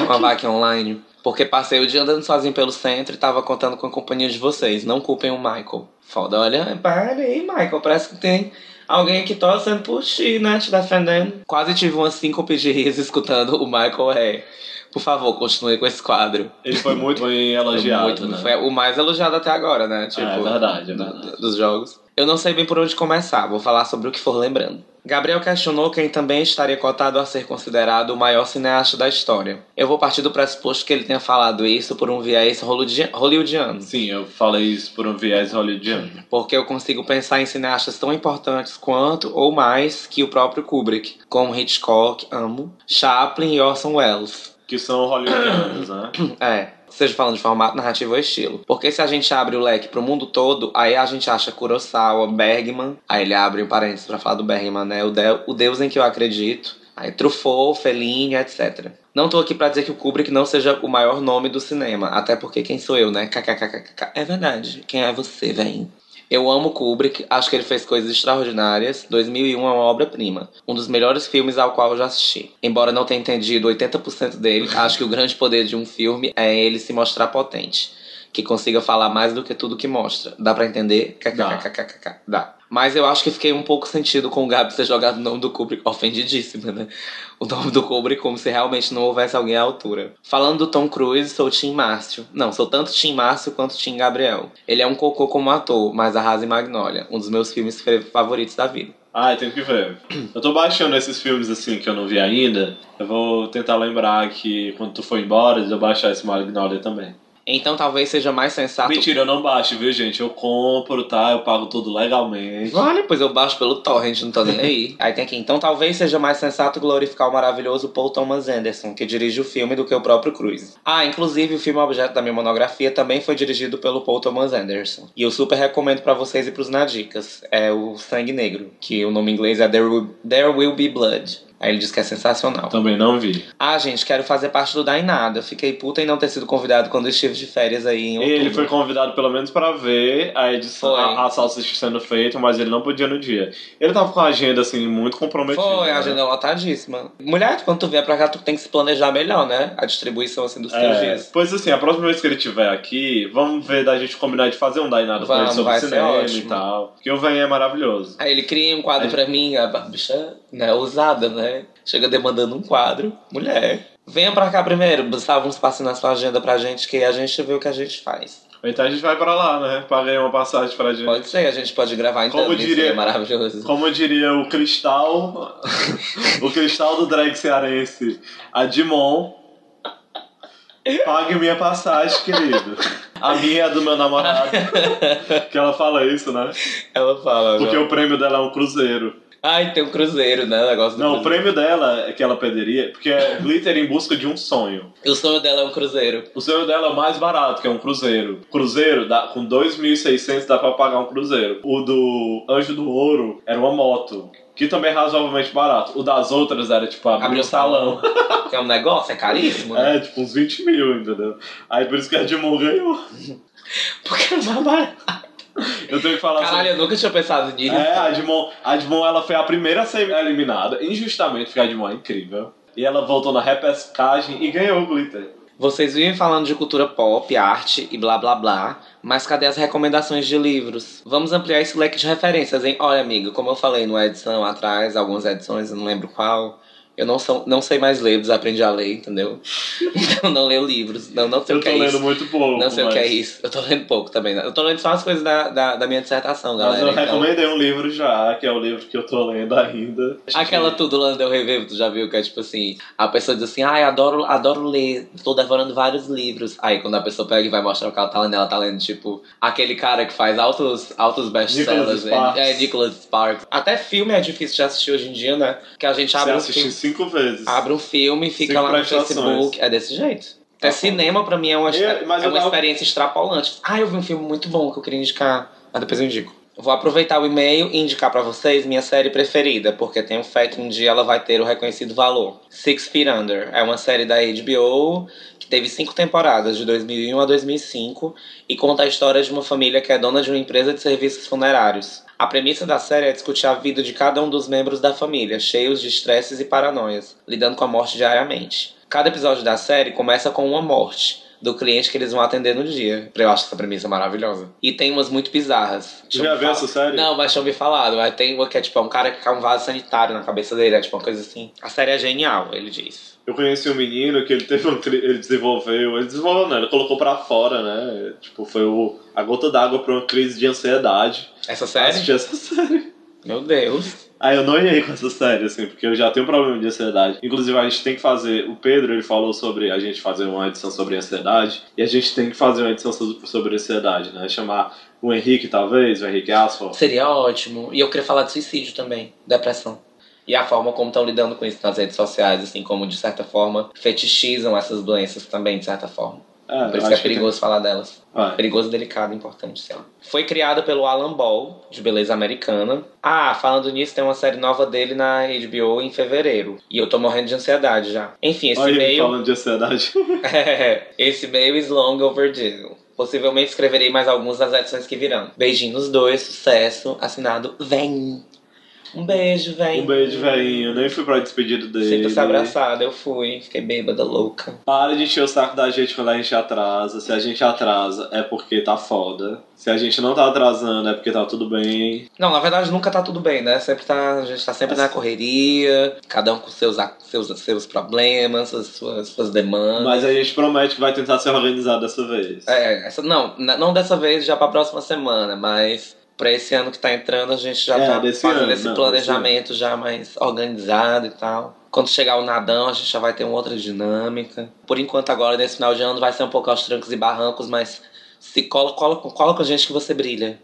S2: Uma vaquinha online. Porque passei o dia andando sozinho pelo centro e tava contando com a companhia de vocês. Não culpem o Michael. Foda, olha, para aí, Michael. Parece que tem alguém aqui torcendo por ti, né? Te defendendo. Quase tive umas síncope de riso escutando o Michael é. Por favor, continue com esse quadro.
S1: Ele foi muito elogiado,
S2: Muito-
S1: né?
S2: Foi o mais elogiado até agora, né? Tipo,
S1: é verdade, é verdade.
S2: dos jogos. Eu não sei bem por onde começar, vou falar sobre o que for lembrando. Gabriel questionou quem também estaria cotado a ser considerado o maior cineasta da história. Eu vou partir do pressuposto que ele tenha falado isso por um viés hollywoodi- hollywoodiano.
S1: Sim, eu falei isso por um viés hollywoodiano.
S2: Porque eu consigo pensar em cineastas tão importantes quanto ou mais que o próprio Kubrick, como Hitchcock, amo, Chaplin e Orson Welles.
S1: Que são hollywoodianos, né?
S2: É, seja falando de formato narrativo ou estilo. Porque se a gente abre o leque pro mundo todo, aí a gente acha Kurosawa, Bergman, aí ele abre um parênteses pra falar do Bergman, né? O, de- o Deus em que eu acredito. Aí Truffaut, Fellini, etc. Não tô aqui pra dizer que o Kubrick não seja o maior nome do cinema, até porque quem sou eu, né? KKKKK. É verdade. Quem é você, véi? Eu amo Kubrick, acho que ele fez coisas extraordinárias. 2001 é uma obra-prima. Um dos melhores filmes ao qual eu já assisti. Embora não tenha entendido 80% dele, acho que o grande poder de um filme é ele se mostrar potente. Que consiga falar mais do que tudo que mostra. Dá pra entender?
S1: Dá.
S2: Dá. Mas eu acho que fiquei um pouco sentido com o Gabi ter jogado o nome do Kubrick ofendidíssima, né? O nome do Kubrick como se realmente não houvesse alguém à altura. Falando do Tom Cruise, sou Tim Márcio. Não, sou tanto Tim Márcio quanto Tim Gabriel. Ele é um cocô como ator, mas arrasa em Magnolia, um dos meus filmes favoritos da vida.
S1: Ai, tem que ver. Eu tô baixando esses filmes assim que eu não vi ainda. Eu vou tentar lembrar que quando tu for embora, eu baixar esse Magnolia também.
S2: Então talvez seja mais sensato.
S1: Mentira, eu não baixo, viu, gente? Eu compro, tá? Eu pago tudo legalmente.
S2: Vale, pois eu baixo pelo torrent, não tô nem aí. aí tem aqui. Então talvez seja mais sensato glorificar o maravilhoso Paul Thomas Anderson, que dirige o filme, do que o próprio Cruise. Ah, inclusive o filme objeto da minha monografia também foi dirigido pelo Paul Thomas Anderson. E eu super recomendo pra vocês e pros nadicas. É o Sangue Negro, que o nome em inglês é There Will, There Will Be Blood. Aí ele diz que é sensacional.
S1: Também não vi.
S2: Ah, gente, quero fazer parte do Dá em Nada. Fiquei puta em não ter sido convidado quando estive de férias aí em outubro.
S1: Ele foi convidado pelo menos pra ver a edição, a, a salsicha sendo feita, mas ele não podia no dia. Ele tava com a agenda assim muito comprometida.
S2: Foi, a
S1: né?
S2: agenda lotadíssima. Mulher, quando tu vier pra cá, tu tem que se planejar melhor, né? A distribuição, assim, dos teus
S1: É,
S2: dias.
S1: pois assim, a próxima vez que ele estiver aqui, vamos ver da gente combinar de fazer um com ele
S2: Vamos,
S1: sobre
S2: vai ser
S1: cinema e tal. Porque o Vem é maravilhoso.
S2: Aí ele cria um quadro pra mim, a bicha, né, ousada, né? Chega demandando um quadro. Mulher. Venha pra cá primeiro, salva um espaço na sua agenda pra gente, que a gente vê o que a gente faz.
S1: Então a gente vai pra lá, né? Paguei uma passagem pra gente.
S2: Pode ser, a gente pode gravar então,
S1: Como diria-
S2: é maravilhoso.
S1: Como diria o cristal, o cristal do drag cearense, a Dimon. Pague minha passagem, querido. A minha é a do meu namorado. Que ela fala isso, né?
S2: Ela fala.
S1: Porque
S2: não.
S1: o prêmio dela é um cruzeiro.
S2: Ai, tem um cruzeiro, né? O negócio do
S1: Não, o
S2: cruzeiro.
S1: prêmio dela é que ela perderia, porque é glitter em busca de um sonho.
S2: E o sonho dela é um cruzeiro.
S1: O sonho dela é o mais barato, que é um cruzeiro. Cruzeiro, dá, com 2.600 dá pra pagar um cruzeiro. O do Anjo do Ouro era uma moto, que também é razoavelmente barato. O das outras era tipo abrir um salão.
S2: Que é um negócio, é caríssimo, né?
S1: É, tipo uns 20 mil, entendeu? Aí por isso que a Dimon ganhou.
S2: Porque é mais barato.
S1: Eu tenho que falar
S2: Caralho, eu nunca tinha pensado nisso.
S1: É, a Dimon, a ela foi a primeira a ser eliminada, injustamente, porque a Dimon é incrível. E ela voltou na repescagem e ganhou o glitter.
S2: Vocês vivem falando de cultura pop, arte e blá blá blá, mas cadê as recomendações de livros? Vamos ampliar esse leque de referências, hein? Olha, amigo, como eu falei numa edição atrás, algumas edições, eu não lembro qual. Eu não, sou, não sei mais ler, desaprendi a ler, entendeu? Então não leio livros. Não, não sei
S1: Eu
S2: o que
S1: tô
S2: é
S1: lendo
S2: isso.
S1: muito pouco.
S2: Não sei o
S1: mas...
S2: que é isso. Eu tô lendo pouco também. né? Eu tô lendo só as coisas da, da, da minha dissertação,
S1: Mas
S2: galera.
S1: eu
S2: então-
S1: recomendei um livro já, que é o livro que eu tô lendo ainda.
S2: Aquela tudo Lana Del Rey Vivo, tu já viu que é tipo assim, a pessoa diz assim, ai, adoro, adoro ler, tô devorando vários livros. Aí quando a pessoa pega e vai mostrar o que ela tá lendo, ela tá lendo, tipo, aquele cara que faz altos, altos best-sellers. É, é Nicholas Sparks. Até filme é difícil de assistir hoje em dia, né? Que a gente
S1: Você
S2: abre um,
S1: assisti
S2: filme,
S1: cinco vezes.
S2: abre um filme, fica
S1: Cinco
S2: lá no. Facebook. É desse jeito. Até
S1: Tá
S2: cinema pra mim é uma,
S1: Eu-
S2: é uma
S1: tava-
S2: experiência extrapolante. Ah, eu vi um filme muito bom que eu queria indicar, mas depois eu indico. Vou aproveitar o e-mail e indicar pra vocês minha série preferida, porque tenho fé que um dia ela vai ter o reconhecido valor. Six Feet Under é uma série da HBO que teve cinco temporadas, de 2001 a 2005, e conta a história de uma família que é dona de uma empresa de serviços funerários. A premissa da série é discutir a vida de cada um dos membros da família, cheios de estresses e paranoias, lidando com a morte diariamente. Cada episódio da série começa com uma morte do cliente que eles vão atender no dia. Eu acho essa premissa maravilhosa. E tem umas muito bizarras.
S1: Já viu essa série?
S2: Não, mas eu me falar. Mas Tem uma que é tipo é um cara que quer um vaso sanitário na cabeça dele, é tipo uma coisa assim. A série é genial, ele diz.
S1: Eu conheci um menino que ele teve um, cri- ele desenvolveu, ele desenvolveu não, ele colocou pra fora, né? Tipo, foi o, a gota d'água pra uma crise de ansiedade.
S2: Essa série?
S1: Assisti essa série.
S2: Meu Deus.
S1: Aí eu não ia com essa série, assim, porque eu já tenho problema de ansiedade. Inclusive, a gente tem que fazer. O Pedro, ele falou sobre a gente fazer uma edição sobre ansiedade. E a gente tem que fazer uma edição so- sobre ansiedade, né? Chamar o Henrique, talvez, o Henrique Asfalt.
S2: Seria ótimo. E eu queria falar de suicídio também, depressão. E a forma como estão lidando com isso nas redes sociais, assim, como de certa forma fetichizam essas doenças também, de certa forma.
S1: É,
S2: Por isso que é perigoso falar delas.
S1: Vai.
S2: Perigoso, delicado, importante, sei lá. Foi criada pelo Alan Ball, de Beleza Americana. Ah, falando nisso, tem uma série nova dele na HBO em fevereiro. E eu tô morrendo de ansiedade já. Enfim, esse
S1: Olha
S2: e-mail.
S1: falando de ansiedade.
S2: esse e-mail is long overdue. Possivelmente escreverei mais alguns das edições que virão. Beijinho nos dois, sucesso. Assinado Vem. Um beijo, vem.
S1: Um beijo, velhinho. Nem fui pra despedida dele.
S2: Sinta-se abraçada, eu fui. Fiquei bêbada, louca.
S1: Para de encher o saco da gente quando a gente atrasa. Se a gente atrasa, é porque tá foda. Se a gente não tá atrasando, é porque tá tudo bem.
S2: Não, na verdade nunca tá tudo bem, né? Sempre tá, a gente tá sempre na correria, cada um com seus, seus, seus problemas, as suas, suas demandas.
S1: Mas a gente promete que vai tentar se organizar dessa vez.
S2: É, essa, não, não dessa vez, já pra próxima semana, mas pra esse ano que tá entrando, a gente já
S1: É,
S2: tá
S1: desse
S2: fazendo
S1: ano,
S2: esse
S1: não,
S2: planejamento já mais organizado e tal. Quando chegar o nadão, a gente já vai ter uma outra dinâmica. Por enquanto, agora, nesse final de ano, vai ser um pouco aos trancos e barrancos, mas se cola, cola, cola com a gente que você brilha.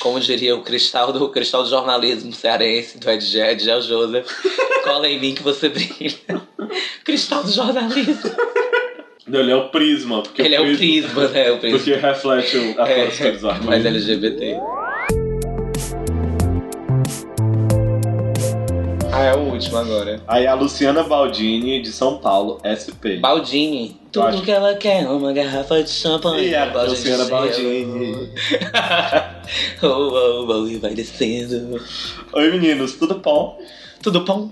S2: Como diria o cristal do cristal do jornalismo cearense, do Ed Joseph. Cola em mim que você brilha. Cristal do jornalismo.
S1: Ele é o prisma. Porque
S2: Ele é o prisma, né? O prisma.
S1: Porque reflete o- a
S2: É,
S1: cor dos arco
S2: mais LGBT. Ah, é o último agora.
S1: Aí a Luciana Baldini, de São Paulo, SP.
S2: Baldini. Tudo
S1: acho-
S2: que ela quer é uma garrafa de champanhe.
S1: E a Luciana. Baldini.
S2: oh, oh, oh, e vai descendo.
S1: Oi meninos, tudo bom?
S2: Tudo bom?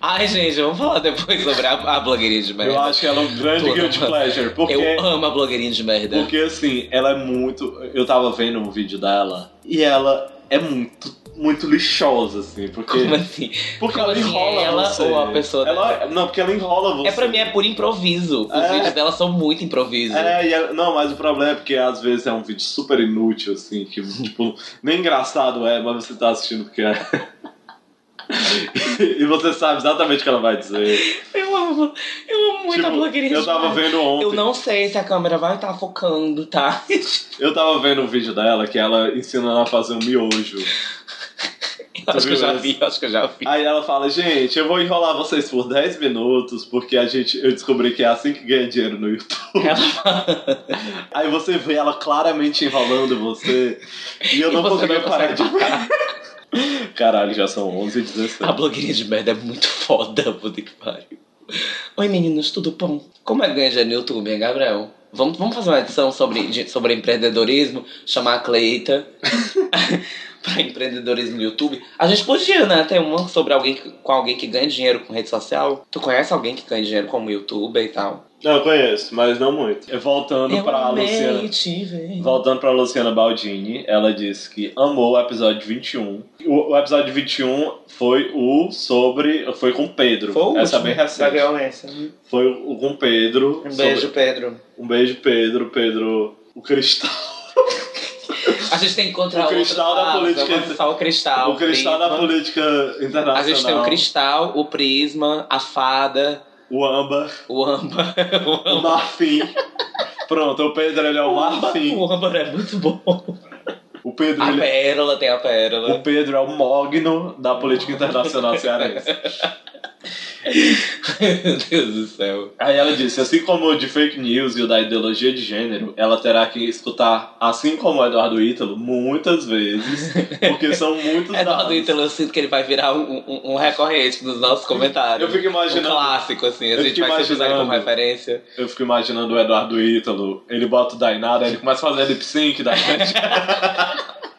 S2: Ai, gente, vamos falar depois sobre a, a blogueirinha de merda.
S1: Eu acho que ela é um grande guilty pleasure. Porque,
S2: Eu amo a blogueirinha de merda.
S1: porque assim, ela é muito. Eu tava vendo um vídeo dela e ela é muito, muito lixosa, assim. Porque,
S2: Como assim?
S1: porque
S2: Como
S1: ela
S2: assim?
S1: enrola
S2: Ela
S1: você.
S2: ou a pessoa
S1: Ela, não, porque ela enrola você.
S2: É pra mim, é por improviso. Os
S1: É.
S2: vídeos dela são muito improviso.
S1: É, ela- não, mas o problema é porque às vezes é um vídeo super inútil, assim, que, tipo, nem engraçado é, mas você tá assistindo porque é. E você sabe exatamente o que ela vai dizer.
S2: Eu amo. Eu amo muito a
S1: Tipo,
S2: blogueirinha
S1: eu tava vendo ontem.
S2: Eu não sei se a câmera vai estar focando, tá?
S1: Eu tava vendo um vídeo dela que ela ensinando a fazer um miojo.
S2: acho que eu já vi, acho que eu já vi.
S1: Aí ela fala, gente, eu vou enrolar vocês por 10 minutos, porque a gente, eu descobri que é assim que ganha dinheiro no YouTube.
S2: Ela
S1: Aí você vê ela claramente enrolando você, e eu
S2: E
S1: não consegui parar de parar. Caralho, já são 11 e 16.
S2: A blogueirinha de merda é muito foda, puta que pariu. Oi meninos, tudo bom? Como é que dinheiro no YouTube, hein, Gabriel? Vamos, vamos fazer uma edição sobre, sobre empreendedorismo, chamar a Cleita pra empreendedorismo no YouTube. A gente podia, né, ter uma sobre alguém que- com alguém que ganha dinheiro com rede social. Tu conhece alguém que ganha dinheiro como youtuber e tal?
S1: Não, eu conheço, mas não muito. Voltando pra
S2: amei
S1: Luciana.
S2: ver.
S1: Voltando pra Luciana Baldini, ela disse que amou o episódio 21. O, o episódio 21 foi o sobre. Foi com Pedro.
S2: Foi o
S1: Essa é bem
S2: da
S1: recente.
S2: violência.
S1: Foi o com Pedro.
S2: Um
S1: sobre-
S2: beijo, Pedro.
S1: Um beijo, Pedro. Pedro, o cristal.
S2: A gente tem que encontrar
S1: O cristal da
S2: passo,
S1: política-
S2: acessar o cristal.
S1: o cristal da
S2: prisma.
S1: política internacional.
S2: A gente tem o cristal, o prisma, a fada,
S1: O âmbar,
S2: o âmbar.
S1: o marfim. Pronto, o Pedro ele é o marfim.
S2: O âmbar é muito bom.
S1: O Pedro,
S2: A
S1: ele,
S2: pérola tem a
S1: o
S2: pérola.
S1: Pedro é o mogno da política internacional cearense.
S2: Meu Deus do céu.
S1: Aí ela disse, assim como o de fake news e o da ideologia de gênero, ela terá que escutar, assim como o Eduardo Ítalo, muitas vezes, porque são muitos
S2: Eduardo
S1: dados.
S2: Ítalo, eu sinto que ele vai virar um, um- um recorrente nos nossos comentários.
S1: Eu fico imaginando-
S2: Um clássico, assim. A gente vai usar como referência.
S1: Eu fico imaginando o Eduardo Ítalo, ele bota o Dainada, ele começa a fazer lip sync da gente.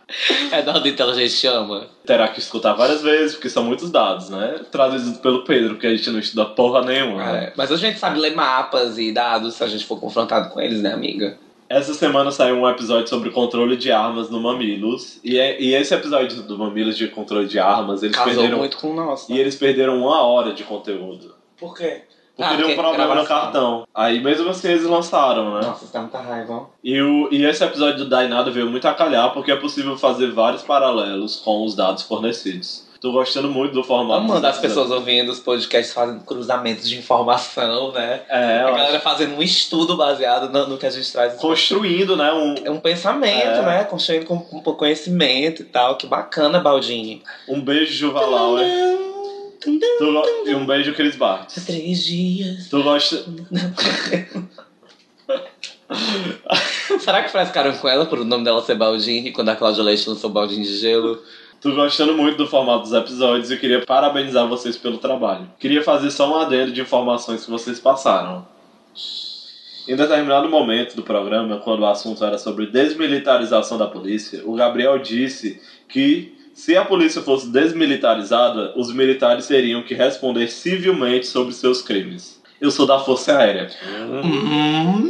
S2: Eduardo Ítalo a gente chama.
S1: terá que escutar várias vezes, porque são muitos dados, né? Traduzidos pelo Pedro, porque a gente não estuda porra nenhuma. né?
S2: É, Mas a gente sabe ler mapas e dados se a gente for confrontado com eles, né, amiga?
S1: Essa semana saiu um episódio sobre controle de armas no Mamilos. E, é- e esse episódio do Mamilos de controle de armas, eles
S2: Casou
S1: perderam.
S2: muito com o nosso.
S1: E eles perderam uma hora de conteúdo.
S2: Por quê?
S1: Porque
S2: Ah,
S1: deu um problema no cartão. Aí mesmo assim eles lançaram, né?
S2: Nossa, tá muita raiva. ó.
S1: E, o, e esse episódio do Dainado veio muito a calhar porque é possível fazer vários paralelos com os dados fornecidos. Tô gostando muito do formato.
S2: Amando as pessoas ouvindo os podcasts fazendo cruzamentos de informação, né?
S1: É,
S2: a galera
S1: acho-
S2: fazendo um estudo baseado no, no que a gente traz.
S1: construindo, né? Um,
S2: É um pensamento,
S1: É.
S2: né? Construindo com, com conhecimento e tal. Que bacana, Baldini.
S1: um beijo, Juvalau, Tu go- E um beijo, Cris Bartz.
S2: Três dias.
S1: Tu gosta.
S2: Será que frescaram com ela por o nome dela ser Baldini quando a Cláudia Leite lançou Baldini de Gelo?
S1: Tô gostando muito do formato dos episódios e queria parabenizar vocês pelo trabalho. Queria fazer só um adendo de informações que vocês passaram. Em determinado momento do programa, quando o assunto era sobre desmilitarização da polícia, o Gabriel disse que se a polícia fosse desmilitarizada, os militares teriam que responder civilmente sobre seus crimes. Eu sou da Força Aérea.
S2: Hum,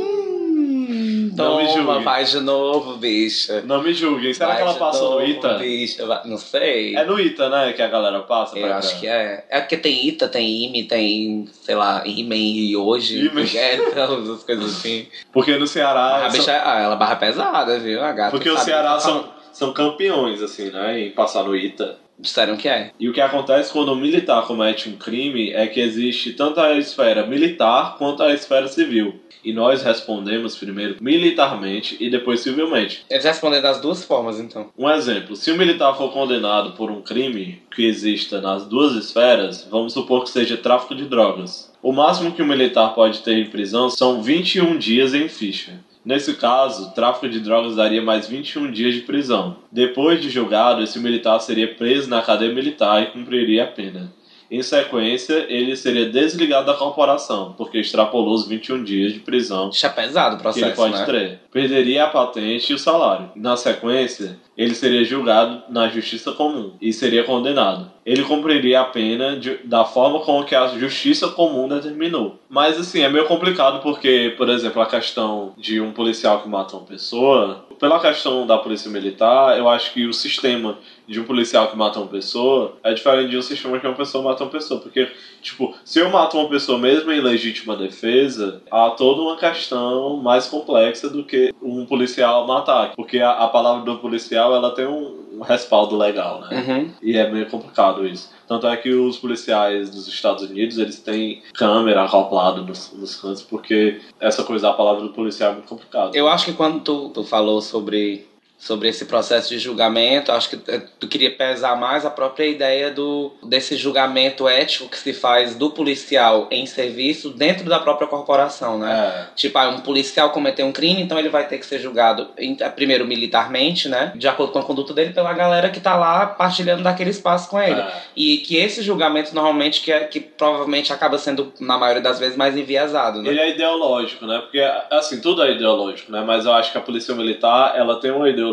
S1: Não me
S2: toma,
S1: julgue.
S2: vai de novo, bicha.
S1: Não me julguem. Será
S2: Vai
S1: que ela
S2: de
S1: passa no
S2: novo,
S1: ITA?
S2: Bicha. Não sei.
S1: É no ITA, né, que a galera passa?
S2: Eu acho que é. É porque tem Ita, tem IME, tem, sei lá, Imen e hoje.
S1: Imen.
S2: É, então, essas coisas assim.
S1: Porque no Ceará...
S2: a
S1: são-
S2: bicha, ah, ela barra pesada, viu? A gata
S1: Porque o Ceará são, são campeões, assim, né, em passar no ITA.
S2: Disseram que é.
S1: E o que acontece quando um militar comete um crime é que existe tanto a esfera militar quanto a esfera civil. E nós respondemos primeiro militarmente e depois civilmente.
S2: Eles respondem das duas formas, então.
S1: Um exemplo: se o militar for condenado por um crime que exista nas duas esferas, vamos supor que seja tráfico de drogas. O máximo que um militar pode ter em prisão são 21 dias em ficha. Nesse caso, tráfico de drogas daria mais 21 dias de prisão. Depois de julgado, esse militar seria preso na cadeia militar e cumpriria a pena. Em sequência, ele seria desligado da corporação, porque extrapolou os 21 dias de prisão
S2: Deixa pesado o
S1: que ele
S2: processo,
S1: pode
S2: né?
S1: ter. Perderia a patente e o salário. Na sequência, ele seria julgado na justiça comum e seria condenado. Ele cumpriria a pena de- da forma com que a justiça comum determinou. Mas assim, é meio complicado porque, por exemplo, a questão de um policial que mata uma pessoa, pela questão da polícia militar, eu acho que o sistema de um policial que mata uma pessoa é diferente de um sistema que uma pessoa mata uma pessoa. Porque, tipo, se eu mato uma pessoa mesmo em legítima defesa, há toda uma questão mais complexa do que um policial matar. Porque a, a palavra do policial, ela tem um, um respaldo legal, né?
S2: Uhum.
S1: E é meio complicado isso. Tanto é que os policiais dos Estados Unidos, eles têm câmera acoplada nos, nos cantos, porque essa coisa, a palavra do policial é muito complicada.
S2: Eu acho que quando tu, tu falou sobre, sobre esse processo de julgamento, acho que eh, tu queria pesar mais a própria ideia do, desse julgamento ético que se faz do policial em serviço dentro da própria corporação, né?
S1: É,
S2: Tipo, ah, um policial cometeu um crime, então ele vai ter que ser julgado, eh, primeiro militarmente, né? De acordo com a conduta dele, pela galera que tá lá partilhando daquele espaço com ele.
S1: é.
S2: E que esse julgamento, normalmente, que, é, que provavelmente acaba sendo, na maioria das vezes, mais enviesado, né?
S1: Ele é ideológico, né? Porque, assim, tudo é ideológico, né? Mas eu acho que a polícia militar, ela tem uma ideologia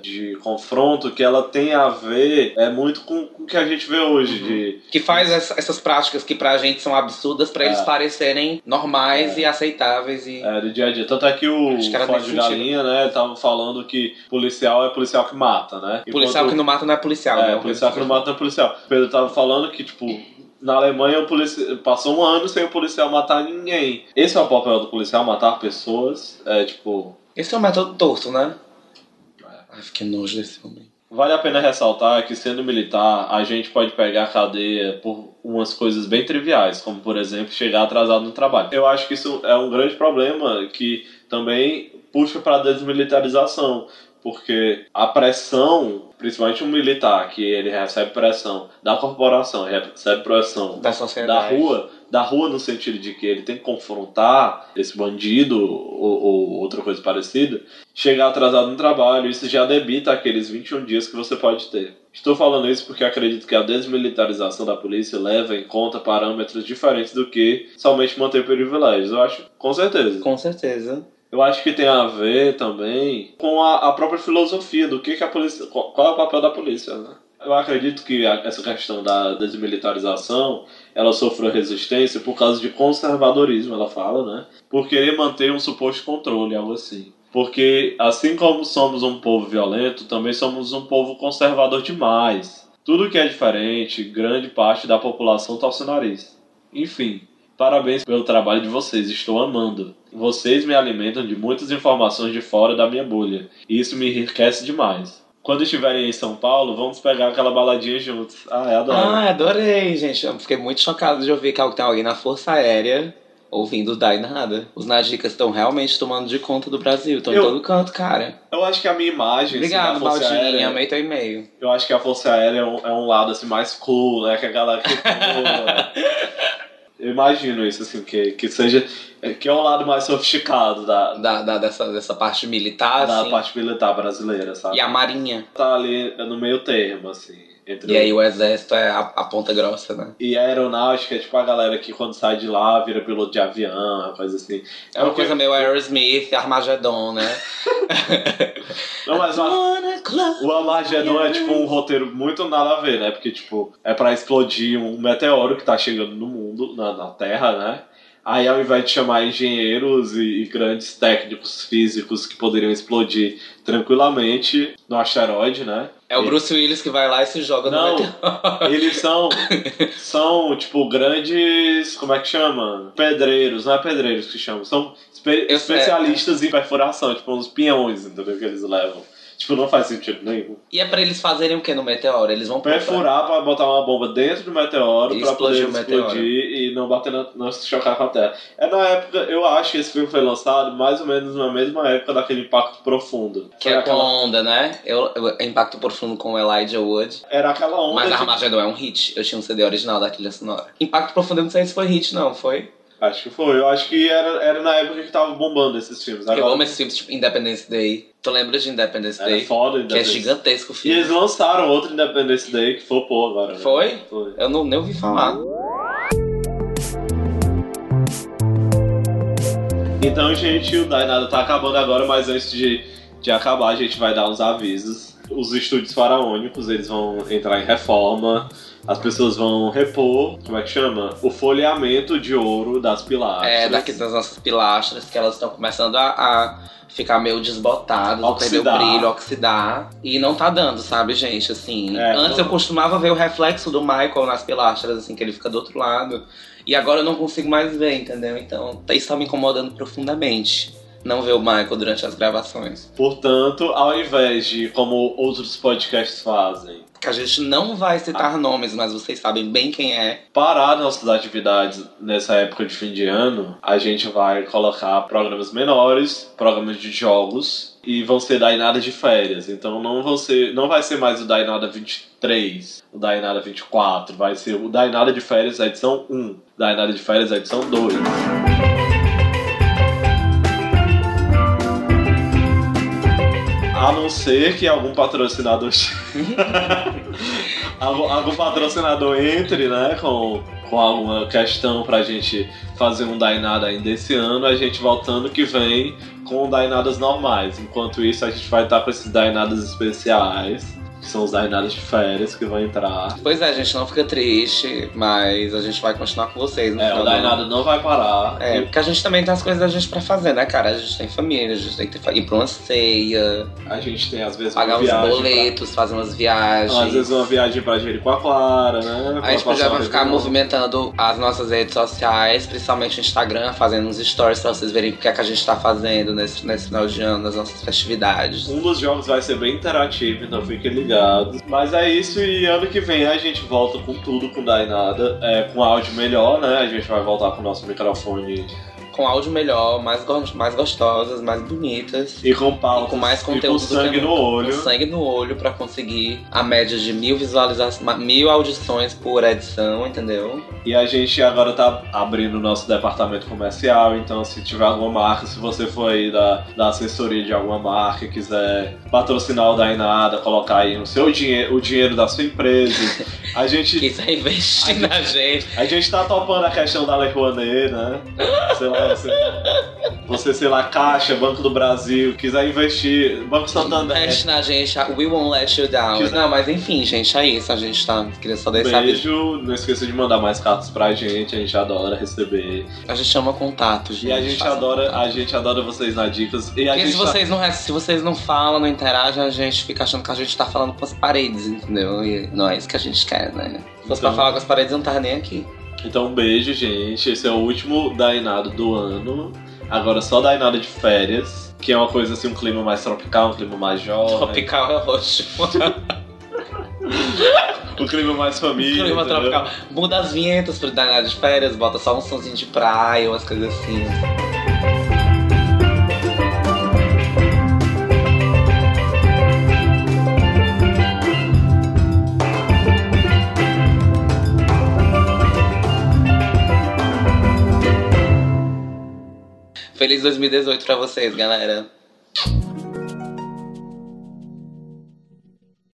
S1: de confronto que ela tem a ver é, muito com, com o que a gente vê hoje, de...
S2: Que faz essa- essas práticas que pra gente são absurdas, pra eles
S1: É.
S2: parecerem normais e aceitáveis. E...
S1: É, do dia a dia. Tanto é que o
S2: nesse
S1: de. Galinha, né, tava falando que policial é policial que mata, né?
S2: policial
S1: Enquanto-
S2: que não mata não é policial,
S1: É,
S2: né?
S1: policial que não mata é policial. O Pedro tava falando que, tipo, na Alemanha o polici... passou um ano sem o policial matar ninguém. Esse é o papel do policial, matar pessoas. É, tipo,
S2: Esse é um método torto, né? Ai, que nojo desse homem.
S1: Vale a pena ressaltar que, sendo militar, a gente pode pegar a cadeia por umas coisas bem triviais, como, por exemplo, chegar atrasado no trabalho. Eu acho que isso é um grande problema que também puxa para a desmilitarização, porque a pressão, principalmente um militar, que ele recebe pressão da corporação, recebe pressão
S2: Da
S1: da
S2: sociedade.
S1: rua, da rua no sentido de que ele tem que confrontar esse bandido ou, ou outra coisa parecida, chegar atrasado no trabalho, isso já debita aqueles 21 dias que você pode ter. Estou falando isso porque acredito que a desmilitarização da polícia leva em conta parâmetros diferentes do que somente manter privilégios. Eu acho, com certeza.
S2: Com certeza.
S1: Eu acho que tem a ver também com a, a própria filosofia do que, que a polícia. Qual, qual é o papel da polícia, né? Eu acredito que essa questão da desmilitarização ela sofreu resistência por causa de conservadorismo, ela fala, né? Por querer manter um suposto controle, algo assim. Porque, assim como somos um povo violento, também somos um povo conservador demais. Tudo que é diferente, grande parte da população torce o nariz. Enfim, parabéns pelo trabalho de vocês, estou amando. Vocês me alimentam de muitas informações de fora da minha bolha, e isso me enriquece demais. Quando estiverem em São Paulo, vamos pegar aquela baladinha juntos. Ah, é adoro.
S2: Ah, adorei, gente. Eu fiquei muito chocado de ouvir que tem alguém na Força Aérea ouvindo e Nada. Os Nadicas estão realmente tomando de conta do Brasil. Estão em todo canto, cara.
S1: Eu acho que a minha imagem.
S2: Obrigado,
S1: assim, Força
S2: Baldinho.
S1: Aérea,
S2: Amei teu e-mail.
S1: Eu acho que a Força Aérea é um, é um lado assim, mais cool, né? Que a galera que Eu imagino isso, assim, que, que seja. Que é um lado mais sofisticado da,
S2: Da, da- dessa, dessa parte militar,
S1: da
S2: assim.
S1: parte militar brasileira, sabe?
S2: E a Marinha.
S1: Tá ali no meio termo, assim. Entre
S2: E aí o exército é a, a ponta grossa, né?
S1: E a aeronáutica é tipo a galera que quando sai de lá vira piloto de avião, coisa assim.
S2: É uma
S1: Porque-
S2: coisa meio Aerosmith, Armageddon, né?
S1: Não, mas uma- o Armageddon é tipo um roteiro muito nada a ver, né? Porque, tipo, é pra explodir um meteoro que tá chegando no mundo, na, na Terra, né? Aí ao invés de chamar engenheiros e, e grandes técnicos físicos que poderiam explodir tranquilamente no asteroide, né?
S2: É o Bruce Willis que vai lá e se joga
S1: Não.
S2: no meteoro.
S1: Eles são, são, tipo, grandes. Como é que chama? Pedreiros, não é pedreiros que chamam. São espe- especialistas em perfuração, tipo, uns pinhões, entendeu? Que eles levam. Tipo, não faz sentido nenhum.
S2: E é pra eles fazerem o que no meteoro? Eles vão
S1: Perfurar pra botar uma bomba dentro do meteoro
S2: E
S1: pra poder
S2: explodir o meteoro.
S1: e não bater na, não se chocar com a Terra. É na época, eu acho que esse filme foi lançado mais ou menos na mesma época daquele Impacto Profundo.
S2: Que
S1: Foi
S2: é com
S1: aquela,
S2: onda, né? Eu, eu- Impacto Profundo com Elijah Wood.
S1: era aquela onda.
S2: Mas
S1: de-
S2: Armageddon é um hit. Eu tinha um CD original da trilha sonora. Impacto Profundo, eu não sei se foi hit, não. Foi?
S1: Acho que foi. Eu acho que era, era na época que tava bombando esses filmes.
S2: Eu
S1: Agora,
S2: amo esses filmes, tipo Independence Day. Tu lembra de Independence Day?
S1: foda.
S2: Que é
S1: Independence-
S2: gigantesco o
S1: E
S2: filme.
S1: eles lançaram outro Independence Day que flopou agora. né?
S2: Foi?
S1: Foi.
S2: Eu não, nem ouvi falar.
S1: Então, gente, o Dainada tá acabando agora, mas antes de, de acabar, a gente vai dar uns avisos. Os estúdios faraônicos, eles vão entrar em reforma. As pessoas vão repor, como é que chama? O folheamento de ouro das pilastras.
S2: É, daqui das nossas pilastras, que elas estão começando a, a ficar meio desbotadas, perder o brilho, oxidar. E não tá dando, sabe, gente? Assim,
S1: É,
S2: antes
S1: não-
S2: eu costumava ver o reflexo do Michael nas pilastras, assim, que ele fica do outro lado. E agora eu não consigo mais ver, entendeu? Então, isso tá me incomodando profundamente. Não ver o Michael durante as gravações.
S1: Portanto, ao invés de, como outros podcasts fazem,
S2: Que a gente não vai citar nomes, mas vocês sabem bem quem é.
S1: parar nossas atividades nessa época de fim de ano, a gente vai colocar programas menores, programas de jogos e vão ser Dainada de férias. Então não vão ser, não vai ser mais o Dainada 23, o Dainada 24, vai ser o Dainada de férias edição 1, Dainada de férias edição 2. A não ser que algum patrocinador algum, algum patrocinador entre, né, com, com alguma questão pra gente fazer um Dainada ainda esse ano, a gente voltando que vem com Dainadas normais. Enquanto isso, a gente vai estar com esses Dainadas especiais, que são os Dainadas de férias que vão entrar.
S2: Pois é, gente, não fica triste, mas a gente vai continuar com vocês
S1: É, o. Dainada não vai parar.
S2: É, porque a gente também tem as coisas da gente pra fazer, né, cara? A gente tem família, a gente tem que ir pra uma ceia,
S1: A gente tem, às vezes,
S2: pagar uns boletos, fazer umas viagens.
S1: Pra, às vezes, uma viagem pra Jericoacoara, né?
S2: A gente
S1: Pra
S2: já vai ficar movimentando as nossas redes sociais, principalmente o Instagram, fazendo uns stories pra vocês verem o que é que a gente tá fazendo nesse, nesse final de ano, nas nossas festividades.
S1: Um dos jogos vai ser bem interativo, então fiquem Mas é isso, e ano que vem a gente volta com tudo com Dainada, é, com áudio melhor, né? A gente vai voltar com o nosso microfone
S2: Com áudio melhor, mais, go- mais gostosas, mais bonitas.
S1: e com
S2: E com mais
S1: e
S2: conteúdo
S1: com
S2: do que
S1: sangue no olho.
S2: Com sangue no olho pra conseguir a média de mil visualizações, mil audições por edição, entendeu?
S1: E a gente agora tá abrindo o nosso departamento comercial, então se tiver alguma marca, se você for aí da, da assessoria de alguma marca e quiser patrocinar o Dainada, colocar aí o seu dinheiro, o dinheiro da sua empresa, a gente
S2: Quiser investir na gente.
S1: A gente tá topando a questão da Lei Rouanet, né? Sei lá, você, você, sei lá, Caixa, Banco do Brasil, quiser investir, Banco Santander.
S2: Investe na gente, we won't let you down.
S1: Quiser-
S2: Não, mas enfim, gente, é isso. A gente tá. Queria só deixar.
S1: Beijo, não esqueça de mandar mais cartas pra gente, a gente adora receber.
S2: A gente chama contato, gente.
S1: E a gente adora,
S2: contato.
S1: a gente adora vocês na dicas. E a
S2: Porque
S1: gente
S2: se
S1: tá-
S2: vocês, não, se vocês não falam, não interagem, a gente fica achando que a gente tá falando com as paredes, entendeu? E não é isso que a gente quer, né? Se fosse
S1: Então-
S2: pra falar com as paredes, eu não tava nem aqui.
S1: Então um beijo, gente. Esse é o último Dainado do ano. Agora só Dainado de férias. Que é uma coisa assim, um clima mais tropical, um clima mais jovem.
S2: Tropical é ótimo.
S1: Um clima mais família.
S2: Clima
S1: entendeu?
S2: tropical. Muda as vinhetas pro danado de férias, bota só um sonzinho de praia, umas coisas assim. Feliz 2018 pra vocês, galera.